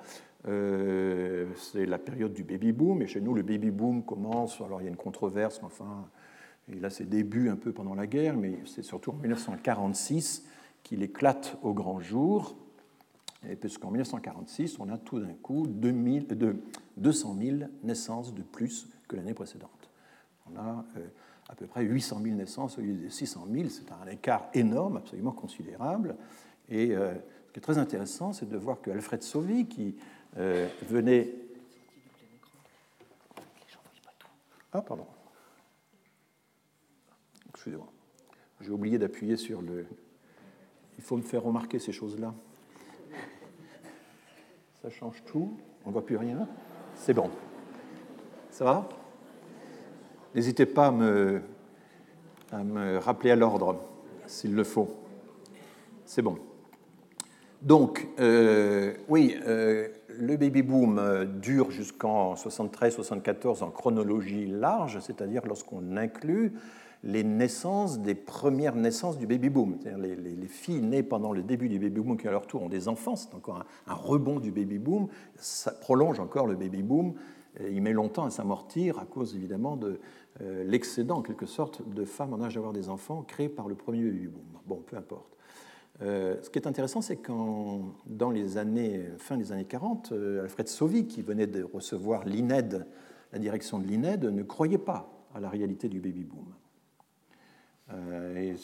Euh, c'est la période du baby-boom, et chez nous, le baby-boom commence, alors il y a une controverse, mais enfin, il a ses débuts un peu pendant la guerre, mais c'est surtout en 1946 qu'il éclate au grand jour, et puisqu'en 1946, on a tout d'un coup 2000, 200 000 naissances de plus que l'année précédente. On a euh, à peu près 800 000 naissances au lieu de 600 000, c'est un écart énorme, absolument considérable. Et euh, ce qui est très intéressant, c'est de voir que Alfred Sauvy, qui euh, venait. Ah, pardon. excusez-moi. J'ai oublié d'appuyer sur le. Il faut me faire remarquer ces choses-là. Ça change tout. On ne voit plus rien. C'est bon. Ça va? N'hésitez pas à me, rappeler à l'ordre s'il le faut. C'est bon. Donc, euh, oui, euh, le baby boom euh, dure jusqu'en 73-74 en chronologie large, c'est-à-dire lorsqu'on inclut les naissances des premières naissances du baby boom. C'est-à-dire les, filles nées pendant le début du baby boom qui à leur tour ont des enfants, c'est encore un, rebond du baby boom, ça prolonge encore le baby boom. il met longtemps à s'amortir à cause évidemment de l'excédent en quelque sorte de femmes en âge d'avoir des enfants créé par le premier baby boom. Bon, peu importe. Euh, ce qui est intéressant, c'est qu'en dans les années, fin des années 40, euh, Alfred Sauvy, qui venait de recevoir l'INED, la direction de l'INED, ne croyait pas à la réalité du baby-boom. Euh, et,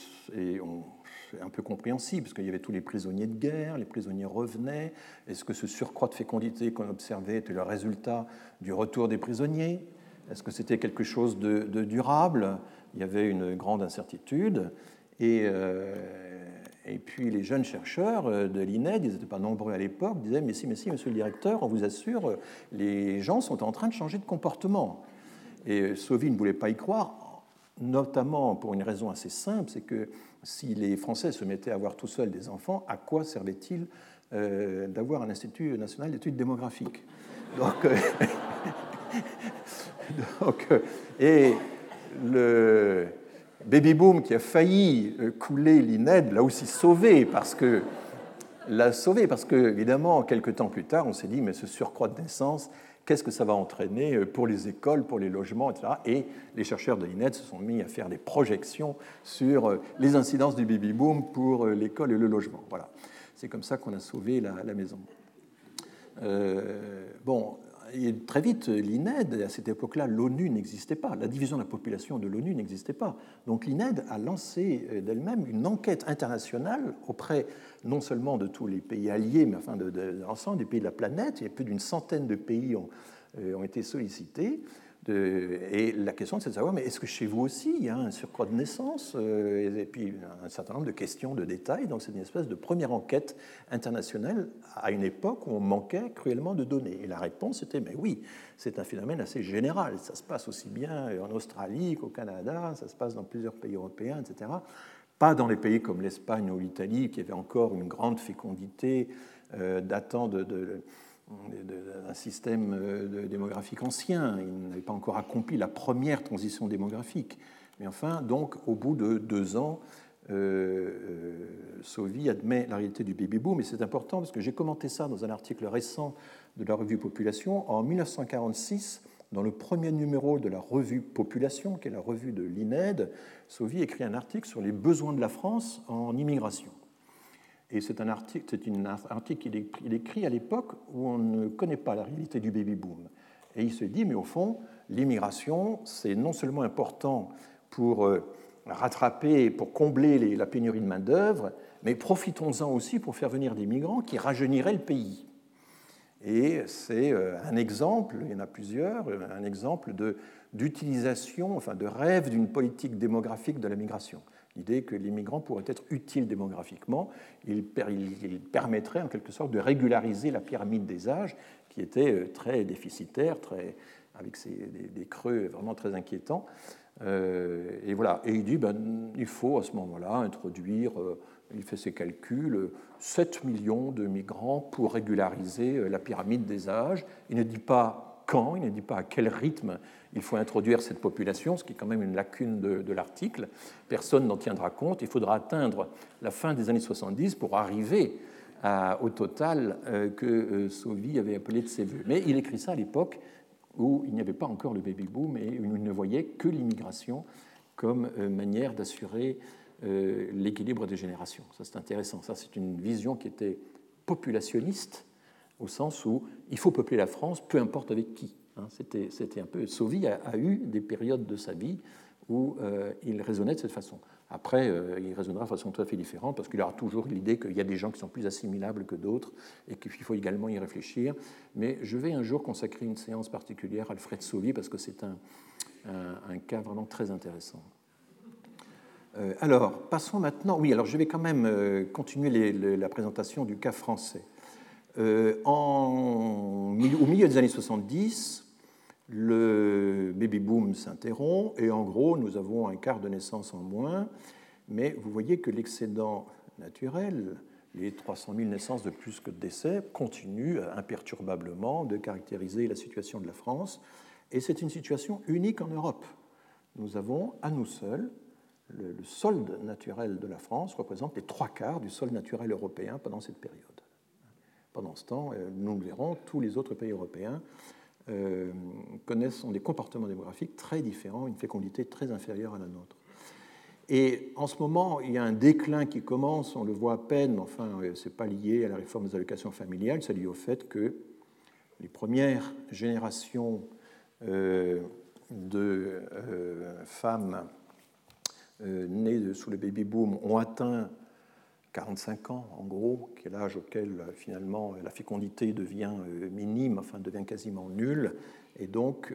c'est un peu compréhensible, parce qu'il y avait tous les prisonniers de guerre, les prisonniers revenaient. Est-ce que ce surcroît de fécondité qu'on observait était le résultat du retour des prisonniers? Est-ce que c'était quelque chose de, durable? Il y avait une grande incertitude. Et, et puis les jeunes chercheurs euh, de l'INED, ils n'étaient pas nombreux à l'époque, disaient Mais si, mais si, monsieur le directeur, on vous assure, les gens sont en train de changer de comportement. Et Sauvy ne voulait pas y croire, notamment pour une raison assez simple c'est que si les Français se mettaient à avoir tout seuls des enfants, à quoi servait-il euh, d'avoir un Institut national d'études démographiques? Donc, euh, donc et le Baby Boom qui a failli euh, couler l'INED l'a aussi sauvé parce que l'a sauvé parce que évidemment quelques temps plus tard on s'est dit mais ce surcroît de naissance qu'est-ce que ça va entraîner euh, pour les écoles, pour les logements, etc. Et les chercheurs de l'INED se sont mis à faire des projections sur euh, les incidences du baby boom pour l'école et le logement. Voilà, c'est comme ça qu'on a sauvé la, maison. bon, très vite, l'INED, à cette époque-là, l'ONU n'existait pas. La division de la population de l'ONU n'existait pas. Donc l'INED a lancé euh, d'elle-même une enquête internationale auprès non seulement de tous les pays alliés, mais enfin de, l'ensemble des pays de la planète. Il y a plus d'une centaine de pays ont, euh, ont été sollicités et la question, c'est de savoir, mais est-ce que chez vous aussi, il y a un surcroît de naissance euh, Et puis, un certain nombre de questions, de détails? Donc, c'est une espèce de première enquête internationale à une époque où on manquait cruellement de données. Et la réponse était, mais oui, c'est un phénomène assez général. Ça se passe aussi bien en Australie qu'au Canada, ça se passe dans plusieurs pays européens, etc. Pas dans les pays comme l'Espagne ou l'Italie, qui avaient encore une grande fécondité euh, datant de d'un système euh, démographique ancien. Il n'avait pas encore accompli la première transition démographique. Mais enfin, donc, au bout de deux ans, euh, euh admet la réalité du baby boom, et c'est important parce que j'ai commenté ça dans un article récent de la revue Population. En 1946, dans le premier numéro de la revue Population, qui est la revue de l'INED, Sauvy écrit un article sur les besoins de la France en immigration. Et c'est un article, c'est un article qu'il écrit à l'époque où on ne connaît pas la réalité du baby boom. Et il se dit, mais au fond, l'immigration, c'est non seulement important pour euh, rattraper, pour combler la pénurie de main-d'œuvre, mais profitons-en aussi pour faire venir des migrants qui rajeuniraient le pays. Et c'est euh, un exemple, il y en a plusieurs, un exemple d'utilisation, enfin de rêve d'une politique démographique de la migration l'idée que l'immigrant pourrait être utile démographiquement. Il, permettrait en quelque sorte de régulariser la pyramide des âges qui était euh, très déficitaire, très, avec des, creux vraiment très inquiétants. Euh, et voilà. Et il dit ben, il faut à ce moment-là introduire, euh, il fait ses calculs, 7 millions de migrants pour régulariser la pyramide des âges. Il ne dit pas quand, il ne dit pas à quel rythme il faut introduire cette population, ce qui est quand même une lacune de, l'article. Personne n'en tiendra compte. Il faudra atteindre la fin des années 70 pour arriver au total euh, que euh, Sauvy avait appelé de ses voeux. Mais il écrit ça à l'époque où il n'y avait pas encore le baby boom et où il ne voyait que l'immigration comme euh, manière d'assurer l'équilibre des générations. Ça, c'est intéressant. Ça, c'est une vision qui était populationniste, au sens où il faut peupler la France, peu importe avec qui. Hein, c'était un peu. Sauvy a, eu des périodes de sa vie où euh, il raisonnait de cette façon. Après, euh, il raisonnera de façon tout à fait différente parce qu'il aura toujours l'idée qu'il y a des gens qui sont plus assimilables que d'autres et qu'il faut également y réfléchir. Mais je vais un jour consacrer une séance particulière à Alfred Sauvy parce que c'est un, cas vraiment très intéressant. Euh, alors, passons maintenant. Oui, alors je vais quand même continuer la présentation du cas français. Au milieu des années 70, le baby boom s'interrompt et en gros, nous avons un quart de naissance en moins. Mais vous voyez que l'excédent naturel, les 300 000 naissances de plus que de décès, continue imperturbablement de caractériser la situation de la France. Et c'est une situation unique en Europe. Nous avons à nous seuls le, solde naturel de la France représente les trois quarts du solde naturel européen pendant cette période. Pendant ce temps, euh, nous le verrons, tous les autres pays européens euh, connaissent des comportements démographiques très différents, une fécondité très inférieure à la nôtre. Et en ce moment, il y a un déclin qui commence, on le voit à peine, mais enfin, euh, ce n'est pas lié à la réforme des allocations familiales, c'est lié au fait que les premières générations de femmes euh, nés sous le baby boom ont atteint 45 ans, en gros, qui est l'âge auquel euh, finalement la fécondité devient euh, minime, enfin devient quasiment nulle, et donc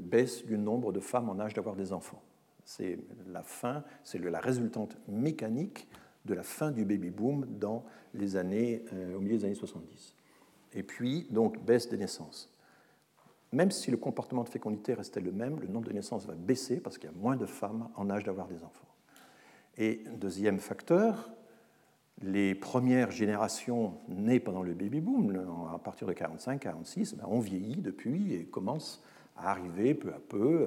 baisse du nombre de femmes en âge d'avoir des enfants. C'est la fin, c'est la résultante mécanique de la fin du baby boom dans les années, au milieu des années 70. Et puis, donc, baisse des naissances même si le comportement de fécondité restait le même, le nombre de naissances va baisser parce qu'il y a moins de femmes en âge d'avoir des enfants. Et deuxième facteur, les premières générations nées pendant le baby boom, à partir de 45-46, ben, ont vieilli depuis et commencent à arriver peu à peu euh,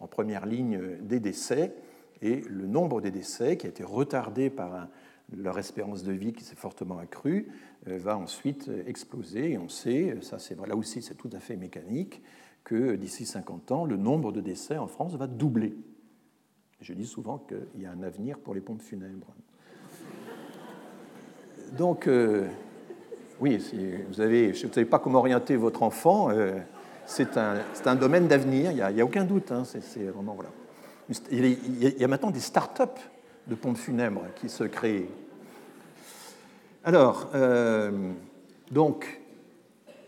en première ligne des décès. Et le nombre des décès, qui a été retardé par leur espérance de vie qui s'est fortement accrue, euh, va ensuite exploser. Et on sait, ça c'est là aussi c'est tout à fait mécanique, que d'ici 50 ans, le nombre de décès en France va doubler. Je dis souvent qu'il y a un avenir pour les pompes funèbres. Donc, euh, oui, si vous ne savez pas comment orienter votre enfant, euh, c'est un, domaine d'avenir, il n'y a, a, aucun doute. Hein, c'est vraiment, voilà. Il y a maintenant des start-up de pompes funèbres qui se créent. Alors, euh, donc,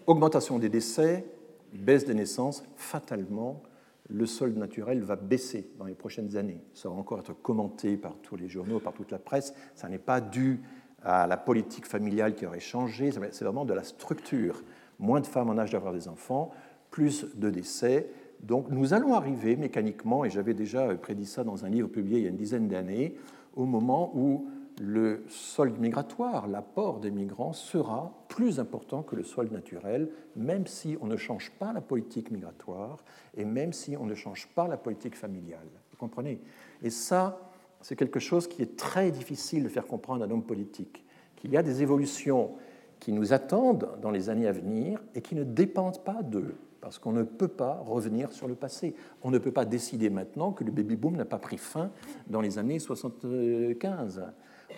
augmentation des décès, baisse des naissances, fatalement, le solde naturel va baisser dans les prochaines années. Ça va encore être commenté par tous les journaux, par toute la presse. Ça n'est pas dû à la politique familiale qui aurait changé, c'est vraiment de la structure. Moins de femmes en âge d'avoir des enfants, plus de décès. Donc nous allons arriver mécaniquement, et j'avais déjà prédit ça dans un livre publié il y a une dizaine d'années, au moment où le solde migratoire, l'apport des migrants, sera plus important que le solde naturel, même si on ne change pas la politique migratoire et même si on ne change pas la politique familiale. Vous comprenez? Et ça, c'est quelque chose qui est très difficile de faire comprendre à un homme politique, qu'il y a des évolutions qui nous attendent dans les années à venir et qui ne dépendent pas d'eux parce qu'on ne peut pas revenir sur le passé. On ne peut pas décider maintenant que le baby-boom n'a pas pris fin dans les années 75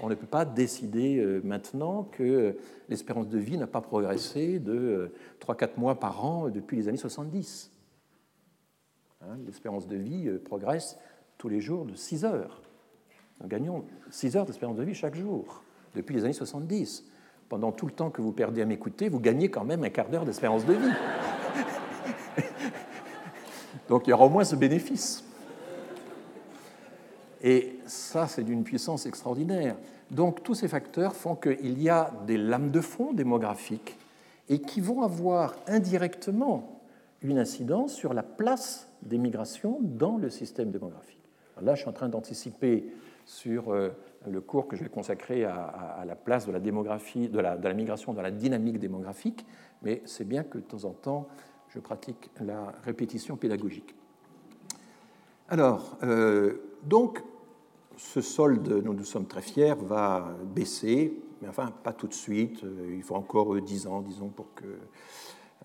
on ne peut pas décider euh, maintenant que l'espérance de vie n'a pas progressé de 3-4 euh, mois par an depuis les années 70. Hein, l'espérance de vie euh, progresse tous les jours de 6 heures. Nous gagnons 6 heures d'espérance de vie chaque jour depuis les années 70. Pendant tout le temps que vous perdez à m'écouter, vous gagnez quand même un quart d'heure d'espérance de vie. Donc il y aura au moins ce bénéfice. Et ça, c'est d'une puissance extraordinaire. Donc tous ces facteurs font qu'il y a des lames de fond démographiques et qui vont avoir indirectement une incidence sur la place des migrations dans le système démographique. là, je suis en train d'anticiper sur euh, le cours que je vais consacrer à, la place de la démographie, de la, migration dans la dynamique démographique, mais c'est bien que de temps en temps, je pratique la répétition pédagogique. Alors, euh, donc, ce solde, nous nous sommes très fiers, va baisser, mais enfin, pas tout de suite. Il faut encore 10 ans, disons, pour qu'il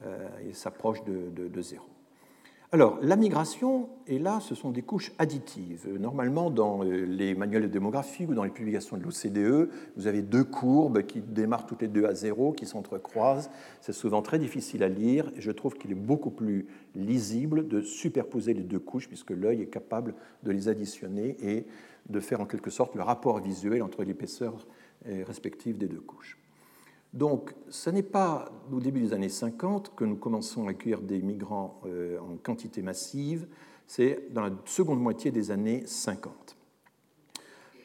euh, s'approche de, zéro. Alors, la migration, et là, ce sont des couches additives. Normalement, dans euh, les manuels de démographie ou dans les publications de l'OCDE, vous avez deux courbes qui démarrent toutes les deux à zéro, qui s'entrecroisent. C'est souvent très difficile à lire, et je trouve qu'il est beaucoup plus lisible de superposer les deux couches, puisque l'œil est capable de les additionner et de faire en quelque sorte le rapport visuel entre l'épaisseur respective des deux couches. Donc, ce n'est pas au début des années 50 que nous commençons à accueillir des migrants euh, en quantité massive, c'est dans la seconde moitié des années 50.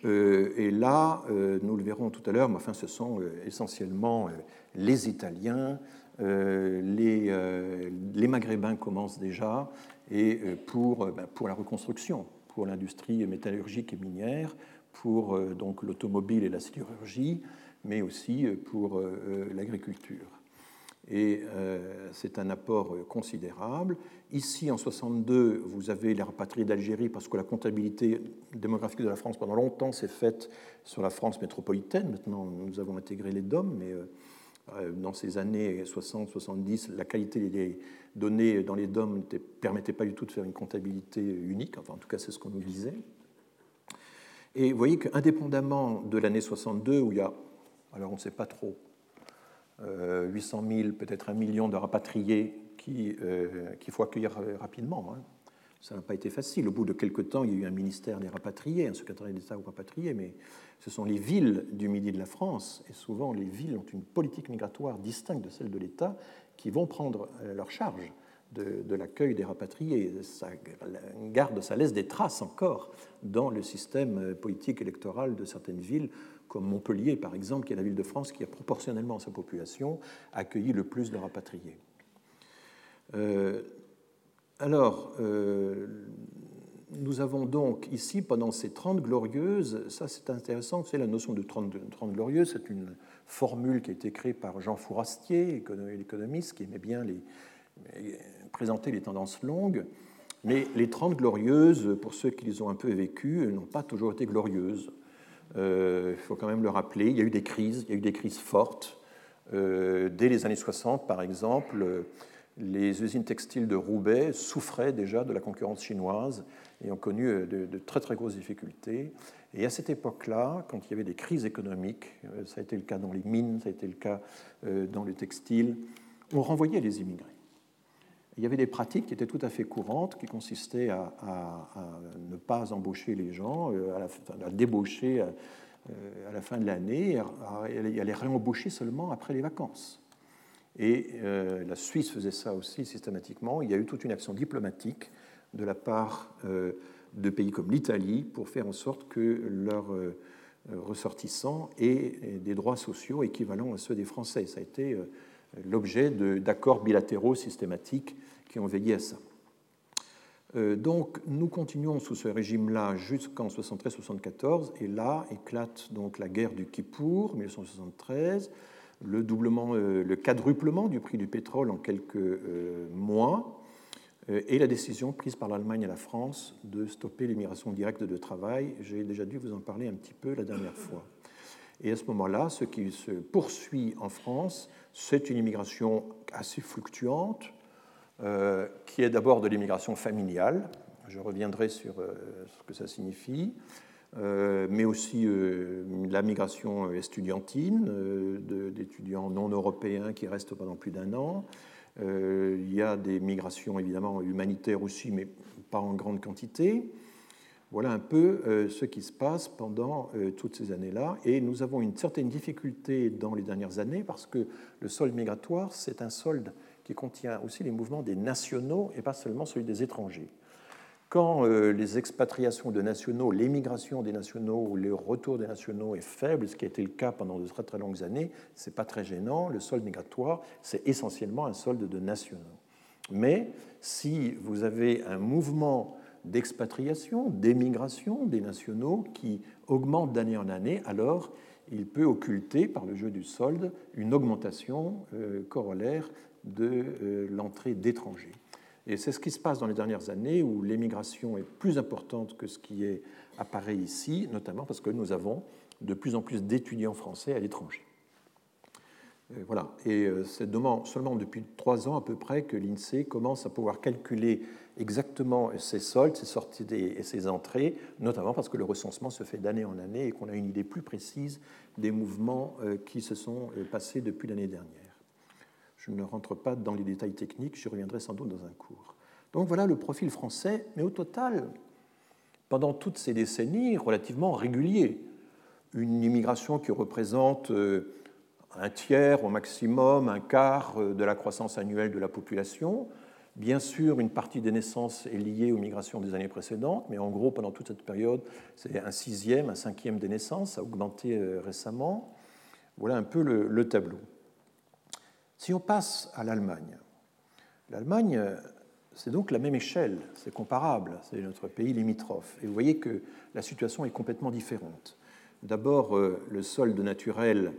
et là, nous le verrons tout à l'heure, mais enfin, ce sont essentiellement les Italiens, les, Maghrébins commencent déjà, et pour, ben, pour la reconstruction, pour l'industrie métallurgique et minière, pour l'automobile et la sidérurgie, mais aussi pour l'agriculture et euh, c'est un apport considérable. Ici, en 62, vous avez les rapatriés d'Algérie parce que la comptabilité démographique de la France pendant longtemps s'est faite sur la France métropolitaine. Maintenant, nous avons intégré les DOM, mais euh, euh, dans ces années 60-70, la qualité des données dans les DOM ne permettait pas du tout de faire une comptabilité unique. Enfin, en tout cas, c'est ce qu'on nous disait. Et vous voyez qu'indépendamment de l'année 62, où il y a, alors on ne sait pas trop, 800 euh, 000, peut-être un million de rapatriés euh, qu'il faut accueillir rapidement. Hein. Ça n'a pas été facile. Au bout de quelques temps, il y a eu un ministère des rapatriés, un secrétaire d'État aux rapatriés, mais ce sont les villes du midi de la France, et souvent les villes ont une politique migratoire distincte de celle de l'État, qui vont prendre euh, leur charge de, de l'accueil des rapatriés. Ça garde, ça laisse des traces encore dans le système politique électoral de certaines villes comme Montpellier, par exemple, qui est la ville de France qui a proportionnellement à sa population accueilli le plus de rapatriés. Euh, alors, euh, nous avons donc ici, pendant ces 30 glorieuses, ça c'est intéressant, c'est la notion de 30, 30 glorieuses, c'est une formule qui a été créée par Jean Fourastier, l'économiste, qui aimait bien les, présenter les tendances longues. Mais les 30 glorieuses, pour ceux qui les ont un peu vécues, n'ont pas toujours été glorieuses. Euh, il faut quand même le rappeler, il y a eu des crises, il y a eu des crises fortes. Euh, dès les années 60, par exemple, les usines textiles de Roubaix souffraient déjà de la concurrence chinoise et ont connu euh, de, très très grosses difficultés. Et à cette époque-là, quand il y avait des crises économiques, ça a été le cas dans les mines, ça a été le cas dans le textile, on renvoyait les immigrés il y avait des pratiques qui étaient tout à fait courantes, qui consistaient à, ne pas embaucher les gens, euh, à, débaucher euh, à, la fin de l'année, à, les réembaucher seulement après les vacances. Et euh, la Suisse faisait ça aussi systématiquement. Il y a eu toute une action diplomatique de la part de pays comme l'Italie pour faire en sorte que leurs ressortissants aient des droits sociaux équivalents à ceux des Français. Ça a été l'objet d'accords bilatéraux systématiques qui ont veillé à ça. Euh, donc nous continuons sous ce régime-là jusqu'en 73-74, et là éclate donc la guerre du Kippour, 1973, le, euh, le quadruplement du prix du pétrole en quelques euh, mois, et la décision prise par l'Allemagne et la France de stopper l'immigration directe de travail. J'ai déjà dû vous en parler un petit peu la dernière fois. Et à ce moment-là, ce qui se poursuit en France, c'est une immigration assez fluctuante, euh, qui est d'abord de l'immigration familiale. Je reviendrai sur euh, ce que ça signifie. Euh, mais aussi la migration estudiantine d'étudiants non européens qui restent pendant plus d'un an. il y a des migrations évidemment humanitaires aussi, mais pas en grande quantité. Voilà un peu ce qui se passe pendant toutes ces années-là. Et nous avons une certaine difficulté dans les dernières années parce que le solde migratoire, c'est un solde qui contient aussi les mouvements des nationaux et pas seulement celui des étrangers. Quand euh, les expatriations de nationaux, l'émigration des nationaux ou le retour des nationaux est faible, ce qui a été le cas pendant de très très longues années, ce n'est pas très gênant. Le solde migratoire, c'est essentiellement un solde de nationaux. Mais si vous avez un mouvement d'expatriation, d'émigration des nationaux qui augmente d'année en année, alors il peut occulter par le jeu du solde une augmentation euh, corollaire de euh, l'entrée d'étrangers. Et c'est ce qui se passe dans les dernières années où l'émigration est plus importante que ce qui est apparaît ici, notamment parce que nous avons de plus en plus d'étudiants français à l'étranger. Euh, voilà. Et c'est seulement depuis trois ans à peu près que l'INSEE commence à pouvoir calculer exactement ses soldes, ses sorties et ses entrées, notamment parce que le recensement se fait d'année en année et qu'on a une idée plus précise des mouvements qui se sont passés depuis l'année dernière. Je ne rentre pas dans les détails techniques, j'y reviendrai sans doute dans un cours. Donc voilà le profil français, mais au total, pendant toutes ces décennies, relativement régulier. Une immigration qui représente euh, un tiers au maximum, un quart euh, de la croissance annuelle de la population, Bien sûr, une partie des naissances est liée aux migrations des années précédentes, mais en gros, pendant toute cette période, c'est un sixième, un cinquième des naissances, ça a augmenté euh, récemment. Voilà un peu le, tableau. Si on passe à l'Allemagne, l'Allemagne, c'est donc la même échelle, c'est comparable, c'est notre pays limitrophe. Et vous voyez que la situation est complètement différente. D'abord, euh, le solde naturel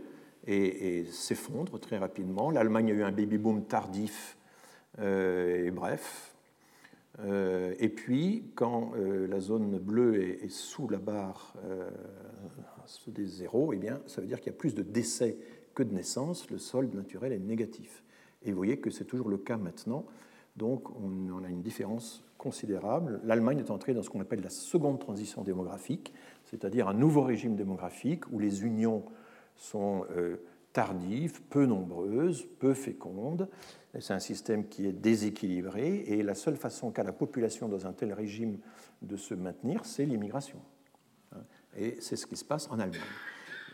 s'effondre très rapidement. L'Allemagne a eu un baby-boom tardif et bref. Euh, et puis, quand la zone bleue est, sous la barre des zéros, eh bien, ça veut dire qu'il y a plus de décès que de naissances. Le solde naturel est négatif. Et vous voyez que c'est toujours le cas maintenant. Donc, on a une différence considérable. L'Allemagne est entrée dans ce qu'on appelle la seconde transition démographique, c'est-à-dire un nouveau régime démographique où les unions sont euh, tardives, peu nombreuses, peu fécondes. C'est un système qui est déséquilibré et la seule façon qu'a la population dans un tel régime de se maintenir, c'est l'immigration. Et c'est ce qui se passe en Allemagne.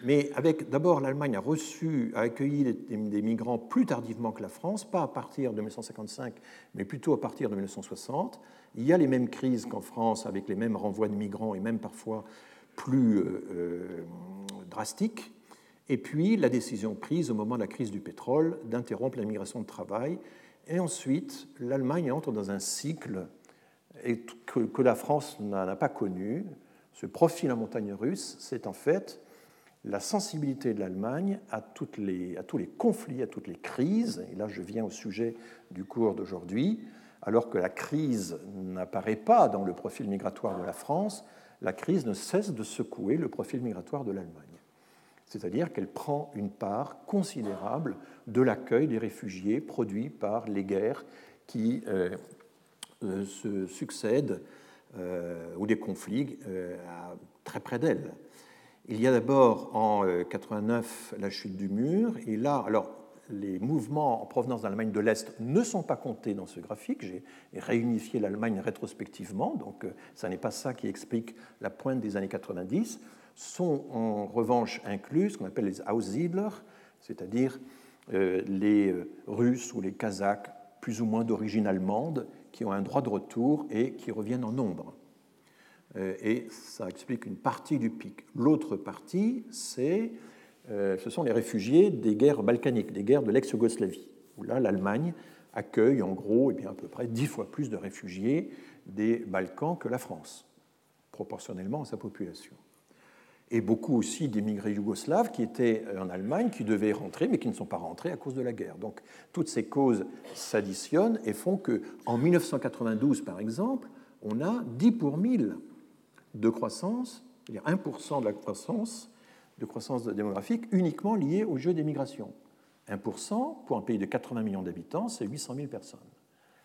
Mais d'abord l'Allemagne a accueilli des, migrants plus tardivement que la France, pas à partir de 1955, mais plutôt à partir de 1960. Il y a les mêmes crises qu'en France, avec les mêmes renvois de migrants et même parfois plus euh, euh, drastiques. Et puis la décision prise au moment de la crise du pétrole d'interrompre la migration de travail. Et ensuite, l'Allemagne entre dans un cycle que, la France n'a pas connu. Ce profil en montagne russe, c'est en fait la sensibilité de l'Allemagne à, à, tous les conflits, à toutes les crises, et là je viens au sujet du cours d'aujourd'hui, alors que la crise n'apparaît pas dans le profil migratoire de la France, la crise ne cesse de secouer le profil migratoire de l'Allemagne. C'est-à-dire qu'elle prend une part considérable de l'accueil des réfugiés produits par les guerres qui euh, euh, se succèdent euh, ou des conflits très près d'elle. Il y a d'abord en 89 euh, la chute du mur, et là, alors les mouvements en provenance d'Allemagne de l'Est ne sont pas comptés dans ce graphique. J'ai réunifié l'Allemagne rétrospectivement, donc ça n'est pas ça qui explique la pointe des années 90. Sont en revanche inclus ce qu'on appelle les Aussiedler, c'est-à-dire euh, les Russes ou les Kazakhs plus ou moins d'origine allemande qui ont un droit de retour et qui reviennent en nombre. Euh, et ça explique une partie du pic. L'autre partie, c'est, euh, ce sont les réfugiés des guerres balkaniques, des guerres de l'ex-Yougoslavie, où là, l'Allemagne accueille en gros eh bien, à peu près dix fois plus de réfugiés des Balkans que la France, proportionnellement à sa population. Et beaucoup aussi d'immigrés yougoslaves qui étaient en Allemagne, qui devaient rentrer, mais qui ne sont pas rentrés à cause de la guerre. Donc toutes ces causes s'additionnent et font qu'en 1992, par exemple, on a 10 pour 1000 de croissance, c'est-à-dire 1% de la croissance, de croissance démographique uniquement liée au jeu des migrations. 1% pour un pays de 80 millions d'habitants, c'est 800 000 personnes.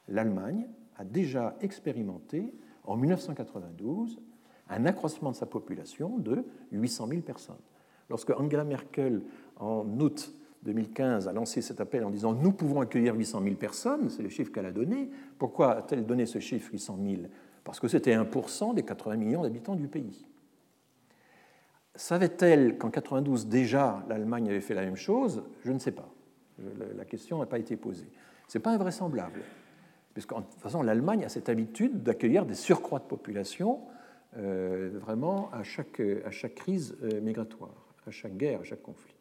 L'Allemagne a déjà expérimenté en 1992 un accroissement de sa population de 800 000 personnes. Lorsque Angela Merkel, en août 2015, a lancé cet appel en disant Nous pouvons accueillir 800 000 personnes, c'est le chiffre qu'elle a donné, pourquoi a-t-elle donné ce chiffre 800 000 parce que c'était 1% des 80 millions d'habitants du pays. Savait-elle qu'en 92 déjà l'Allemagne avait fait la même chose? Je ne sais pas. La question n'a pas été posée. Ce n'est pas invraisemblable, puisque de toute façon l'Allemagne a cette habitude d'accueillir des surcroîts de population vraiment à chaque, à chaque crise euh, migratoire, à chaque guerre, à chaque conflit.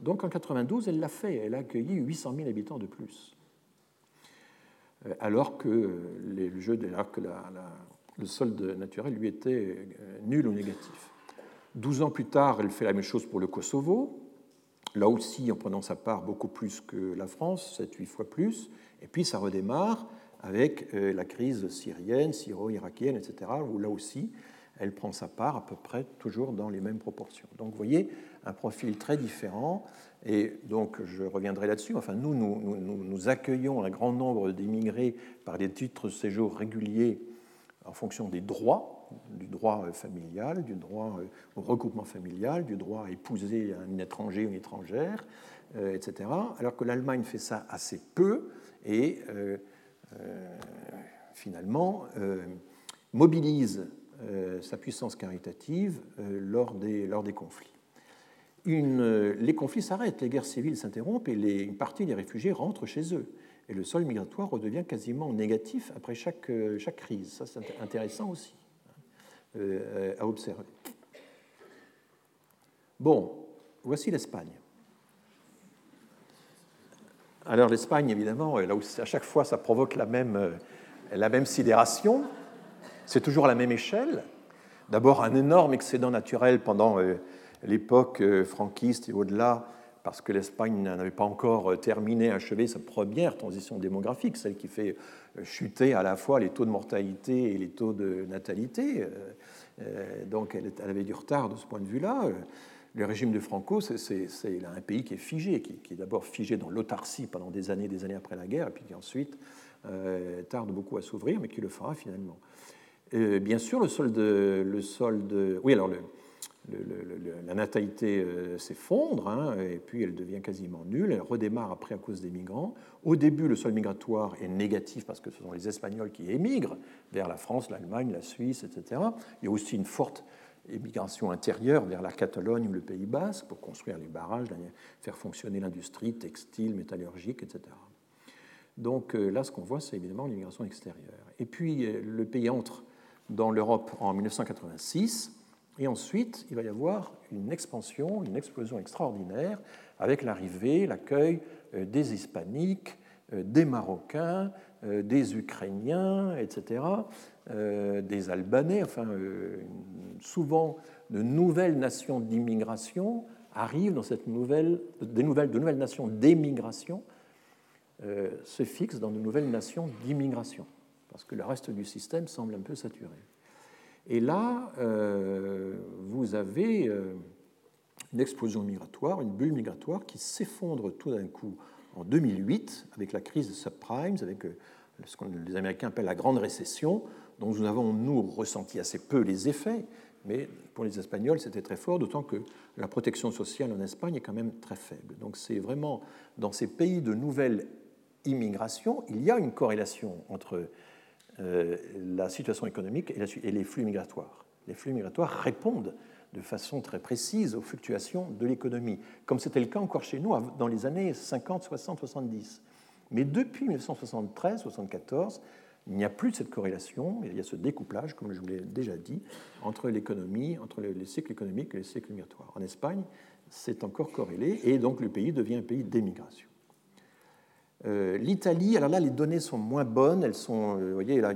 Donc en 92, elle l'a fait, elle a accueilli 800 000 habitants de plus. Euh, alors que, le solde naturel lui était euh, nul ou négatif. Douze ans plus tard, elle fait la même chose pour le Kosovo, là aussi en prenant sa part beaucoup plus que la France, 7-8 fois plus, et puis ça redémarre avec euh, la crise syrienne, syro-irakienne, etc., où là aussi, elle prend sa part à peu près toujours dans les mêmes proportions. Donc vous voyez un profil très différent et donc, je reviendrai là-dessus. Enfin, nous, nous, nous, accueillons un grand nombre d'immigrés par des titres de séjour réguliers en fonction des droits, du droit euh, familial, du droit euh, au recoupement familial, du droit à épouser un étranger ou une étrangère, etc. Alors que l'Allemagne fait ça assez peu et finalement mobilise sa puissance caritative lors des, lors des conflits les conflits s'arrêtent, les guerres civiles s'interrompent et une partie des réfugiés rentrent chez eux. et le sol migratoire redevient quasiment négatif après chaque, chaque crise. Ça, c'est intéressant aussi à observer. Bon, voici l'Espagne. Alors l'Espagne, évidemment, là où à chaque fois ça provoque la même, la même sidération, c'est toujours à la même échelle. D'abord un énorme excédent naturel pendant l'époque franquiste et au-delà parce que l'Espagne n'avait pas encore euh, terminé, achevé sa première transition démographique, celle qui fait euh, chuter à la fois les taux de mortalité et les taux de natalité. Euh, donc elle avait du retard de ce point de vue-là. Le régime de Franco, c'est un pays qui est figé, qui, est d'abord figé dans l'autarcie pendant des années, des années après la guerre, et puis qui ensuite tarde beaucoup à s'ouvrir, mais qui le fera finalement. bien sûr, le solde, le solde, oui, alors la natalité euh, s'effondre, hein, et puis elle devient quasiment nulle, elle redémarre après à cause des migrants. Au début, le sol migratoire est négatif parce que ce sont les Espagnols qui émigrent vers la France, l'Allemagne, la Suisse, etc. Il y a aussi une forte émigration intérieure vers la Catalogne ou le Pays Basque pour construire les barrages, faire fonctionner l'industrie textile, métallurgique, etc. Donc euh, là, ce qu'on voit, c'est évidemment l'immigration extérieure. Et puis, euh, le pays entre dans l'Europe en 1986 et ensuite, il va y avoir une expansion, une explosion extraordinaire avec l'arrivée, l'accueil euh, des Hispaniques, des Marocains, des Ukrainiens, etc., des Albanais, enfin, souvent de nouvelles nations d'immigration arrivent dans cette nouvelle, des nouvelles, de nouvelles nations d'émigration se fixent dans de nouvelles nations d'immigration, parce que le reste du système semble un peu saturé. Et là, euh, vous avez euh, une explosion migratoire, une bulle migratoire qui s'effondre tout d'un coup en 2008 avec la crise des subprimes, avec euh, ce que les Américains appellent la grande récession, dont nous avons, nous, ressenti assez peu les effets, mais pour les Espagnols, c'était très fort, d'autant que la protection sociale en Espagne est quand même très faible. Donc c'est vraiment dans ces pays de nouvelle immigration, il y a une corrélation entre euh, la situation économique et, les flux migratoires. Les flux migratoires répondent de façon très précise aux fluctuations de l'économie, comme c'était le cas encore chez nous dans les années 50, 60, 70. Mais depuis 1973-74, il n'y a plus cette corrélation, il y a ce découplage, comme je vous l'ai déjà dit, entre l'économie, entre les cycles économiques et les cycles migratoires. En Espagne, c'est encore corrélé, et donc le pays devient un pays d'émigration. Euh, L'Italie, alors là, les données sont moins bonnes. Elles sont, euh, vous voyez, là,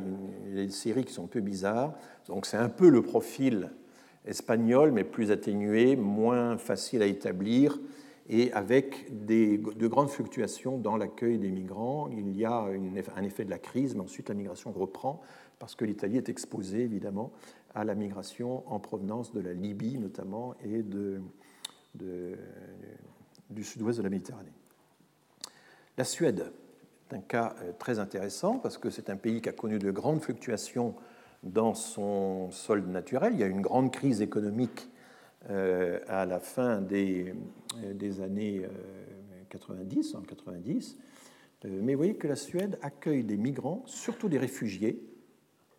il y a des séries qui sont un peu bizarres. Donc, c'est un peu le profil espagnol, mais plus atténué, moins facile à établir, et avec des, de grandes fluctuations dans l'accueil des migrants. Il y a un effet de la crise, mais ensuite la migration reprend, parce que l'Italie est exposée, évidemment, à la migration en provenance de la Libye, notamment, et de, du sud-ouest de la Méditerranée. La Suède est un cas euh, très intéressant parce que c'est un pays qui a connu de grandes fluctuations dans son solde naturel. Il y a une grande crise économique euh, à la fin des, euh, des années 90, en 90. Mais vous voyez que la Suède accueille des migrants, surtout des réfugiés.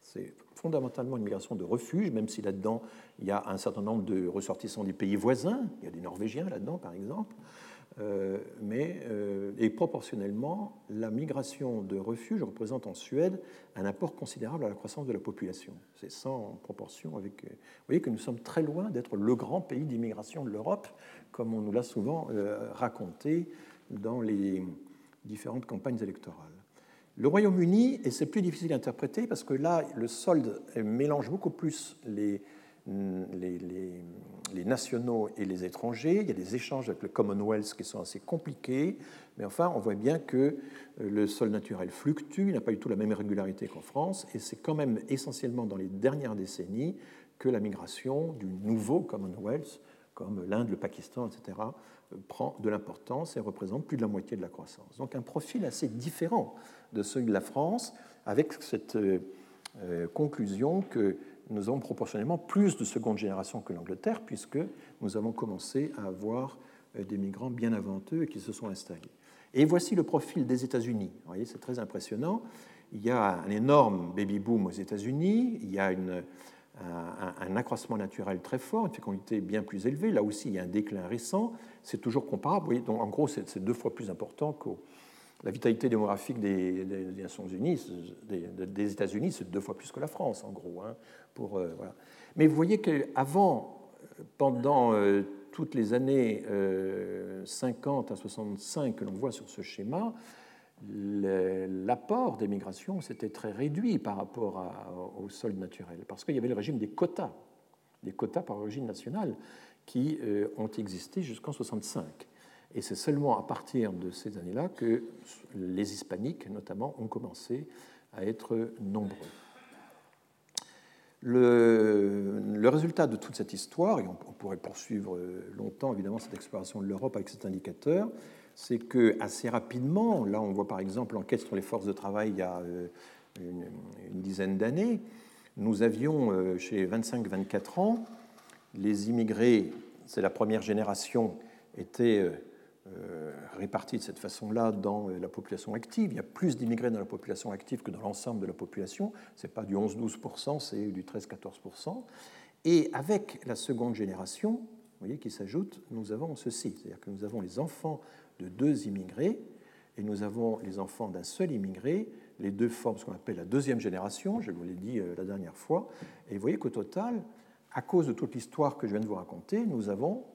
C'est fondamentalement une migration de refuge, même si là-dedans, il y a un certain nombre de ressortissants des pays voisins. Il y a des Norvégiens là-dedans, par exemple. Euh, mais, euh, et proportionnellement, la migration de refuge représente en Suède un apport considérable à la croissance de la population. C'est sans proportion avec. Euh, vous voyez que nous sommes très loin d'être le grand pays d'immigration de l'Europe, comme on nous l'a souvent raconté dans les différentes campagnes électorales. Le Royaume-Uni, et c'est plus difficile à interpréter parce que là, le solde mélange beaucoup plus les, les, les les nationaux et les étrangers. Il y a des échanges avec le Commonwealth qui sont assez compliqués, mais enfin, on voit bien que euh, le sol naturel fluctue, il n'a pas du tout la même régularité qu'en France, et c'est quand même essentiellement dans les dernières décennies que la migration du nouveau Commonwealth, comme l'Inde, le Pakistan, etc., euh, prend de l'importance et représente plus de la moitié de la croissance. Donc un profil assez différent de celui de la France, avec cette euh, conclusion que nous avons proportionnellement plus de seconde génération que l'Angleterre, puisque nous avons commencé à avoir euh, des migrants bien avant eux et qui se sont installés. Et voici le profil des États-Unis. Vous voyez, c'est très impressionnant. Il y a un énorme baby-boom aux États-Unis, il y a un, accroissement naturel très fort, une fécondité bien plus élevée. Là aussi, il y a un déclin récent. C'est toujours comparable. Vous voyez, donc, en gros, c'est deux fois plus important qu'au la vitalité démographique des, États-Unis, c'est deux fois plus que la France, en gros. Hein, euh. Mais vous voyez qu'avant, pendant euh, toutes les années 50 à 65 que l'on voit sur ce schéma, l'apport des migrations s'était très réduit par rapport au sol naturel, parce qu'il y avait le régime des quotas, des quotas par origine nationale, qui euh, ont existé jusqu'en 65. Et c'est seulement à partir de ces années-là que les hispaniques, notamment, ont commencé à être nombreux. Le, résultat de toute cette histoire, et on, pourrait poursuivre longtemps évidemment cette exploration de l'Europe avec cet indicateur, c'est que assez rapidement, là on voit par exemple l'enquête sur les forces de travail il y a euh, une, dizaine d'années, nous avions euh, chez 25-24 ans, les immigrés, c'est la première génération, étaient euh, répartis de cette façon-là dans la population active. Il y a plus d'immigrés dans la population active que dans l'ensemble de la population. Ce n'est pas du 11-12%, c'est du 13-14%. Et avec la seconde génération, vous voyez, qui s'ajoute, nous avons ceci, c'est-à-dire que nous avons les enfants de deux immigrés, et nous avons les enfants d'un seul immigré, les deux forment ce qu'on appelle la deuxième génération, je vous l'ai dit euh, la dernière fois, et vous voyez qu'au total, à cause de toute l'histoire que je viens de vous raconter, nous avons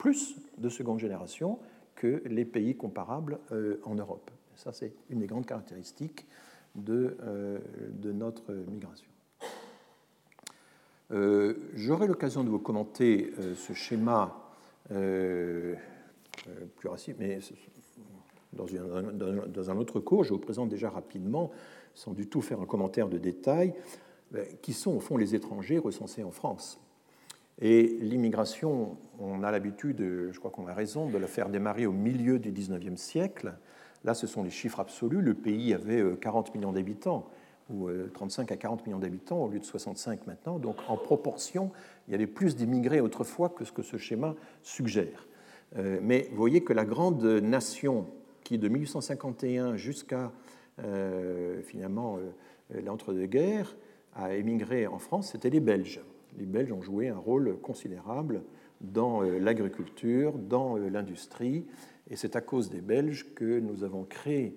plus de seconde génération que les pays comparables euh, en Europe. Ça, c'est une des grandes caractéristiques de, euh, notre migration. J'aurai l'occasion de vous commenter ce schéma euh, plus raciste, mais dans, dans, un autre cours, je vous présente déjà rapidement, sans du tout faire un commentaire de détail, euh, qui sont au fond les étrangers recensés en France. Et l'immigration, on a l'habitude, je crois qu'on a raison, de la faire démarrer au milieu du 19e siècle. Là, ce sont les chiffres absolus. Le pays avait 40 euh, millions d'habitants, ou 35 à 40 millions d'habitants, au lieu de 65 maintenant. Donc, en proportion, il y avait plus d'immigrés autrefois que ce que ce schéma suggère. Euh, mais vous voyez que la grande nation qui, de 1851 jusqu'à euh, finalement euh, l'entre-deux-guerres, a émigré en France, c'était les Belges. Les Belges ont joué un rôle considérable dans l'agriculture, dans l'industrie, et c'est à cause des Belges que nous avons créé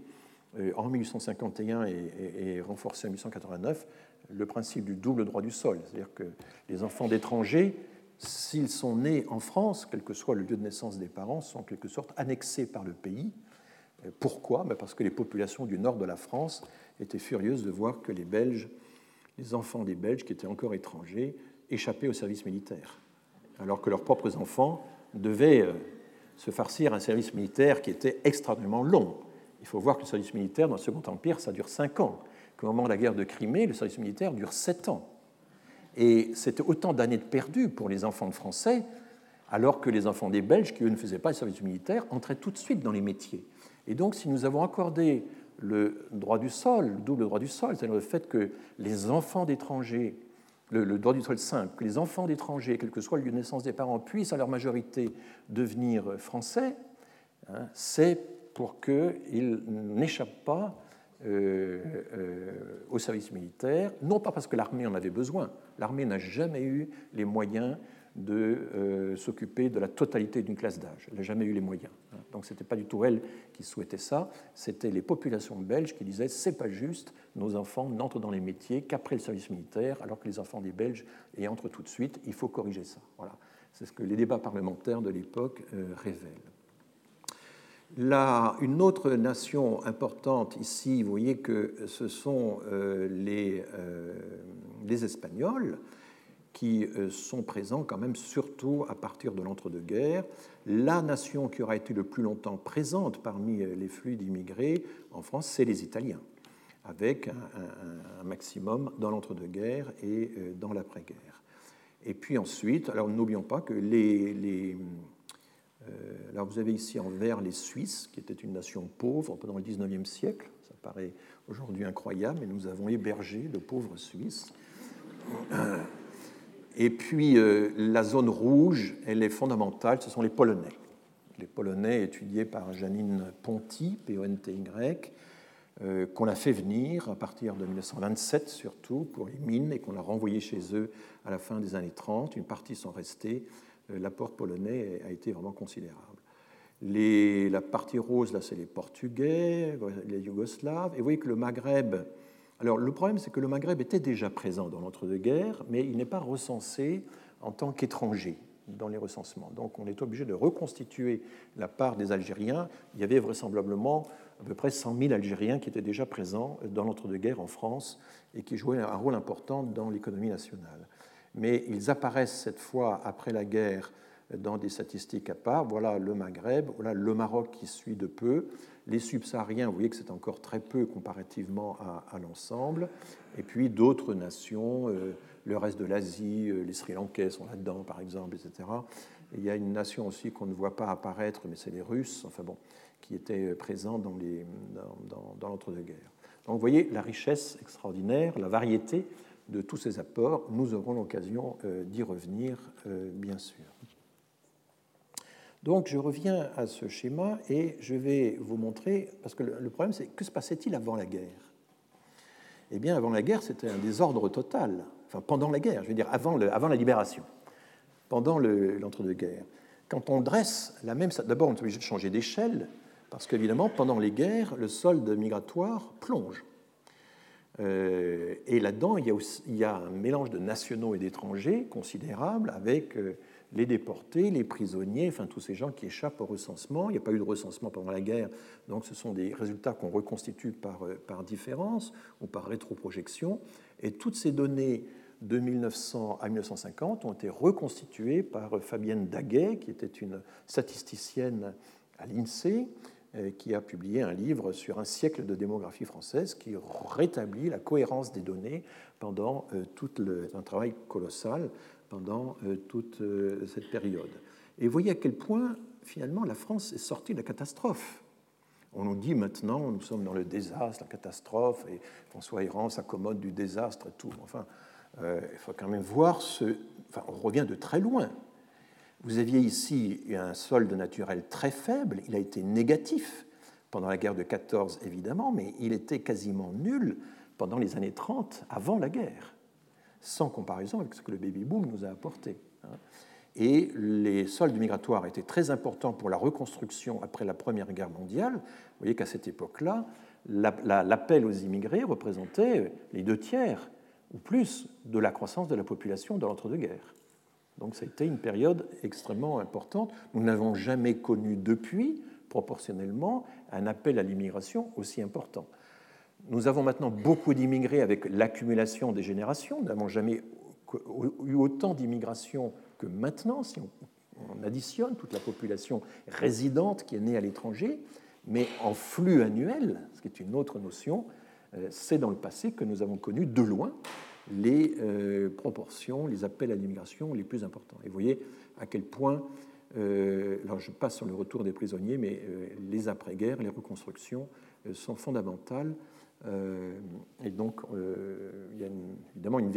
en 1851 et, renforcé en 1889 le principe du double droit du sol, c'est-à-dire que les enfants d'étrangers s'ils sont nés en France, quel que soit le lieu de naissance des parents, sont en quelque sorte annexés par le pays. Euh, pourquoi? Ben, Parce que les populations du nord de la France étaient furieuses de voir que les Belges, les enfants des Belges qui étaient encore étrangers, échappaient au service militaire, alors que leurs propres enfants devaient euh, se farcir un service militaire qui était extrêmement long. Il faut voir que le service militaire dans le Second Empire, ça dure cinq ans, qu'au moment de la guerre de Crimée, le service militaire dure sept ans. Et c'était autant d'années de perdues pour les enfants de Français, alors que les enfants des Belges, qui eux ne faisaient pas le service militaire, entraient tout de suite dans les métiers. Et donc, si nous avons accordé le droit du sol, le double droit du sol, c'est-à-dire le fait que les enfants d'étrangers, le, droit du sol simple, que les enfants d'étrangers, quel que soit le lieu de naissance des parents, puissent à leur majorité devenir français, hein, c'est pour qu'ils n'échappent pas euh, euh, au service militaire, non pas parce que l'armée en avait besoin, l'armée n'a jamais eu les moyens de euh, s'occuper de la totalité d'une classe d'âge. Elle n'a jamais eu les moyens. Hein. Donc ce n'était pas du tout elle qui souhaitait ça, c'était les populations belges qui disaient c'est pas juste, nos enfants n'entrent dans les métiers qu'après le service militaire, alors que les enfants des Belges y entrent tout de suite, il faut corriger ça. Voilà. C'est ce que les débats parlementaires de l'époque révèlent une autre nation importante ici, vous voyez que ce sont euh, les, euh, les, Espagnols qui euh, sont présents quand même surtout à partir de l'entre-deux-guerres. La nation qui aura été le plus longtemps présente parmi les flux d'immigrés en France, c'est les Italiens, avec un, maximum dans l'entre-deux-guerres et dans l'après-guerre. Et puis ensuite, alors n'oublions pas que les, euh, alors vous avez ici en vert les Suisses, qui étaient une nation pauvre pendant le 19e siècle. Ça paraît aujourd'hui incroyable, mais nous avons hébergé de pauvres Suisses. Et puis euh, la zone rouge, elle est fondamentale, ce sont les Polonais. Les Polonais étudiés par Janine Ponty, P-O-N-T-Y, euh, qu'on a fait venir à partir de 1927 surtout pour les mines et qu'on a renvoyé chez eux à la fin des années 30. Une partie sont restés euh, l'apport polonais a été vraiment considérable. la partie rose, là, c'est les Portugais, les Yougoslaves. Et vous voyez que le Maghreb. Alors, le problème, c'est que le Maghreb était déjà présent dans l'entre-deux-guerres, mais il n'est pas recensé en tant qu'étranger dans les recensements. Donc, on est obligé de reconstituer la part des Algériens. Il y avait vraisemblablement à peu près 100 000 Algériens qui étaient déjà présents dans l'entre-deux-guerres en France et qui jouaient un rôle important dans l'économie nationale. Mais ils apparaissent cette fois après la guerre dans des statistiques à part. Voilà le Maghreb, voilà le Maroc qui suit de peu. Les subsahariens, vous voyez que c'est encore très peu comparativement à, l'ensemble. Et puis d'autres nations, euh, le reste de l'Asie, euh, les Sri Lankais sont là-dedans par exemple, etc. il y a une nation aussi qu'on ne voit pas apparaître, mais c'est les Russes, enfin bon, qui étaient présents dans, dans, dans l'entre-deux-guerres. Donc vous voyez la richesse extraordinaire, la variété de tous ces apports. Nous aurons l'occasion euh, d'y revenir, bien sûr. Donc je reviens à ce schéma et je vais vous montrer, parce que le problème c'est que se passait-il avant la guerre? Eh bien avant la guerre c'était un désordre total, enfin pendant la guerre, je veux dire avant, la libération, pendant l'entre-deux-guerres. Quand on dresse la même... D'abord on est obligé de changer d'échelle, parce qu'évidemment pendant les guerres le solde migratoire plonge. Euh, et là-dedans, il, il, y a un mélange de nationaux et d'étrangers considérable avec euh, les déportés, les prisonniers, enfin tous ces gens qui échappent au recensement. Il n'y a pas eu de recensement pendant la guerre, donc ce sont des résultats qu'on reconstitue par, euh, par différence ou par rétroprojection. Et toutes ces données de 1900 à 1950 ont été reconstituées par Fabienne Daguet, qui était une statisticienne à l'INSEE, euh, qui a publié un livre sur un siècle de démographie française qui rétablit la cohérence des données pendant euh, tout un travail colossal pendant euh, toute euh, cette période. Et voyez à quel point, finalement, la France est sortie de la catastrophe. On nous dit maintenant, nous sommes dans le désastre, la catastrophe, et François Héran s'accommode du désastre et tout. Enfin, euh, il faut quand même voir ce. Enfin, on revient de très loin. Vous aviez ici un solde naturel très faible, il a été négatif pendant la guerre de 14, évidemment, mais il était quasiment nul pendant les années 30, avant la guerre sans comparaison avec ce que le baby-boom nous a apporté. Hein. Et les soldes migratoires étaient très importants pour la reconstruction après la Première Guerre mondiale. Vous voyez qu'à cette époque-là, l'appel aux immigrés représentait les deux tiers ou plus de la croissance de la population dans l'entre-deux-guerres. Donc ça a été une période extrêmement importante. Nous n'avons jamais connu depuis, proportionnellement, un appel à l'immigration aussi important. Nous avons maintenant beaucoup d'immigrés avec l'accumulation des générations. Nous n'avons jamais eu autant d'immigration que maintenant, si on, additionne toute la population résidente qui est née à l'étranger. Mais en flux annuel, ce qui est une autre notion, euh, c'est dans le passé que nous avons connu de loin les euh, proportions, les appels à l'immigration les plus importants. Et vous voyez à quel point, euh, alors je passe sur le retour des prisonniers, mais les après-guerres, les reconstructions sont fondamentales euh, et donc, euh, il y a évidemment une,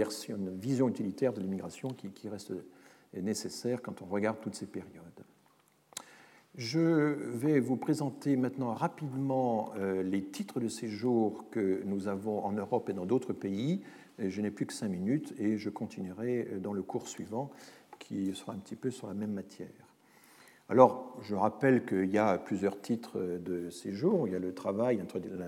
vision utilitaire de l'immigration qui, reste nécessaire quand on regarde toutes ces périodes. Je vais vous présenter maintenant rapidement euh, les titres de séjour que nous avons en Europe et dans d'autres pays. Je n'ai plus que cinq minutes et je continuerai dans le cours suivant qui sera un petit peu sur la même matière. Alors, je rappelle qu'il y a plusieurs titres de séjour. Il y a le travail,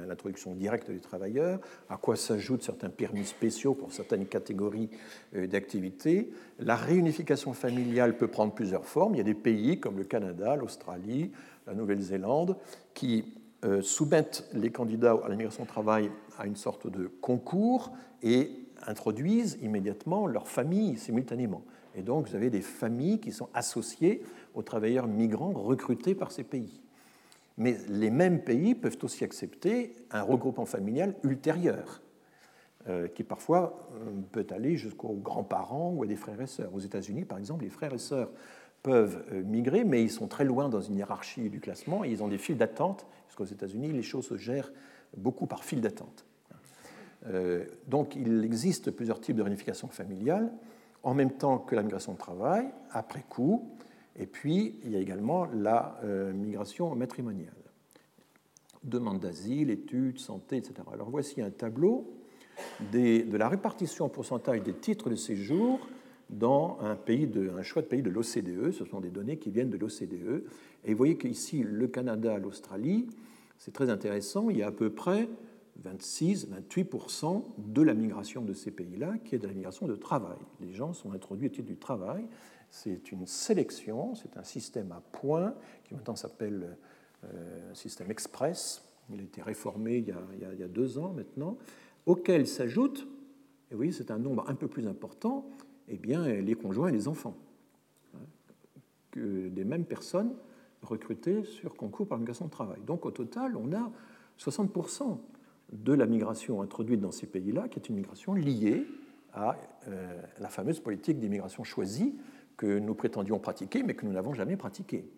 l'introduction directe des travailleurs, à quoi s'ajoutent certains permis spéciaux pour certaines catégories euh, d'activités. La réunification familiale peut prendre plusieurs formes. Il y a des pays comme le Canada, l'Australie, la Nouvelle-Zélande qui euh, soumettent les candidats à l'immigration au travail à une sorte de concours et introduisent immédiatement leur famille simultanément. Et donc, vous avez des familles qui sont associées aux travailleurs migrants recrutés par ces pays. Mais les mêmes pays peuvent aussi accepter un regroupement familial ultérieur, euh, qui parfois euh, peut aller jusqu'aux grands-parents ou à des frères et sœurs. Aux États-Unis, par exemple, les frères et sœurs peuvent euh, migrer, mais ils sont très loin dans une hiérarchie du classement et ils ont des files d'attente, puisqu'aux États-Unis, les choses se gèrent beaucoup par file d'attente. donc il existe plusieurs types de réunification familiale, en même temps que la migration de travail, après coup, et puis, il y a également la euh, migration matrimoniale. Demande d'asile, études, santé, etc. Alors voici un tableau de la répartition en pourcentage des titres de séjour dans un, un choix de pays de l'OCDE. Ce sont des données qui viennent de l'OCDE. Et vous voyez qu'ici, le Canada, l'Australie, c'est très intéressant. Il y a à peu près 26-28% de la migration de ces pays-là qui est de la migration de travail. Les gens sont introduits au titre du travail. C'est une sélection, c'est un système à points qui maintenant s'appelle euh, système express. Il a été réformé il y a, deux ans maintenant, auquel s'ajoute, et oui, c'est un nombre un peu plus important, eh bien, les conjoints et les enfants, hein, que des mêmes personnes recrutées sur concours par migration de travail. Donc au total, on a 60% de la migration introduite dans ces pays-là qui est une migration liée à euh, la fameuse politique d'immigration choisie que nous prétendions pratiquer, mais que nous n'avons jamais pratiquée.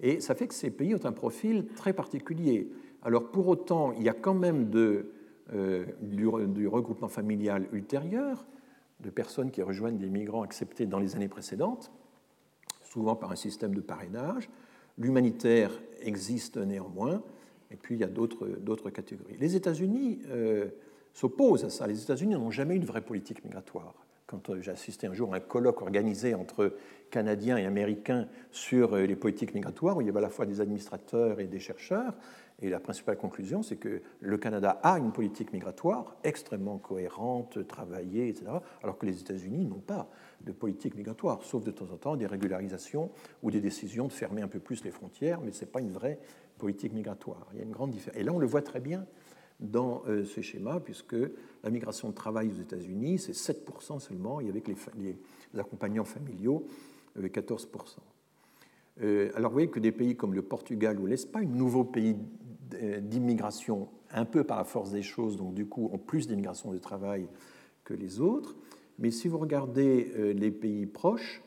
Et ça fait que ces pays ont un profil très particulier. Alors pour autant, il y a quand même euh, du, du, regroupement familial ultérieur, de personnes qui rejoignent des migrants acceptés dans les années précédentes, souvent par un système de parrainage. L'humanitaire existe néanmoins, et puis il y a d'autres catégories. Les États-Unis euh, s'opposent à ça. Les États-Unis n'ont jamais eu de vraie politique migratoire. Quand euh, j'ai assisté un jour à un colloque organisé entre Canadiens et Américains sur euh, les politiques migratoires, où il y avait à la fois des administrateurs et des chercheurs, et la principale conclusion, c'est que le Canada a une politique migratoire extrêmement cohérente, travaillée, etc., alors que les États-Unis n'ont pas de politique migratoire, sauf de temps en temps des régularisations ou des décisions de fermer un peu plus les frontières, mais ce n'est pas une vraie politique migratoire. Il y a une grande différence. Et là, on le voit très bien dans euh, ce schéma, puisque la migration de travail aux États-Unis, c'est 7% seulement, et avec les, les accompagnants familiaux, 14%. Euh, alors vous voyez que des pays comme le Portugal ou l'Espagne, nouveaux pays d'immigration un peu par la force des choses, donc du coup ont plus d'immigration de travail que les autres. Mais si vous regardez euh, les pays proches,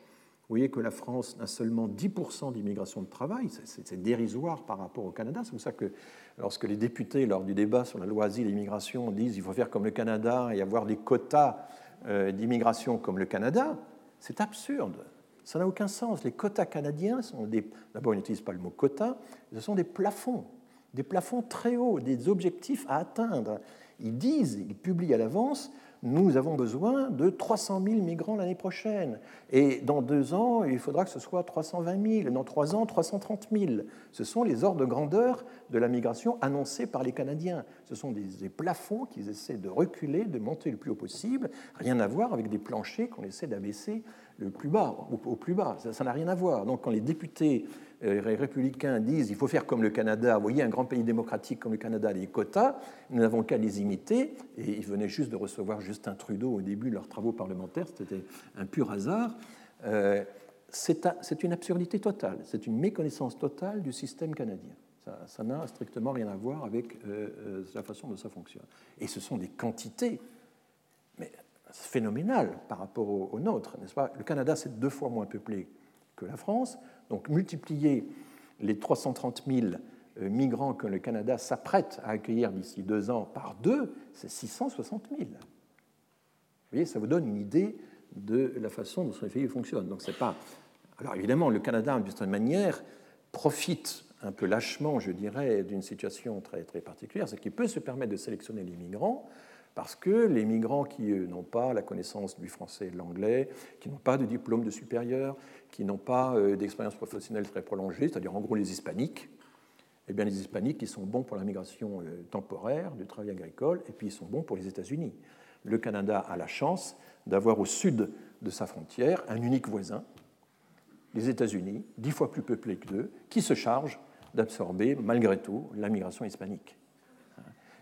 vous voyez que la France n'a seulement 10% d'immigration de travail, c'est dérisoire par rapport au Canada. C'est pour ça que lorsque les députés, lors du débat sur la loi asile et immigration, disent qu'il faut faire comme le Canada et avoir des quotas euh, d'immigration comme le Canada, c'est absurde. Ça n'a aucun sens. Les quotas canadiens sont des. D'abord, ils n'utilisent pas le mot quota, ce sont des plafonds, des plafonds très hauts, des objectifs à atteindre. Ils disent, ils publient à l'avance nous avons besoin de 300 000 migrants l'année prochaine. Et dans deux ans, il faudra que ce soit 320 000. Dans trois ans, 330 000. Ce sont les ordres de grandeur de la migration annoncés par les Canadiens. Ce sont des, plafonds qu'ils essaient de reculer, de monter le plus haut possible. Rien à voir avec des planchers qu'on essaie d'abaisser le plus bas, au, plus bas. Ça n'a rien à voir. Donc quand les députés les républicains disent il faut faire comme le Canada, vous voyez, un grand pays démocratique comme le Canada, les quotas, nous n'avons qu'à les imiter. Et ils venaient juste de recevoir Justin Trudeau au début de leurs travaux parlementaires, c'était un pur hasard. Euh, c'est une absurdité totale, c'est une méconnaissance totale du système canadien. Ça n'a strictement rien à voir avec euh, la façon dont ça fonctionne. Et ce sont des quantités, mais phénoménales par rapport aux au nôtres, n'est-ce pas? Le Canada, c'est deux fois moins peuplé que la France. Donc multiplier les 330 000 euh, migrants que le Canada s'apprête à accueillir d'ici deux ans par deux, c'est 660 000. Vous voyez, ça vous donne une idée de la façon dont ce pays fonctionne. Donc c'est pas. Alors évidemment, le Canada, d'une certaine manière, profite un peu lâchement, je dirais, d'une situation très, très particulière, c'est qu'il peut se permettre de sélectionner les migrants parce que les migrants qui n'ont pas la connaissance du français et de l'anglais, qui n'ont pas de diplôme de supérieur, qui n'ont pas euh, d'expérience professionnelle très prolongée, c'est-à-dire en gros les hispaniques, eh bien les hispaniques, ils sont bons pour la migration euh, temporaire, du travail agricole, et puis ils sont bons pour les États-Unis. Le Canada a la chance d'avoir au sud de sa frontière un unique voisin, les États-Unis, dix fois plus peuplés que d'eux, qui se chargent d'absorber malgré tout la migration hispanique.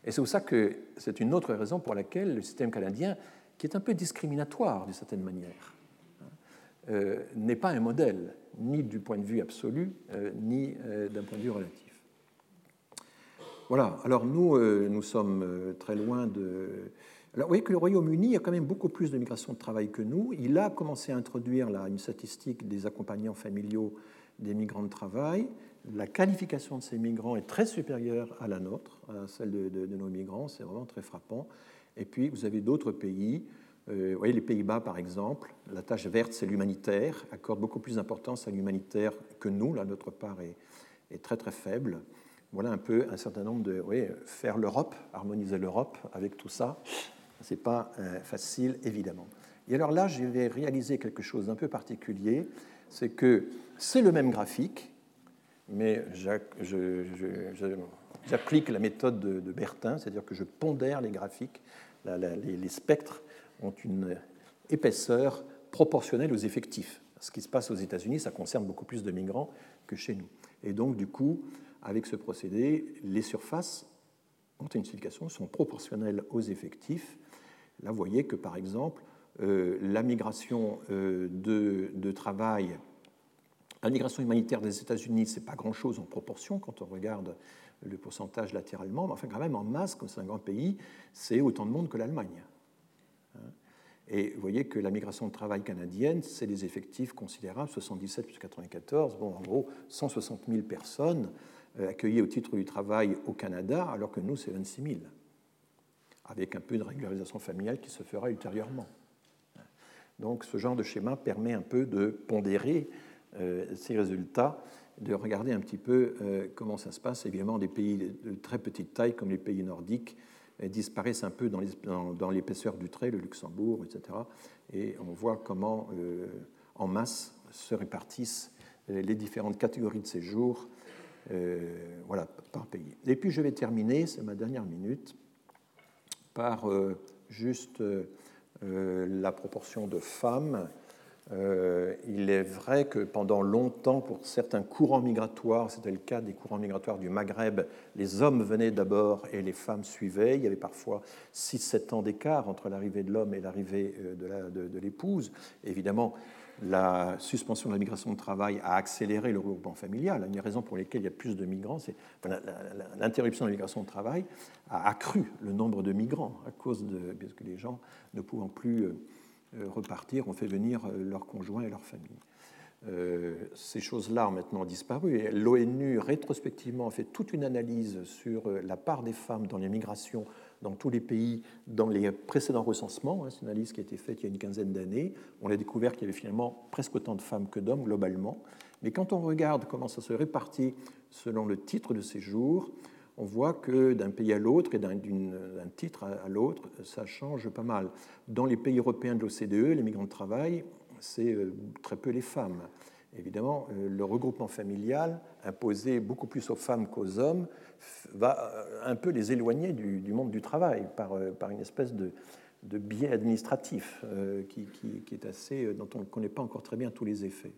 Et c'est pour ça que c'est une autre raison pour laquelle le système canadien, qui est un peu discriminatoire d'une certaine manière, euh, n'est pas un modèle, ni du point de vue absolu, euh, ni euh, d'un point de vue relatif. Voilà, alors nous, nous sommes très loin de... Alors vous voyez que le Royaume-Uni a quand même beaucoup plus de migration de travail que nous. Il a commencé à introduire là, une statistique des accompagnants familiaux des migrants de travail. La qualification de ces migrants est très supérieure à la nôtre, à celle de, nos migrants, c'est vraiment très frappant. Et puis, vous avez d'autres pays, euh, vous voyez les Pays-Bas par exemple, la tâche verte, c'est l'humanitaire, accorde beaucoup plus d'importance à l'humanitaire que nous, là, notre part est, très très faible. Voilà un peu un certain nombre de... Oui, faire l'Europe, harmoniser l'Europe avec tout ça, ce n'est pas euh, facile, évidemment. Et alors là, je vais réaliser quelque chose d'un peu particulier, c'est que c'est le même graphique, mais j'applique la méthode de, Bertin, c'est-à-dire que je pondère les graphiques. les, spectres ont une épaisseur proportionnelle aux effectifs. Ce qui se passe aux États-Unis, ça concerne beaucoup plus de migrants que chez nous. Et donc, du coup, avec ce procédé, les surfaces ont une signification, sont proportionnelles aux effectifs. Là, vous voyez que, par exemple, la migration euh, de, travail la migration humanitaire des États-Unis, ce n'est pas grand-chose en proportion quand on regarde le pourcentage latéralement, mais enfin quand même en masse, comme c'est un grand pays, c'est autant de monde que l'Allemagne. Hein. Et vous voyez que la migration de travail canadienne, c'est des effectifs considérables, 77 plus 94, bon, en gros 160 000 personnes euh, accueillies au titre du travail au Canada, alors que nous, c'est 26 000, avec un peu de régularisation familiale qui se fera ultérieurement. Donc ce genre de schéma permet un peu de pondérer euh, ces résultats, de regarder un petit peu euh, comment ça se passe. Évidemment, des pays de très petite taille, comme les pays nordiques, euh, disparaissent un peu dans l'épaisseur du trait, le Luxembourg, etc. Et on voit comment, en masse, se répartissent les différentes catégories de séjour voilà, par pays. Et puis je vais terminer, c'est ma dernière minute, par juste la proportion de femmes euh, il est vrai que pendant longtemps, pour certains courants migratoires, c'était le cas des courants migratoires du Maghreb, les hommes venaient d'abord et les femmes suivaient. Il y avait parfois 6-7 ans d'écart entre l'arrivée de l'homme et l'arrivée euh, de l'épouse. Évidemment, la suspension de la migration de travail a accéléré le regroupement familial. Une des raisons pour lesquelles il y a plus de migrants, c'est l'interruption de la migration de travail a accru le nombre de migrants à cause de parce que les gens ne pouvant plus euh, euh, repartir, ont fait venir euh, leurs conjoints et leurs familles. Ces choses-là ont maintenant disparu. L'ONU, rétrospectivement, a fait toute une analyse sur la part des femmes dans les migrations dans tous les pays dans les précédents recensements. Hein, c'est une analyse qui a été faite il y a une quinzaine d'années. On a découvert qu'il y avait finalement presque autant de femmes que d'hommes globalement. Mais quand on regarde comment ça se répartit selon le titre de séjour, on voit que d'un pays à l'autre et d'un titre à l'autre, ça change pas mal. Dans les pays européens de l'OCDE, les migrants de travail, c'est euh, très peu les femmes. Évidemment, euh, le regroupement familial, imposé beaucoup plus aux femmes qu'aux hommes, va euh, un peu les éloigner du, monde du travail par, par une espèce de, biais administratif qui, est assez, dont on ne connaît pas encore très bien tous les effets.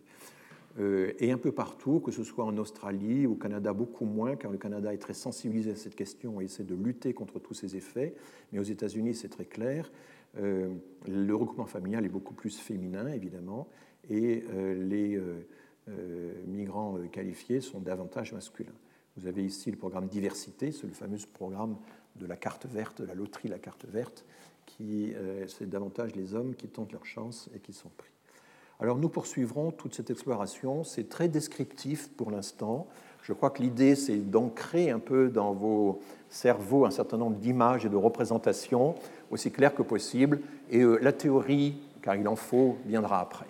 Euh, et un peu partout, que ce soit en Australie, au Canada beaucoup moins, car le Canada est très sensibilisé à cette question et essaie de lutter contre tous ces effets, mais aux États-Unis c'est très clair. Euh, le regroupement familial est beaucoup plus féminin, évidemment, et euh, les migrants qualifiés sont davantage masculins. Vous avez ici le programme diversité, c'est le fameux programme de la carte verte, de la loterie La carte verte, qui c'est davantage les hommes qui tentent leur chance et qui sont pris. Alors nous poursuivrons toute cette exploration. C'est très descriptif pour l'instant. Je crois que l'idée, c'est d'ancrer un peu dans vos cerveaux un certain nombre d'images et de représentations, aussi claires que possible. Et euh, la théorie, car il en faut, viendra après.